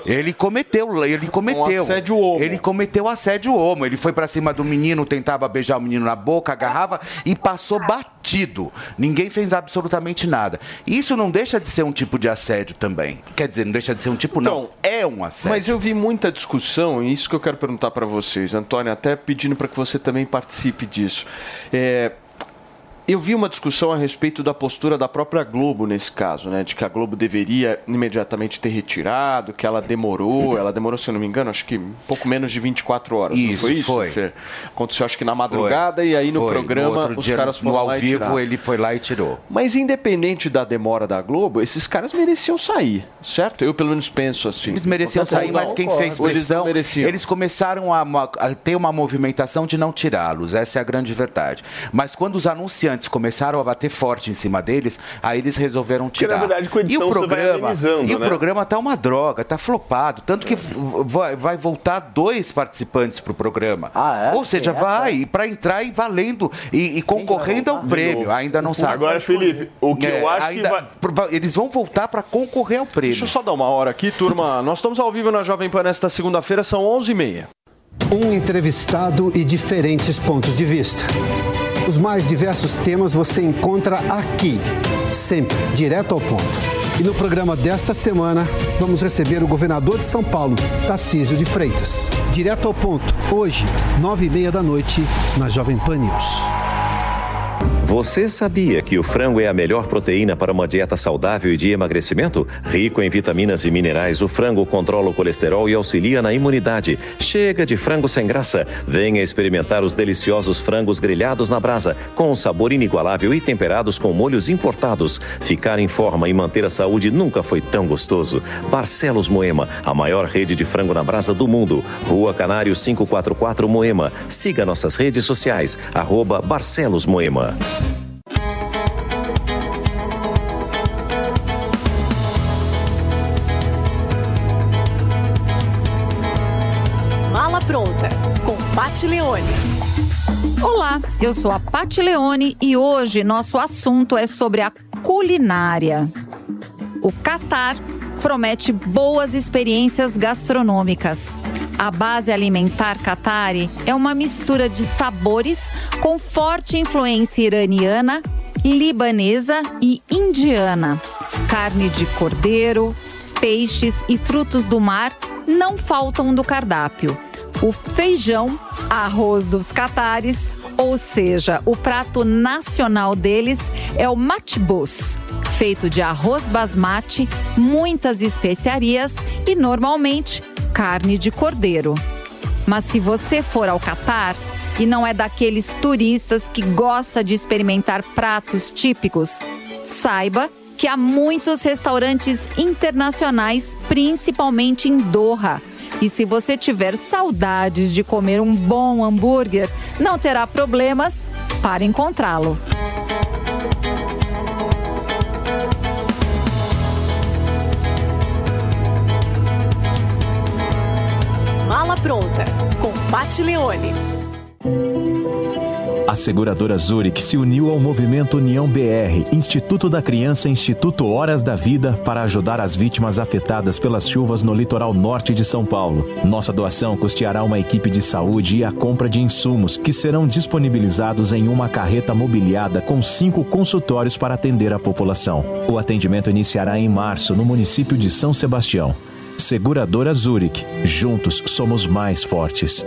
Ele cometeu, ele cometeu. assédio homo. Ele cometeu assédio homo. Ele foi pra cima do menino, tentava beijar o menino na boca, agarrava e passou batido. Ninguém fez absolutamente nada. Isso não deixa de ser um tipo de assédio também. Quer dizer, não deixa de ser um tipo, não. É um assédio. Mas eu vi muita discussão, e isso que eu quero perguntar para vocês, Antônio, até pedindo para que você também participe disso. É, eu vi uma discussão a respeito da postura da própria Globo nesse caso, né? De que a Globo deveria imediatamente ter retirado, que ela demorou, ela demorou, se eu não me engano, acho que um pouco menos de 24 horas. Isso, foi isso, foi. Aconteceu acho que na madrugada e aí no Foi. programa outro os dia, caras no foram ao lá vivo, tiraram. ele foi lá e tirou. Mas independente da demora da Globo, esses caras mereciam sair, certo? Eu pelo menos penso assim. Eles mereciam sair, mas quem fez eles pressão, mereciam? eles começaram a, a ter uma movimentação de não tirá-los. Essa é a grande verdade. Mas quando os anunciantes começaram a bater forte em cima deles, aí eles resolveram Porque, na tirar. verdade, com a e edição o você vai programa, e o né? programa tá uma droga, tá flopado, tanto que v- vai, vai voltar dois participantes pro programa. Ah, é? Ou seja, essa? vai para entrar e valendo e, e concorrendo ao prêmio. Ainda não sabe. Agora, Felipe, o que eu acho que ainda- vai- prova- eles vão voltar para concorrer ao prêmio. Deixa eu só dar uma hora aqui, turma. Nós estamos ao vivo na Jovem Pan nesta segunda-feira, são 11h30. Um entrevistado e diferentes pontos de vista. Os mais diversos temas você encontra aqui, sempre direto ao ponto. E no programa desta semana, vamos receber o governador de São Paulo, Tarcísio de Freitas. Direto ao ponto, hoje, nove e meia da noite, na Jovem Pan News. Você sabia que o frango é a melhor proteína para uma dieta saudável e de emagrecimento? Rico em vitaminas e minerais, o frango controla o colesterol e auxilia na imunidade. Chega de frango sem graça. Venha experimentar os deliciosos frangos grelhados na brasa, com um sabor inigualável e temperados com molhos importados. Ficar em forma e manter a saúde nunca foi tão gostoso. Barcelos Moema, a maior rede de frango na brasa do mundo. Rua Canário 544 Moema. Siga nossas redes sociais, arroba Barcelos Moema. Com Pat Leone. Olá, eu sou a Pati Leone e hoje nosso assunto é sobre a culinária. O Catar promete boas experiências gastronômicas. A base alimentar Qatari é uma mistura de sabores com forte influência iraniana, libanesa e indiana. Carne de cordeiro, peixes e frutos do mar não faltam do cardápio. O feijão, arroz dos catares, ou seja, o prato nacional deles é o matbus, feito de arroz basmati, muitas especiarias e normalmente carne de cordeiro. Mas se você for ao Catar e não é daqueles turistas que gosta de experimentar pratos típicos, saiba que há muitos restaurantes internacionais, principalmente em Doha. E se você tiver saudades de comer um bom hambúrguer, não terá problemas para encontrá-lo. Mala Pronta, com Pat Leone. A seguradora Zurich se uniu ao movimento União BR, Instituto da Criança Instituto Horas da Vida, para ajudar as vítimas afetadas pelas chuvas no litoral norte de São Paulo. Nossa doação custeará uma equipe de saúde e a compra de insumos, que serão disponibilizados em uma carreta mobiliada com cinco consultórios para atender a população. O atendimento iniciará em março, no município de São Sebastião. Seguradora Zurich. Juntos somos mais fortes.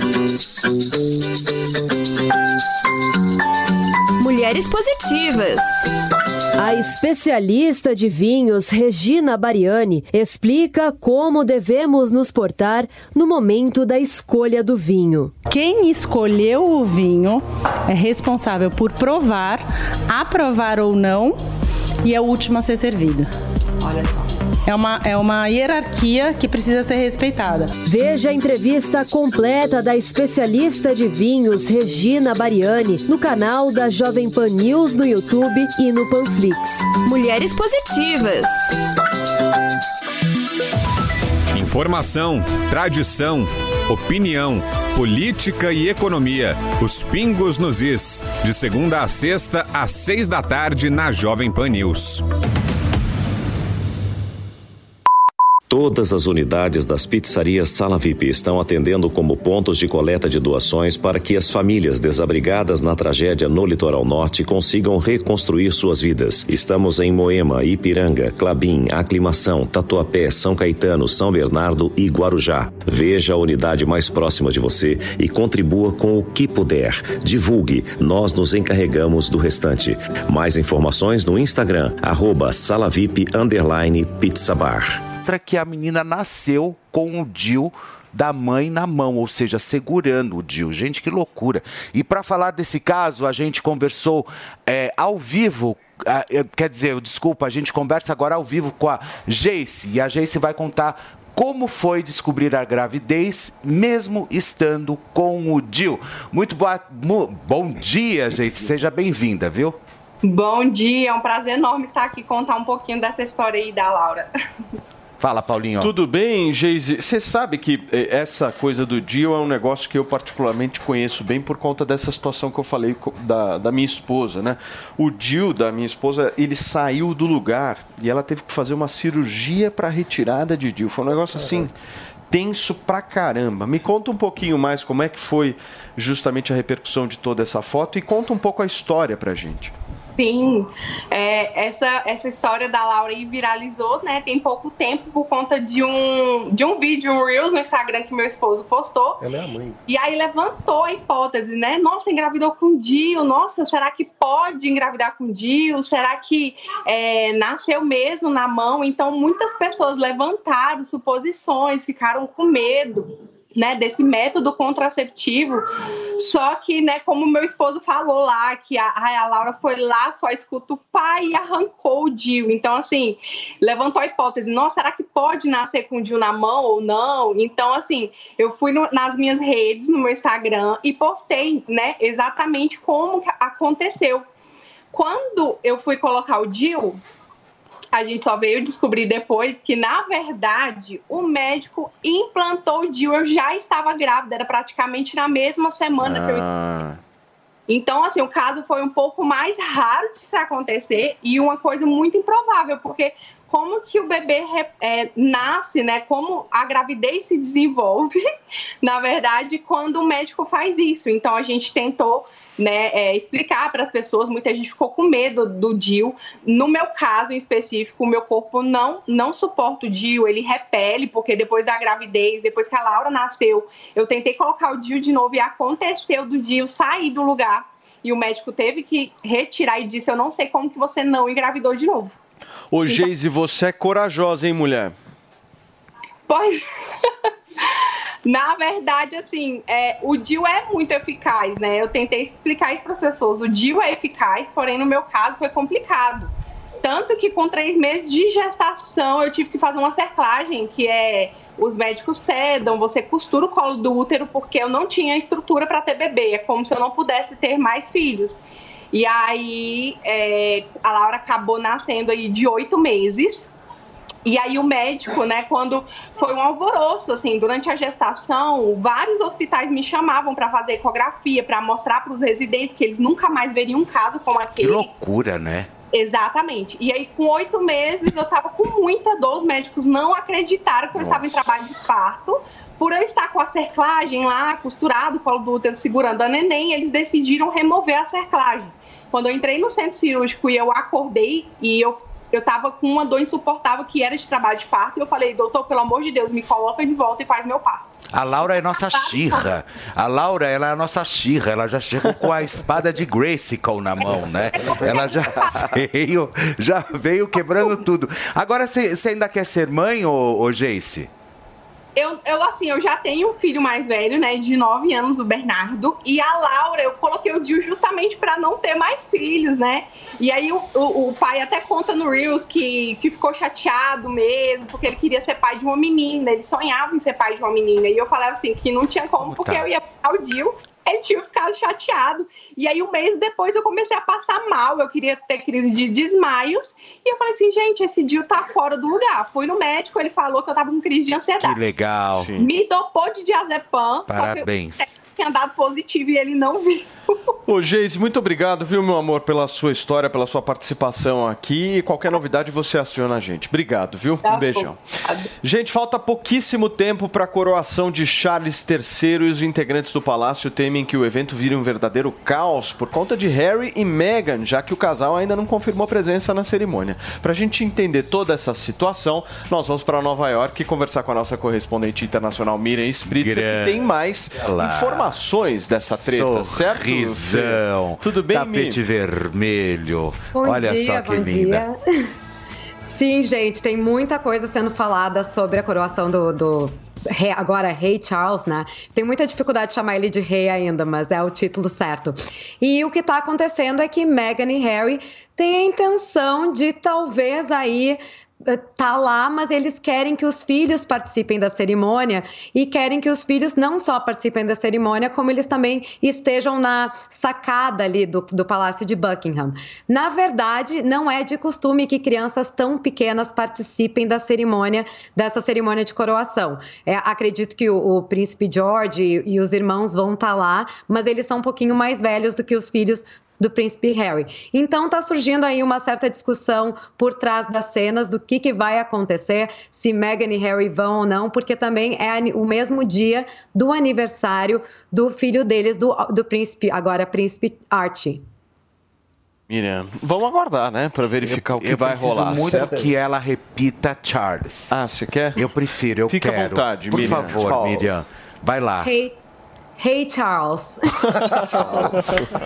Mulheres positivas. A especialista de vinhos Regina Bariani explica como devemos nos portar no momento da escolha do vinho. Quem escolheu o vinho é responsável por provar, aprovar ou não, e é o último a ser servido. Olha só. É uma, é uma hierarquia que precisa ser respeitada. Veja a entrevista completa da especialista de vinhos Regina Bariani no canal da Jovem Pan News no YouTube e no Panflix. Mulheres positivas. Informação, tradição, opinião, política e economia. Os pingos nos is. De segunda a sexta, às seis da tarde, na Jovem Pan News. Todas as unidades das pizzarias Sala VIP estão atendendo como pontos de coleta de doações para que as famílias desabrigadas na tragédia no litoral norte consigam reconstruir suas vidas. Estamos em Moema, Ipiranga, Clabim, Aclimação, Tatuapé, São Caetano, São Bernardo e Guarujá. Veja a unidade mais próxima de você e contribua com o que puder. Divulgue, nós nos encarregamos do restante. Mais informações no Instagram, arroba underline, mostra que a menina nasceu com o DIL da mãe na mão, ou seja, segurando o DIL. Gente, que loucura. E para falar desse caso, a gente conversou é, ao vivo quer dizer, desculpa, a gente conversa agora ao vivo com a Jace e a Jace vai contar como foi descobrir a gravidez mesmo estando com o Dil. Muito boa, bom dia, Jace, seja bem-vinda, viu? Bom dia, é um prazer enorme estar aqui contar um pouquinho dessa história aí da Laura. Fala, Paulinho. Tudo bem, Geise? Você sabe que eh, essa coisa do Dio é um negócio que eu particularmente conheço bem por conta dessa situação que eu falei da, da minha esposa, né? O Dio da minha esposa, ele saiu do lugar e ela teve que fazer uma cirurgia para retirada de Dio. Foi um negócio assim tenso pra caramba. Me conta um pouquinho mais como é que foi justamente a repercussão de toda essa foto e conta um pouco a história pra gente. Sim, é, essa, essa história da Laura aí viralizou, né? Tem pouco tempo por conta de um, de um vídeo, um Reels no Instagram que meu esposo postou. Ela é a mãe. E aí levantou a hipótese, né? Nossa, engravidou com Dio. Nossa, será que pode engravidar com Dio? Será que é, nasceu mesmo na mão? Então, muitas pessoas levantaram suposições, ficaram com medo né, desse método contraceptivo Só que, né, como meu esposo falou lá, que a, a Laura foi lá, só escuta o pai e arrancou o Dio. Então, assim, levantou a hipótese, nossa, será que pode nascer com o Dio na mão ou não? Então, assim, eu fui no, nas minhas redes, no meu Instagram, e postei, né, exatamente como aconteceu. Quando eu fui colocar o Dio, a gente só veio descobrir depois que, na verdade, o médico implantou o DIU. Eu já estava grávida, era praticamente na mesma semana ah. que eu. Ah. Então, assim, o caso foi um pouco mais raro de se acontecer e uma coisa muito improvável, porque como que o bebê é, nasce, né? Como a gravidez se desenvolve, na verdade, quando o médico faz isso. Então, a gente tentou né, é, explicar para as pessoas. Muita gente ficou com medo do DIU. No meu caso em específico, o meu corpo não, não suporta o DIU, ele repele, porque depois da gravidez, depois que a Laura nasceu, eu tentei colocar o DIU de novo e aconteceu do DIU sair do lugar. E o médico teve que retirar e disse: Eu não sei como que você não engravidou de novo. Ô, Geise, você é corajosa, hein, mulher? Pode. Na verdade, assim, é, o DIU é muito eficaz, né? Eu tentei explicar isso para as pessoas. O DIU é eficaz, porém, no meu caso, foi complicado. Tanto que com três meses de gestação, eu tive que fazer uma cerclagem, que é os médicos cedam, você costura o colo do útero, porque eu não tinha estrutura para ter bebê. É como se eu não pudesse ter mais filhos. E aí, é, a Laura acabou nascendo aí de oito meses. E aí o médico, né, quando foi um alvoroço, assim, durante a gestação, vários hospitais me chamavam para fazer ecografia, para mostrar para os residentes que eles nunca mais veriam um caso como aquele. Que loucura, né? Exatamente. E aí, com oito meses, eu estava com muita dor. Os médicos não acreditaram que eu Nossa. estava em trabalho de parto. Por eu estar com a cerclagem lá, costurado, o colo do útero segurando a neném, eles decidiram remover a cerclagem. Quando eu entrei no centro cirúrgico e eu acordei e eu eu tava com uma dor insuportável que era de trabalho de parto. E eu falei, doutor, pelo amor de Deus, me coloca de volta e faz meu parto. A Laura é nossa xirra. A Laura, ela é a nossa xirra. Ela já chegou com a espada de Grayskull na mão, né? Ela já veio, já veio quebrando tudo. Agora, você ainda quer ser mãe, ô, ô Jace? Eu, eu, assim, eu já tenho um filho mais velho, né, de 9 anos, o Bernardo, e a Laura, eu coloquei o Dio justamente para não ter mais filhos, né? E aí o, o, o, pai até conta no Reels que, que ficou chateado mesmo, porque ele queria ser pai de uma menina, ele sonhava em ser pai de uma menina. E eu falava assim, que não tinha como, porque eu ia pegar o Dio ele tinha ficado chateado. E aí, um mês depois, eu comecei a passar mal. Eu queria ter crise de desmaios. E eu falei assim, gente, esse dia tá fora do lugar. Fui no médico, ele falou que eu tava com crise de ansiedade. Que legal. Me dopou de diazepam. Parabéns. Tinha dado positivo e ele não viu. Ô, Geise, muito obrigado, viu, meu amor, pela sua história, pela sua participação aqui. Qualquer novidade, você aciona a gente. Obrigado, viu? Tá um beijão. Bom. Gente, falta pouquíssimo tempo para a coroação de Charles III e os integrantes do palácio temem que o evento vire um verdadeiro caos por conta de Harry e Meghan, já que o casal ainda não confirmou presença na cerimônia. Para a gente entender toda essa situação, nós vamos para Nova York conversar com a nossa correspondente internacional Miriam Spritzer, que tem mais informações dessa treta, certo? Sorrisão. Tudo bem, Tapete Mi? vermelho. Bom Olha dia, só que linda. Dia. Sim, gente, tem muita coisa sendo falada sobre a coroação do, do Rei, agora Rei Charles, né? Tem muita dificuldade de chamar ele de rei ainda, mas é o título certo. E o que está acontecendo é que Meghan e Harry têm a intenção de talvez aí tá lá, mas eles querem que os filhos participem da cerimônia e querem que os filhos não só participem da cerimônia, como eles também estejam na sacada ali do, do Palácio de Buckingham. Na verdade, não é de costume que crianças tão pequenas participem da cerimônia, dessa cerimônia de coroação. É, acredito que o, o, príncipe George e, e os irmãos vão estar tá lá, mas eles são um pouquinho mais velhos do que os filhos do príncipe Harry. Então está surgindo aí uma certa discussão por trás das cenas do que, que vai acontecer, se Meghan e Harry vão ou não, porque também é o mesmo dia do aniversário do filho deles, do, do príncipe, agora príncipe Archie. Miriam, vamos aguardar, né, para verificar eu, o que vai rolar. muito certo? que ela repita Charles. Ah, você quer? Eu prefiro, eu Fica quero. à vontade, Por Miriam. favor, Charles. Miriam, vai lá. Hey. Hey Charles.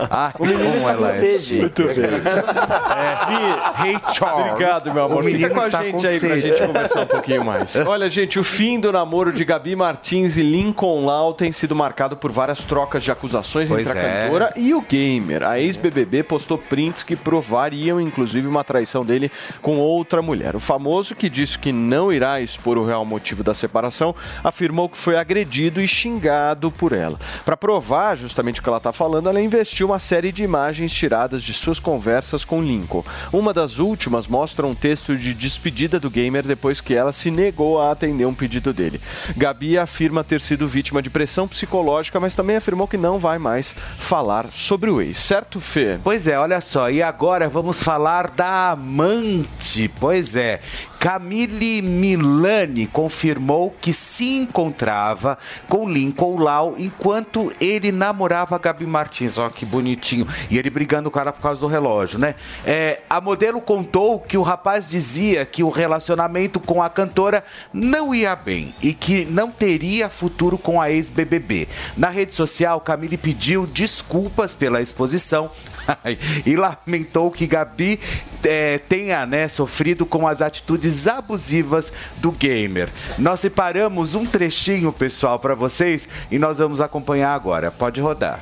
ah, O menino como está ela com é sede. Muito bem. É. Hey, Charles. Obrigado, meu amor. Fica com a gente com aí pra sede. gente conversar um pouquinho mais. Olha, gente, o fim do namoro de Gabi Martins e Lincoln Lau tem sido marcado por várias trocas de acusações Pois entre a é. cantora e o gamer. A ex-BBB postou prints que provariam, inclusive, uma traição dele com outra mulher. O famoso, que disse que não irá expor o real motivo da separação, afirmou que foi agredido e xingado por ela. Para provar justamente o que ela está falando, ela investiu uma série de imagens tiradas de suas conversas com Lincoln. Uma das últimas mostra um texto de despedida do gamer depois que ela se negou a atender um pedido dele. Gabi afirma ter sido vítima de pressão psicológica, mas também afirmou que não vai mais falar sobre o ex, certo, Fê? Pois é, olha só, e agora vamos falar da amante. Pois é, Camille Milani confirmou que se encontrava com Lincoln Lau enquanto ele namorava a Gabi Martins. Ó, que bonitinho. E ele brigando com ela por causa do relógio, né? É, a modelo contou que o rapaz dizia que o relacionamento com a cantora não ia bem e que não teria futuro com a ex-BBB. Na rede social, Camille pediu desculpas pela exposição e lamentou que Gabi eh, tenha né, sofrido com as atitudes abusivas do gamer. Nós separamos um trechinho, pessoal, para vocês e nós vamos acompanhar agora. Pode rodar.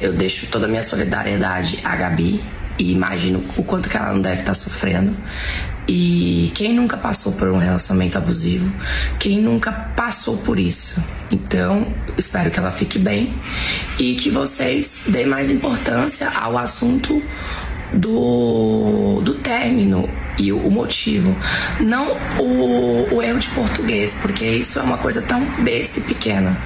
Eu deixo toda a minha solidariedade à Gabi e imagino o quanto que ela não deve estar sofrendo. E quem nunca passou por um relacionamento abusivo, quem nunca passou por isso. Então, espero que ela fique bem e que vocês deem mais importância ao assunto do, do término e o, o motivo, não o, o erro de português, porque isso é uma coisa tão besta e pequena.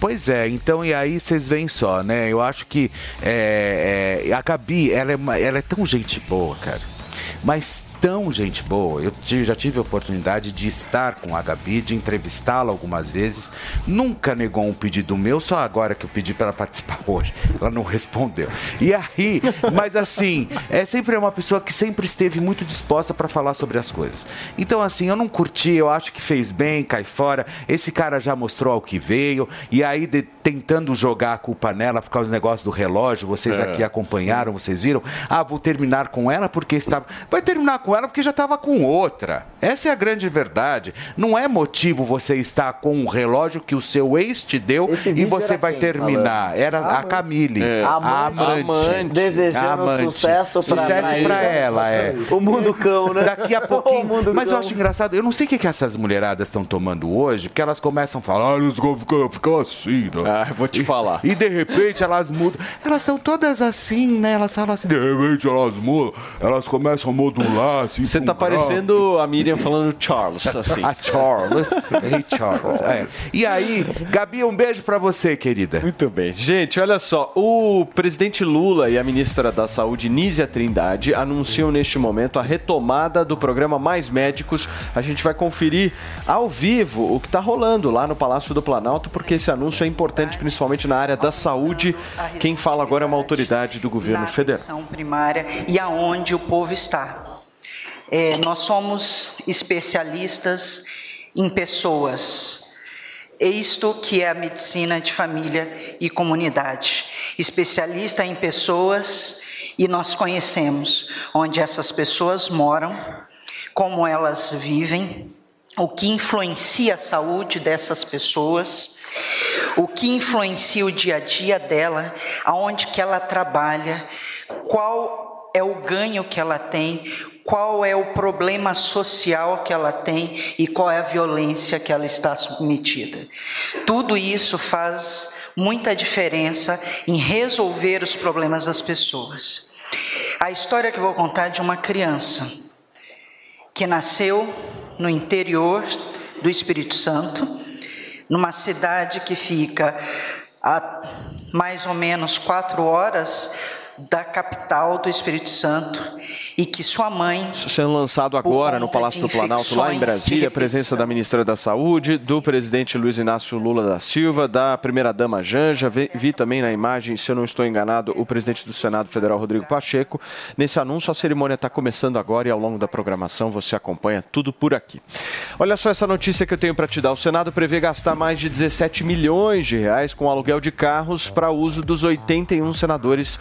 Pois é, então e aí vocês veem só, né? Eu acho que é, é, a Gabi, ela é, ela é tão gente boa, cara. Mas tão gente boa. Eu tive- já tive a oportunidade de estar com a Gabi, de entrevistá-la algumas vezes. Nunca negou um pedido meu, só agora que eu pedi para ela participar hoje. Ela não respondeu. E aí, mas assim, é sempre uma pessoa que sempre esteve muito disposta para falar sobre as coisas. Então, assim, eu não curti, eu acho que fez bem, cai fora. Esse cara já mostrou ao que veio. E aí, de- tentando jogar a culpa nela por causa do negócio do relógio, vocês É, aqui acompanharam, vocês viram? Ah, vou terminar com ela porque estava. Vai terminar com ela porque já estava com outra. Essa é a grande verdade. Não é motivo você estar com um relógio que o seu ex te deu e você vai quem terminar. falando? Era a Amante. Camille. É. A Amante. amante. Amante. Desejando Amante. sucesso pra Sucesso pra ela, é. O mundo cão, né? Daqui a pouquinho. Mas eu cão. acho engraçado, eu não sei o que, que essas mulheradas estão tomando hoje, porque elas começam a falar, ah, eles ficam, ficam assim, né? Ah, vou te falar. E de repente elas mudam. Elas estão todas assim, né? Elas falam assim, de repente elas mudam, elas começam a modular, assim. Você tá parecendo a Miriam falando Charles, assim. a Charles. Hey, Charles. É. E aí, Gabi, um beijo pra você, querida. Muito bem. Gente, olha só. O presidente Lula e a ministra da Saúde, Nízia Trindade, anunciam neste momento a retomada do programa Mais Médicos. A gente vai conferir ao vivo o que está rolando lá no Palácio do Planalto, porque esse anúncio é importante, principalmente na área da saúde. Quem fala agora é uma autoridade do governo federal. primária e aonde o povo está. É, nós somos especialistas em pessoas. É isto que é a medicina de família e comunidade. Especialista em pessoas e nós conhecemos onde essas pessoas moram, como elas vivem, o que influencia a saúde dessas pessoas, o que influencia o dia a dia dela, aonde que ela trabalha, qual é o ganho que ela tem, qual é o problema social que ela tem e qual é a violência que ela está submetida. Tudo isso faz muita diferença em resolver os problemas das pessoas. A história que vou contar é de uma criança que nasceu no interior do Espírito Santo, numa cidade que fica a mais ou menos quatro horas da capital do Espírito Santo e que sua mãe. Sendo lançado agora no Palácio do Planalto, lá em Brasília, a presença da ministra da Saúde, do presidente Luiz Inácio Lula da Silva, da primeira-dama Janja, vi, vi, também na imagem, se eu não estou enganado, o presidente do Senado Federal, Rodrigo Pacheco. Nesse anúncio, a cerimônia está começando agora e ao longo da programação você acompanha tudo por aqui. Olha só essa notícia que eu tenho para te dar. O Senado prevê gastar mais de 17 milhões de reais com aluguel de carros para uso dos 81 senadores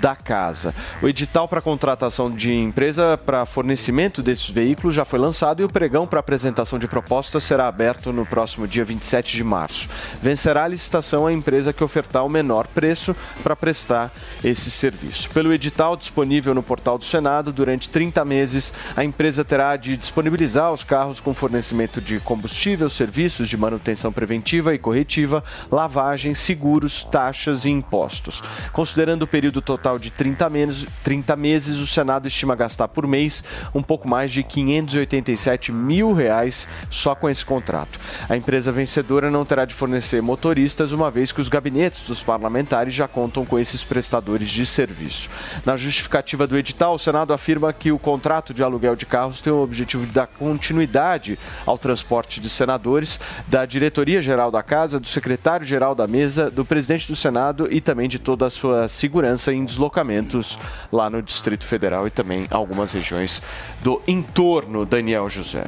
da casa. O edital para contratação de empresa para fornecimento desses veículos já foi lançado e o pregão para apresentação de propostas será aberto no próximo dia 27 de março. Vencerá a licitação a empresa que ofertar o menor preço para prestar esse serviço. Pelo edital disponível no portal do Senado, durante 30 meses, a empresa terá de disponibilizar os carros com fornecimento de combustível, serviços de manutenção preventiva e corretiva, lavagem, seguros, taxas e impostos. Considerando o período total de 30 meses, 30 meses, o Senado estima gastar por mês um pouco mais de 587 mil reais só com esse contrato. A empresa vencedora não terá de fornecer motoristas, uma vez que os gabinetes dos parlamentares já contam com esses prestadores de serviço. Na justificativa do edital, o Senado afirma que o contrato de aluguel de carros tem o objetivo de dar continuidade ao transporte de senadores, da diretoria-geral da Casa, do secretário-geral da Mesa, do presidente do Senado e também de toda a sua segurança em deslocamentos lá no Distrito Federal e também algumas regiões do entorno, Daniel José.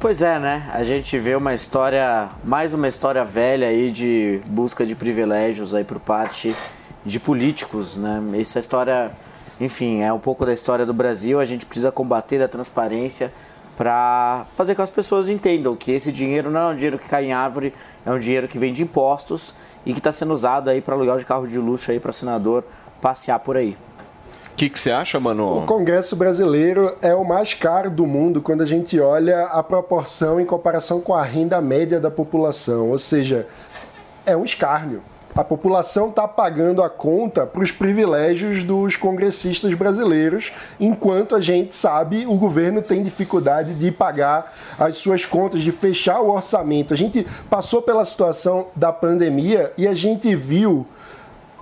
Pois é, né? A gente vê uma história, mais uma história velha aí de busca de privilégios aí por parte de políticos, né? Essa história, enfim, é um pouco da história do Brasil. A gente precisa combater a transparência para fazer com que as pessoas entendam que esse dinheiro não é um dinheiro que cai em árvore, é um dinheiro que vem de impostos e que está sendo usado aí para aluguel de carro de luxo aí para senador passear por aí. O que, você acha, mano? O Congresso brasileiro é o mais caro do mundo quando a gente olha a proporção em comparação com a renda média da população. Ou seja, é um escárnio. A população está pagando a conta para os privilégios dos congressistas brasileiros, enquanto a gente sabe o governo tem dificuldade de pagar as suas contas, de fechar o orçamento. A gente passou pela situação da pandemia e a gente viu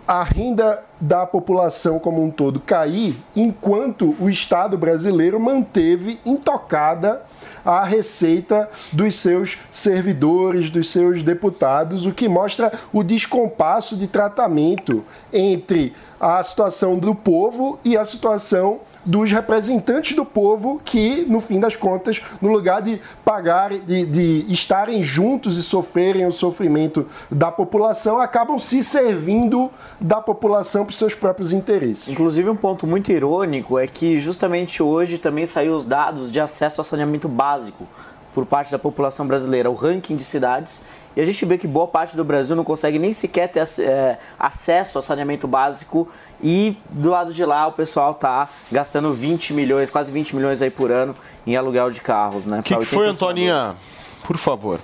a renda da população como um todo cair, enquanto o Estado brasileiro manteve intocada a receita dos seus servidores, dos seus deputados, o que mostra o descompasso de tratamento entre a situação do povo e a situação dos representantes do povo que, no fim das contas, no lugar de pagar, de, de estarem juntos e sofrerem o sofrimento da população, acabam se servindo da população para os seus próprios interesses. Inclusive, um ponto muito irônico é que justamente hoje também saiu os dados de acesso a saneamento básico por parte da população brasileira, o ranking de cidades, e a gente vê que boa parte do Brasil não consegue nem sequer ter é, acesso ao saneamento básico e do lado de lá o pessoal tá gastando 20 milhões, quase 20 milhões aí por ano em aluguel de carros, né? O que, que foi, Antoninha? Por favor.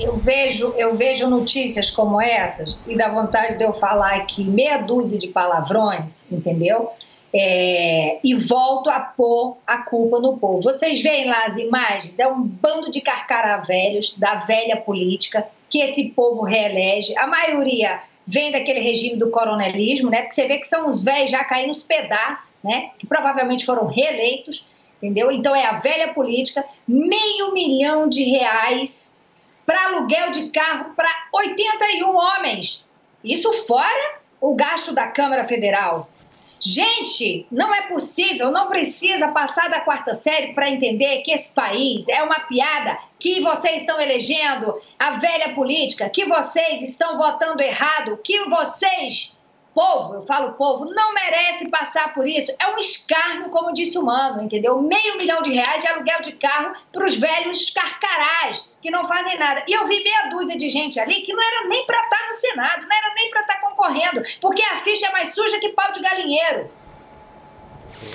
Eu vejo, eu vejo notícias como essas e dá vontade de eu falar aqui meia dúzia de palavrões, entendeu? É, e volto a pôr a culpa no povo. Vocês veem lá as imagens? É um bando de carcaravelhos da velha política que esse povo reelege. A maioria vem daquele regime do coronelismo, né? Porque você vê que são os velhos já caindo nos pedaços, né? Que provavelmente foram reeleitos, entendeu? Então é a velha política, meio milhão de reais para aluguel de carro para 81 homens. Isso fora o gasto da Câmara Federal. Gente, não é possível, não precisa passar da quarta série para entender que esse país é uma piada, que vocês estão elegendo a velha política, que vocês estão votando errado, que vocês povo, eu falo povo, não merece passar por isso. É um escárnio, como disse o Mano, entendeu? Meio milhão de reais de aluguel de carro para os velhos carcarás, que não fazem nada. E eu vi meia dúzia de gente ali que não era nem para estar tá no Senado, não era nem para estar tá concorrendo, porque a ficha é mais suja que pau de galinheiro.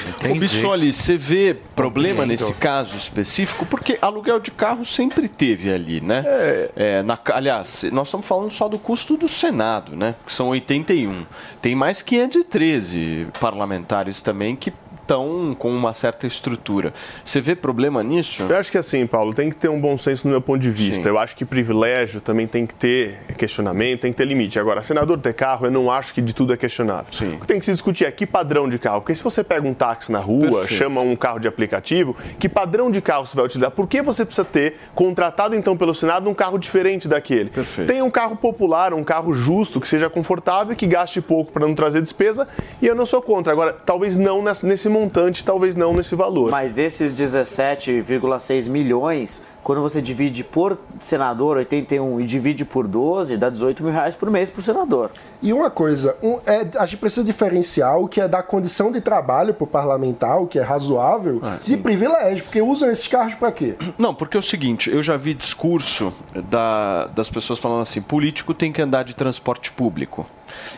Entendi. O Bissoli, você vê problema nesse caso específico? Porque aluguel de carro sempre teve ali, né? É. É, na, aliás, nós estamos falando só do custo do Senado, né? Que são 81. Tem mais 513 parlamentares também que estão com uma certa estrutura. Você vê problema nisso? Eu acho que assim, Paulo, tem que ter um bom senso no meu ponto de vista. Sim. Eu acho que privilégio também tem que ter questionamento, tem que ter limite. Agora, senador ter carro, eu não acho que de tudo é questionável. Sim. O que tem que se discutir é que padrão de carro. Porque se você pega um táxi na rua, Perfeito. chama um carro de aplicativo, que padrão de carro você vai utilizar? Por que você precisa ter contratado então pelo Senado um carro diferente daquele? Perfeito. Tem um carro popular, um carro justo, que seja confortável que gaste pouco para não trazer despesa. E eu não sou contra. Agora, talvez não nesse- nesse montante, talvez não nesse valor. Mas esses 17,6 milhões, quando você divide por senador, 81, e divide por 12, dá 18 mil reais por mês por senador. E uma coisa, um, é, a gente precisa diferenciar o que é da condição de trabalho para o parlamentar, o que é razoável, de privilégio, porque usam esses carros para quê? Não, porque é o seguinte, eu já vi discurso da- das pessoas falando assim, político tem que andar de transporte público.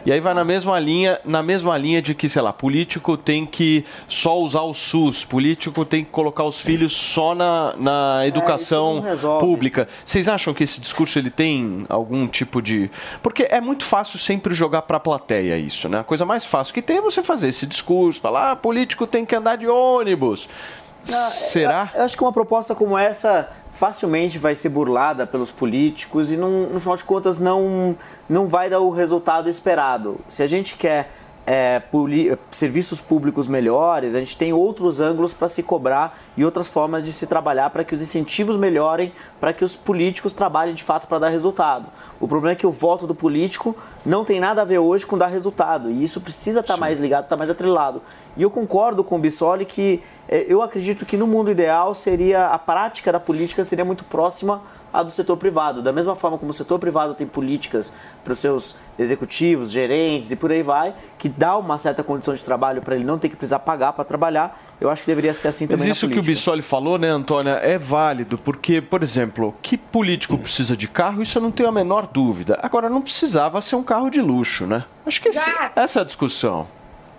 E aí vai na mesma linha, na mesma linha de que, sei lá, político tem que só usar o SUS, político tem que colocar os filhos só na, na educação resolve. pública. Vocês acham que esse discurso ele tem algum tipo de. Porque é muito fácil sempre jogar para a plateia isso, né? A coisa mais fácil que tem é você fazer esse discurso, falar, ah, político tem que andar de ônibus. Será? Eu, eu acho que uma proposta como essa facilmente vai ser burlada pelos políticos e, não, no final de contas, não, não vai dar o resultado esperado. Se a gente quer é, serviços públicos melhores, a gente tem outros ângulos para se cobrar e outras formas de se trabalhar para que os incentivos melhorem, para que os políticos trabalhem de fato para dar resultado. O problema é que o voto do político não tem nada a ver hoje com dar resultado e isso precisa estar mais ligado, estar mais atrelado. E eu concordo com o Bissoli que eh, eu acredito que no mundo ideal seria a prática da política seria muito próxima à do setor privado. Da mesma forma como o setor privado tem políticas para os seus executivos, gerentes e por aí vai, que dá uma certa condição de trabalho para ele não ter que precisar pagar para trabalhar, eu acho que deveria ser assim Mas também isso na que o. Bissoli falou, né, Antônia, é válido, porque, por exemplo, que político precisa de carro, isso eu não tenho a menor dúvida. Agora, não precisava ser um carro de luxo, né? Acho que esse- essa é a discussão.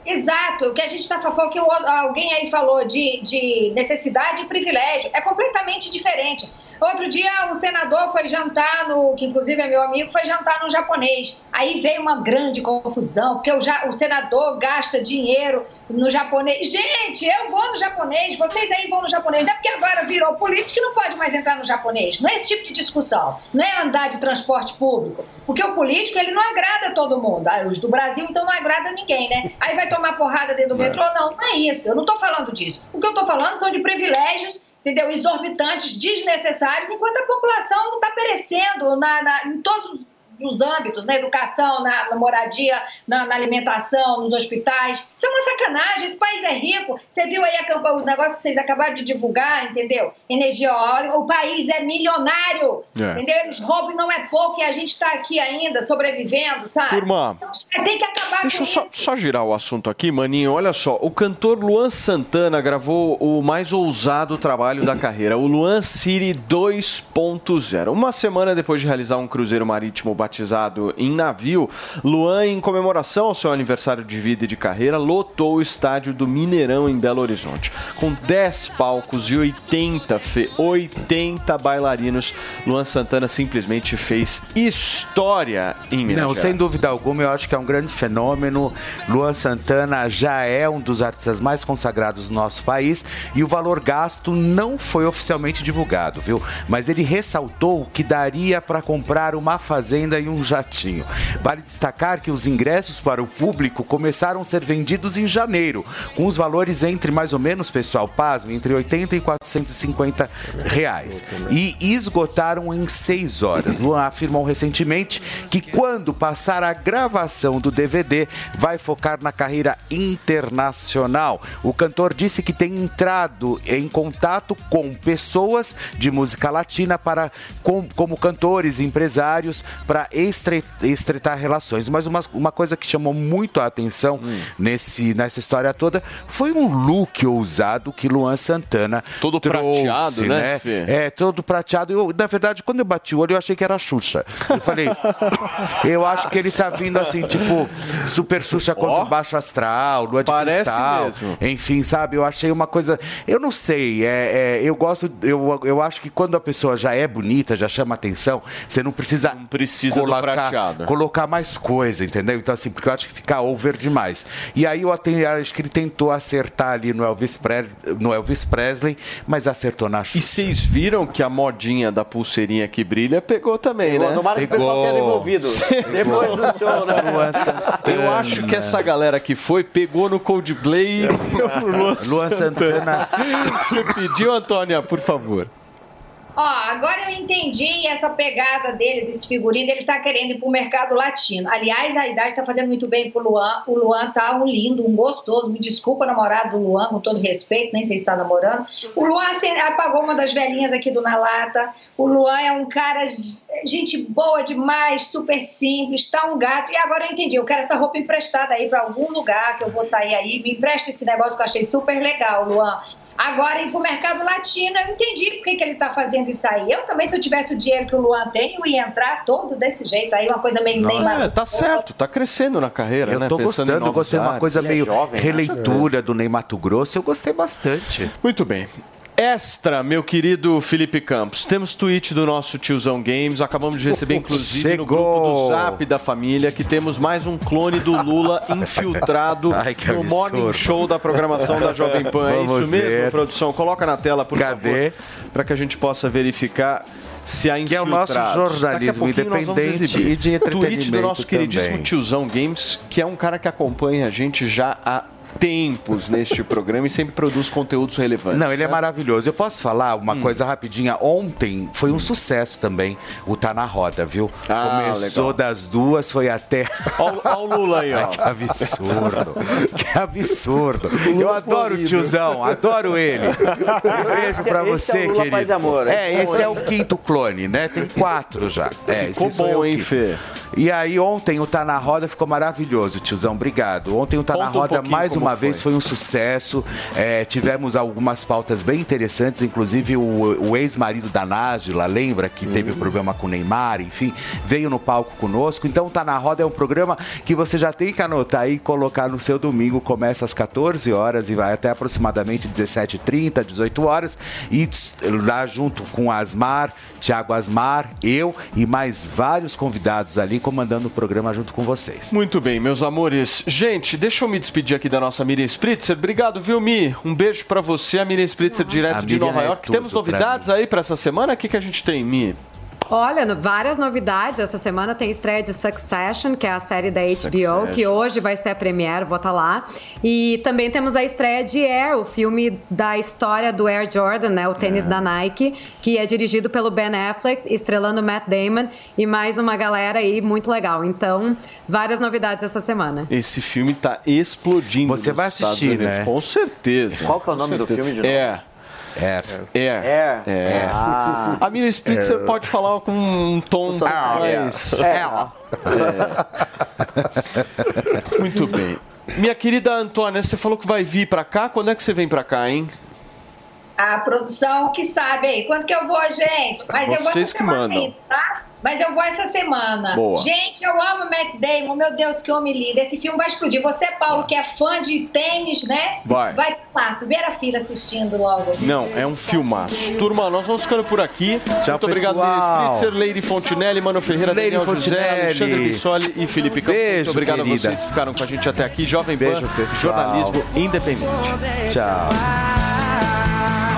Exato, o que a gente está falando, que alguém aí falou de, de necessidade e privilégio, é completamente diferente. Outro dia, um senador foi jantar no, que inclusive é meu amigo, foi jantar no japonês. Aí veio uma grande confusão, porque o, ja- o senador gasta dinheiro no japonês. Gente, eu vou no japonês, vocês aí vão no japonês. Não é porque agora virou político que não pode mais entrar no japonês. Não é esse tipo de discussão. Não é andar de transporte público. Porque o político, ele não agrada todo mundo. Ah, os do Brasil, então, não agrada ninguém, né? Aí vai tomar porrada dentro do metrô? Não, não é isso. Eu não estou falando disso. O que eu estou falando são de privilégios, entendeu? Exorbitantes, desnecessários, enquanto a população está perecendo na, na- em todos os âmbitos, na educação, na, na moradia, na, na alimentação, nos hospitais. Isso é uma sacanagem. Esse país é rico. Você viu aí a campanha, o negócio que vocês acabaram de divulgar, entendeu? Energia eólica. O país é milionário, É. entendeu? Eles roubam não é pouco e a gente está aqui ainda sobrevivendo, sabe? Turma. Então, tem que acabar Deixa com eu só, só girar o assunto aqui, maninho. Olha só, o cantor Luan Santana gravou o mais ousado trabalho da carreira, o Luan City 2.0. Uma semana depois de realizar um cruzeiro marítimo batizado em navio, Luan, em comemoração ao seu aniversário de vida e de carreira, lotou o estádio do Mineirão em Belo Horizonte. Com 10 palcos e 80, fe, 80 bailarinos, Luan Santana simplesmente fez história em Minas Não, Gerais. sem dúvida alguma, eu acho que é um grande fenômeno. Luan Santana já é um dos artistas mais consagrados do nosso país e o valor gasto não foi oficialmente divulgado, viu? Mas ele ressaltou que daria para comprar uma fazenda e um jatinho. Vale destacar que os ingressos para o público começaram a ser vendidos em janeiro, com os valores entre mais ou menos, pessoal, pasme, entre 80 e 450 reais. E esgotaram em seis horas. Luan afirmou recentemente que quando passar a gravação do DVD, vai focar na carreira internacional. O cantor disse que tem entrado em contato com pessoas de música latina para com- como cantores, empresários, para estre- estreitar relações. Mas uma, uma coisa que chamou muito a atenção nesse, nessa história toda foi um look ousado que Luan Santana Todo trouxe, prateado, né, Fê? É, todo prateado. Eu, na verdade, quando eu bati o olho, eu achei que era a Xuxa. Eu falei, eu acho que ele tá vindo assim, tipo, Super Xuxa contra o Baixo Astral, Lua de Parece Cristal. mesmo. Enfim, sabe? Eu achei uma coisa. Eu não sei, é, é, eu gosto. Eu, eu acho que quando a pessoa já é bonita, já chama atenção, você não precisa, precisa colocar, prateado. colocar mais coisa, entendeu? Então, assim, porque eu acho que fica over demais. E aí eu até, acho que ele tentou acertar ali no Elvis, Pre- no Elvis Presley, mas acertou na E vocês viram que a modinha da pulseirinha que brilha pegou também, Pegou. né? Tomara que o pessoal tenha envolvido. Depois do show, né? Eu acho que essa galera que foi pegou no Coldplay. Luan, Luan Santana. Você pediu, Antônia, por favor. Ó, agora eu entendi essa pegada dele, desse figurino, ele tá querendo ir pro mercado latino. Aliás, a idade tá fazendo muito bem pro Luan. O Luan tá um lindo, um gostoso. Me desculpa, namorado do Luan, com todo respeito, nem sei se tá namorando. O Luan acen- apagou uma das velhinhas aqui do Na Lata. O Luan é um cara, gente boa demais, super simples, tá um gato. E agora eu entendi, eu quero essa roupa emprestada aí pra algum lugar que eu vou sair aí. Me empresta esse negócio que eu achei super legal, Luan. Agora, ir pro mercado latino, eu entendi por que, que ele tá fazendo isso aí. Eu também, se eu tivesse o dinheiro que o Luan tem, eu ia entrar todo desse jeito aí, uma coisa meio Neymar. É, tá certo, tá crescendo na carreira, Eu né? tô Pensando em gostando, eu gostei de uma coisa Ele é meio jovem, né? releitura do Ney Mato Grosso, eu gostei bastante. Muito bem. Extra, meu querido Felipe Campos. Temos tweet do nosso tiozão Games. Acabamos de receber, inclusive, no Chegou. grupo do Zap da família, que temos mais um clone do Lula infiltrado Ai, no morning show da programação da Jovem Pan. É isso mesmo, ver. produção? Coloca na tela, por Cadê? favor, para que a gente possa verificar se há Que é o nosso jornalismo a independente e de Tweet do entretenimento nosso queridíssimo também. tiozão Games, que é um cara que acompanha a gente já há tempos neste programa e sempre produz conteúdos relevantes. Não, ele é certo? maravilhoso. Eu posso falar Hum. uma coisa rapidinha? Ontem foi um sucesso também o Tá na Roda, viu? Ah, Começou legal. das duas, foi até. Olha o Lula aí, ó. Que absurdo. que absurdo. Eu adoro o tiozão, adoro ele. Um beijo Esse- pra esse você, é Lula querido. Paz Amor, É, é. esse é o quinto clone, né? Tem quatro já. É, Ficou bom, hein, Fê? E aí, ontem o Tá na Roda ficou maravilhoso, tiozão. Obrigado. Ontem o Tá na Conta um Roda, pouquinho mais como uma foi. vez, foi um sucesso. É, tivemos algumas pautas bem interessantes, inclusive o, o ex-marido da Nájila, lembra que teve um problema com o Neymar, enfim, veio no palco conosco. Então, Tá na Roda é um programa que você já tem que anotar aí e colocar no seu domingo. Começa às 14 horas e vai até aproximadamente 17h30, 18 horas. E lá junto com Asmar, Tiago Asmar, eu e mais vários convidados ali comandando o programa junto com vocês. Muito bem, meus amores. Gente, deixa eu me despedir aqui da nossa Miriam Spritzer. Obrigado, viu, Mi? Um beijo pra você, a Miriam Spritzer, direto A de Miriam Nova é York. Temos pra novidades aí pra essa semana? O que, que a gente tem, Mi? Olha, no- várias novidades. Essa semana tem estreia de Succession, que é a série da HBO, Succession. que hoje vai ser a premiere, vou estar lá. E também temos a estreia de Air, o filme da história do Air Jordan, né, o tênis da Nike, que é dirigido pelo Ben Affleck, estrelando Matt Damon e mais uma galera aí muito legal. Então, várias novidades essa semana. Esse filme tá explodindo. Você vai assistir, Unidos. né? Com certeza. Qual que é o nome do filme de novo? É. É. É. Air? É. Ah. A Miriam Spritzer pode falar com um tom mais... É. É. Muito bem. Minha querida Antônia, você falou que vai vir pra cá. Quando é que você vem pra cá, hein? A produção que sabe aí. Quando que eu vou, gente? Mas eu vou Vocês que mandam. tá? Mas eu vou essa semana. Boa. Gente, eu amo Matt Damon. Meu Deus, que homem lindo. Esse filme vai explodir. Você, Paulo, que é fã de tênis, né? Vai. Vai lá, primeira fila assistindo logo. Não, é um filmaço. Turma, nós vamos ficando por aqui. Tchau, Muito obrigado, pessoal. Lili Spritzer, Lady Fontinelli, Mano Ferreira, Lady Daniel José, Fontinelli. Alexandre Bissoli e Felipe Campos. Beijo, Muito obrigado a querida. vocês que ficaram com a gente até aqui. Jovem Pan, Beijo, pessoal. jornalismo independente. Tchau.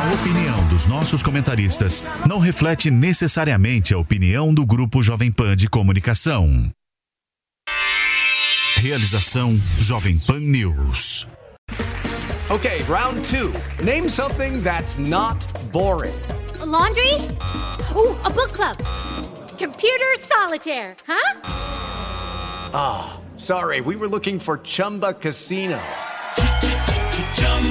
A opinião dos nossos comentaristas não reflete necessariamente a opinião do Grupo Jovem Pan de Comunicação. Realização Jovem Pan News. Okay, round two. Name something that's not boring. laundry? Ooh, a book club. Computer solitaire, huh? Ah, sorry, we were looking for Chumba Casino.